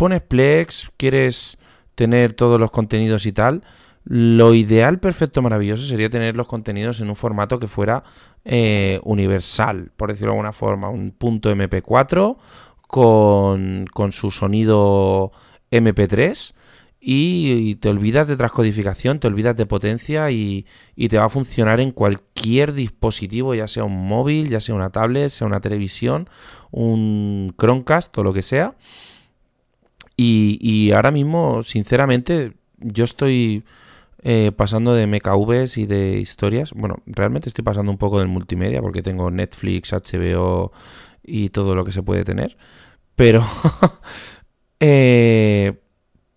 pones Plex, quieres tener todos los contenidos y tal, lo ideal, perfecto, maravilloso sería tener los contenidos en un formato que fuera eh, universal, por decirlo de alguna forma, un punto MP4 con, con su sonido MP3 y, te olvidas de transcodificación, te olvidas de potencia y, y, te va a funcionar en cualquier dispositivo, ya sea un móvil, ya sea una tablet, sea una televisión, un Chromecast o lo que sea. Y, ahora mismo, sinceramente, yo estoy eh, pasando de MKVs y de historias. Bueno, realmente estoy pasando un poco del multimedia porque tengo Netflix, HBO y todo lo que se puede tener. Pero, eh,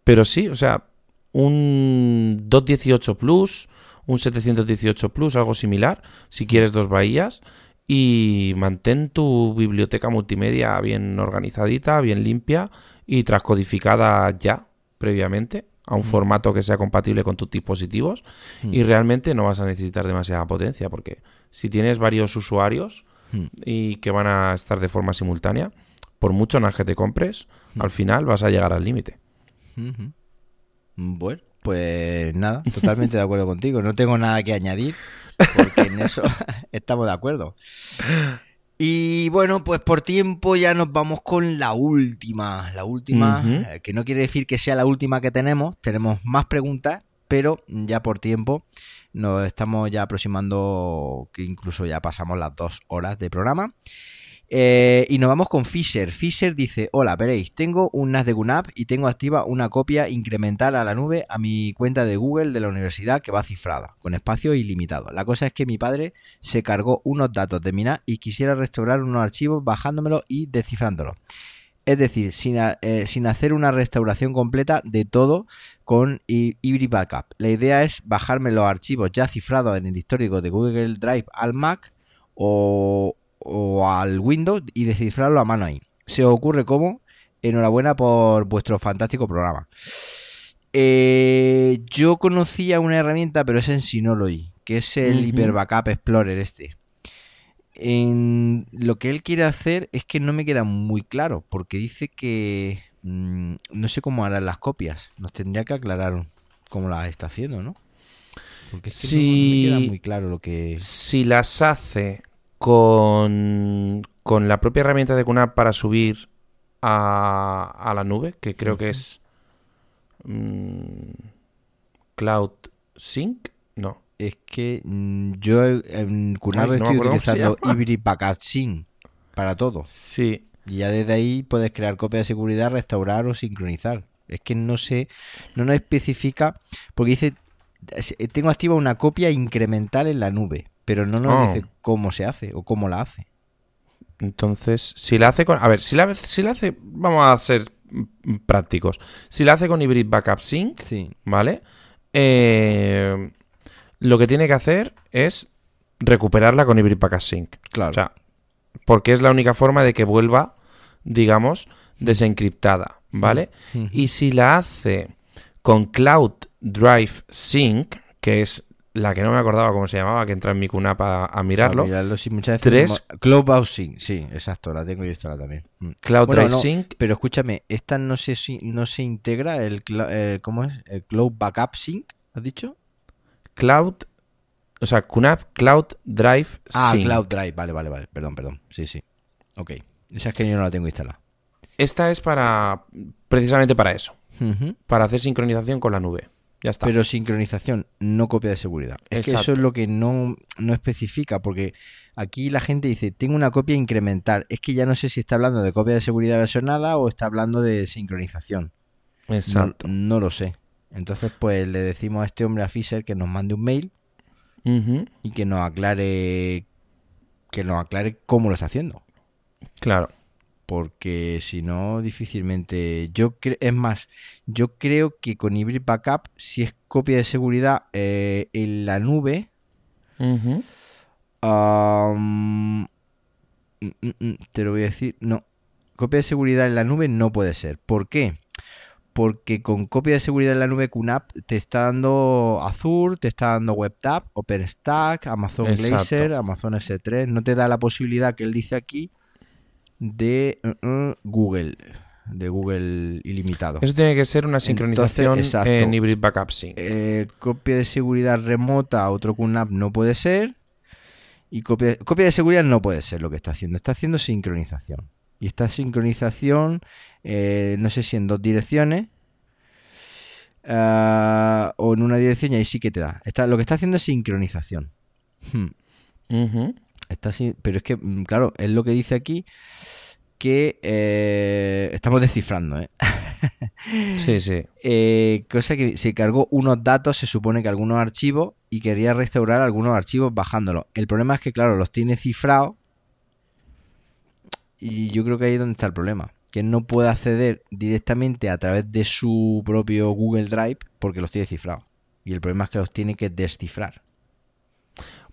pero sí, o sea, un 218 Plus, un 718 Plus, algo similar, si quieres dos bahías. Y mantén tu biblioteca multimedia bien organizadita, bien limpia y transcodificada ya previamente a un mm. formato que sea compatible con tus dispositivos mm. y realmente no vas a necesitar demasiada potencia porque si tienes varios usuarios mm. y que van a estar de forma simultánea, por mucho NAS que te compres, al final vas a llegar al límite.
Bueno, pues nada, totalmente de acuerdo contigo. No tengo nada que añadir porque en eso estamos de acuerdo. Y bueno, pues por tiempo ya nos vamos con la última. La última, eh, que no quiere decir que sea la última que tenemos. Tenemos más preguntas, pero ya por tiempo nos estamos ya aproximando, que incluso ya pasamos las dos horas de programa. Eh, y nos vamos con Fisher. Fisher dice, hola, veréis, tengo un NAS de GUNAP y tengo activa una copia incremental a la nube a mi cuenta de Google de la universidad que va cifrada, con espacio ilimitado. La cosa es que mi padre se cargó unos datos de mi NAS y quisiera restaurar unos archivos bajándomelo y descifrándolos. Es decir, sin, eh, sin, hacer una restauración completa de todo con Hybrid Backup. La idea es bajarme los archivos ya cifrados en el histórico de Google Drive al Mac o, o al Windows y descifrarlo a mano ahí. Se os ocurre cómo. Enhorabuena por vuestro fantástico programa. Eh, yo conocía una herramienta, pero es en Synology, que es el Hyper Backup Explorer este. en lo que él quiere hacer es que no me queda muy claro, porque dice que mm, no sé cómo harán las copias. Nos tendría que aclarar cómo las está haciendo, ¿no?
Porque si,
no, me queda muy claro lo que...
Si las hace con, con la propia herramienta de QNAP para subir a, la nube, que creo que es mm, Cloud Sync, no.
Es que mm, yo en QNAP estoy utilizando Hybrid Backup Sync para todo.
Sí.
Y ya desde ahí puedes crear copia de seguridad, restaurar o sincronizar. Es que no sé, no nos especifica, porque dice, tengo activa una copia incremental en la nube, pero no nos oh. dice cómo se hace o cómo la hace.
Entonces, si la hace con... A ver, si la, si la hace... Vamos a ser prácticos. Si la hace con Hybrid Backup Sync,
sí.
¿vale? Eh, lo que tiene que hacer es recuperarla con Hybrid Backup Sync.
Claro. O
sea, porque es la única forma de que vuelva, digamos, desencriptada, ¿vale? Y si la hace con Cloud Drive Sync, que es la que no me acordaba cómo se llamaba, que entra en mi QNAP a, mirarlo.
sí, muchas veces. Cloud Sync, sí, exacto, la tengo yo instalada también.
Mm. Cloud Drive Sync.
Pero escúchame, esta no sé si no se integra el, ¿cómo es? El Cloud Backup Sync, ¿has dicho?
Cloud, o sea, QNAP Cloud Drive
Ah, Cloud Drive, vale, vale, vale, perdón, perdón. Sí, sí. Ok. Esa es que yo no la tengo instalada.
Esta es para precisamente para eso. Para hacer sincronización con la nube. Ya está.
Pero sincronización, no copia de seguridad. Es que eso es lo que no, no especifica, porque aquí la gente dice, tengo una copia incremental. Es que ya no sé si está hablando de copia de seguridad versionada o está hablando de sincronización.
Exacto.
No, lo sé. Entonces, pues le decimos a este hombre, a Fisher, que nos mande un mail y que nos aclare que nos aclare cómo lo está haciendo.
Claro
porque si no, difícilmente. Yo es más, yo creo que con Hybrid Backup, si es copia de seguridad eh, en la nube, mm, te lo voy a decir, no, copia de seguridad en la nube no puede ser. ¿Por qué? Porque con copia de seguridad en la nube QNAP te está dando Azure, te está dando WebTap, OpenStack, Amazon Glacier, Amazon S3. No te da la posibilidad que él dice aquí de uh, uh, Google, de Google ilimitado.
Eso tiene que ser una sincronización en Hybrid Backup.
Eh, copia de seguridad remota a otro QNAP no puede ser. Y copia, copia de seguridad no puede ser lo que está haciendo. Está haciendo sincronización. Y esta sincronización, eh, no sé si en dos direcciones. Ah, o en una dirección y ahí sí que te da. Está, lo que está haciendo es sincronización. Hmm. Está pero es que, mm, claro, es lo que dice aquí que eh, estamos descifrando, ¿eh?
sí, sí.
Eh, cosa que se cargó unos datos, se supone que algunos archivos, y quería restaurar algunos archivos bajándolos. El problema es que, claro, los tiene cifrados. Y yo creo que ahí es donde está el problema. Que no puede acceder directamente a través de su propio Google Drive porque los tiene cifrados. Y el problema es que los tiene que descifrar.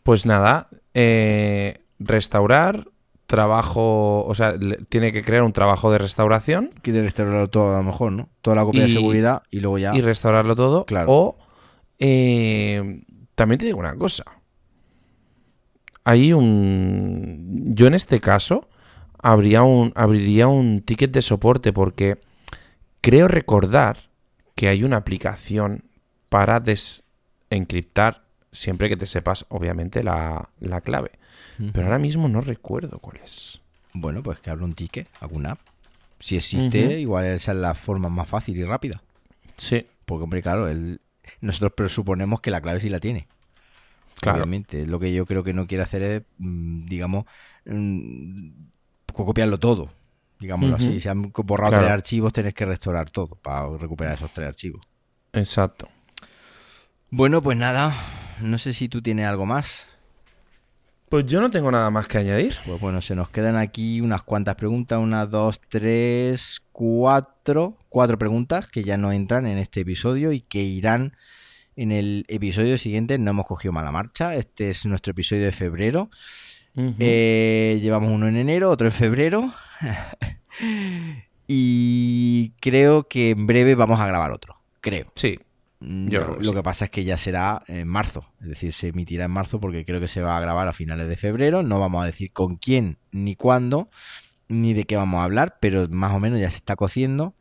Pues nada, eh, restaurar, trabajo, o sea, tiene que crear un trabajo de restauración.
Quiere restaurarlo todo a lo mejor, ¿no? Toda la copia de seguridad y luego ya...
Y restaurarlo todo.
Claro.
O eh, también te digo una cosa. Hay un... Yo en este caso habría un, abriría un ticket de soporte porque creo recordar que hay una aplicación para desencriptar siempre que te sepas, obviamente, la, clave. Pero ahora mismo no recuerdo cuál es.
Bueno, pues que abra un ticket, alguna app. Si existe, igual esa es la forma más fácil y rápida.
Sí.
Porque, hombre, claro, el, nosotros presuponemos que la clave sí la tiene. Claro. Obviamente, lo que yo creo que no quiere hacer es, mm, digamos, mm, copiarlo todo. Digámoslo así. Si han borrado tres archivos, tenés que restaurar todo para recuperar esos tres archivos.
Exacto.
Bueno, pues nada, no sé si tú tienes algo más.
Pues yo no tengo nada más que añadir.
Pues bueno, se nos quedan aquí unas cuantas preguntas, unas dos, tres, cuatro, cuatro preguntas que ya no entran en este episodio y que irán en el episodio siguiente. No hemos cogido mala marcha, este es nuestro episodio de febrero. Eh, llevamos uno en enero, otro en febrero. y creo que en breve vamos a grabar otro, creo.
Sí,
Mm, lo que pasa es que ya será en marzo, es decir, se emitirá en marzo porque creo que se va a grabar a finales de febrero. No vamos a decir con quién ni cuándo ni de qué vamos a hablar, pero más o menos ya se está cociendo.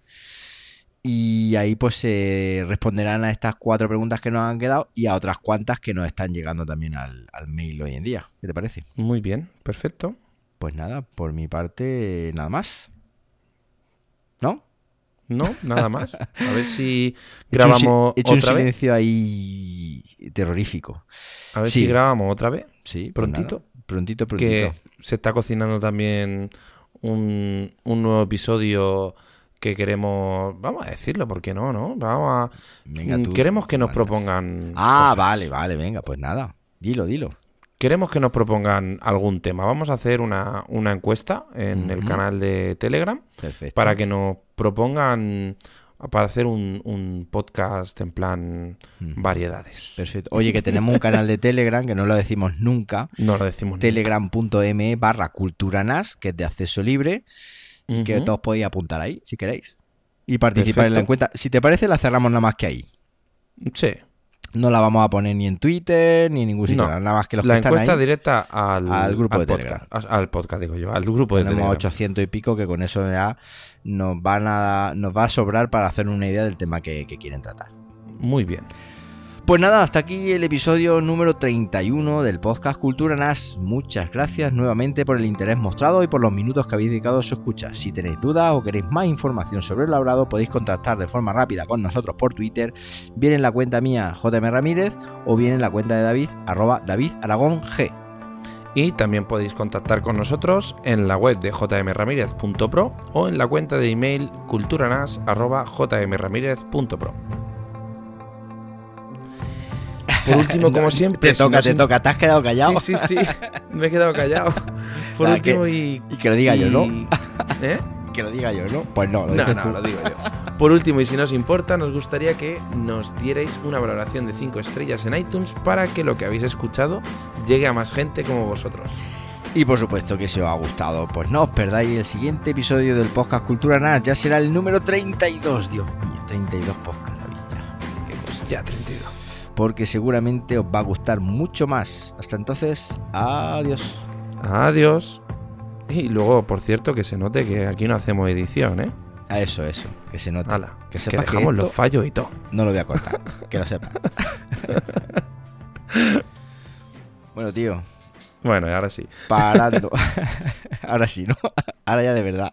Y ahí pues se responderán a estas cuatro preguntas que nos han quedado y a otras cuantas que nos están llegando también al, al mail hoy en día. ¿Qué te parece?
Muy bien, perfecto.
Pues nada, por mi parte, nada más. ¿No?
Nada más. A ver si grabamos
he hecho un, silencio ahí terrorífico.
A ver si grabamos otra vez.
Sí,
pues prontito.
prontito, prontito. Que
se está cocinando también un, nuevo episodio que queremos, vamos a decirlo, ¿por qué no? no? Vamos a, queremos que nos propongan.
Ah, vale, vale, venga, pues nada, dilo, dilo.
Queremos que nos propongan algún tema. Vamos a hacer una, encuesta en el canal de Telegram para que nos propongan para hacer un, podcast en plan variedades.
Perfecto. Oye, que tenemos un canal de Telegram que no lo decimos nunca.
No lo decimos
Telegram.me barra culturanas, que es de acceso libre y que todos podéis apuntar ahí, si queréis. Y participar en la encuesta. Si te parece, la cerramos nada más que ahí.
Sí.
No la vamos a poner ni en Twitter ni en ningún sitio. nada más que los
la
que
encuesta
ahí,
directa al,
grupo de
podcast, Al podcast, digo yo, al grupo
de
Tenemos
800 y pico que con eso ya nos, van a, nos va a sobrar para hacer una idea del tema que quieren tratar.
Muy bien.
Pues nada, hasta aquí el episodio número 31 del podcast Cultura NAS. Muchas gracias nuevamente por el interés mostrado y por los minutos que habéis dedicado a su escucha. Si tenéis dudas o queréis más información sobre el labrado, podéis contactar de forma rápida con nosotros por Twitter, bien en la cuenta mía JM Ramírez o bien en la cuenta de David, arroba David Aragón G.
Y también podéis contactar con nosotros en la web de jmramírez.pro o en la cuenta de email culturanas.jmramírez.pro. Por último, como siempre.
Te toca, te toca. ¿Te has quedado callado?
Sí, sí, sí. Me he quedado callado. Por último, y.
Y que lo diga yo, ¿no?
¿Eh?
Que lo diga yo, ¿no? Pues no,
lo no, no, lo digo yo. Por último, y si nos importa, nos gustaría que nos dierais una valoración de 5 estrellas en iTunes para que lo que habéis escuchado llegue a más gente como vosotros.
Y por supuesto que si os ha gustado, pues no os perdáis el siguiente episodio del podcast Cultura NAS. Ya será el número 32, Dios mío, 32 podcasts, la vida.
Qué cosa. Ya 32
porque seguramente os va a gustar mucho más. Hasta entonces, adiós.
Adiós. Y luego, por cierto, que se note que aquí no hacemos edición, ¿eh?
A eso, eso, que se note.
que, sepa que dejamos los fallos y todo.
No lo voy a cortar, que lo sepa. bueno, tío.
Bueno, y ahora sí.
Parando. ahora sí, ¿no? Ahora ya de verdad.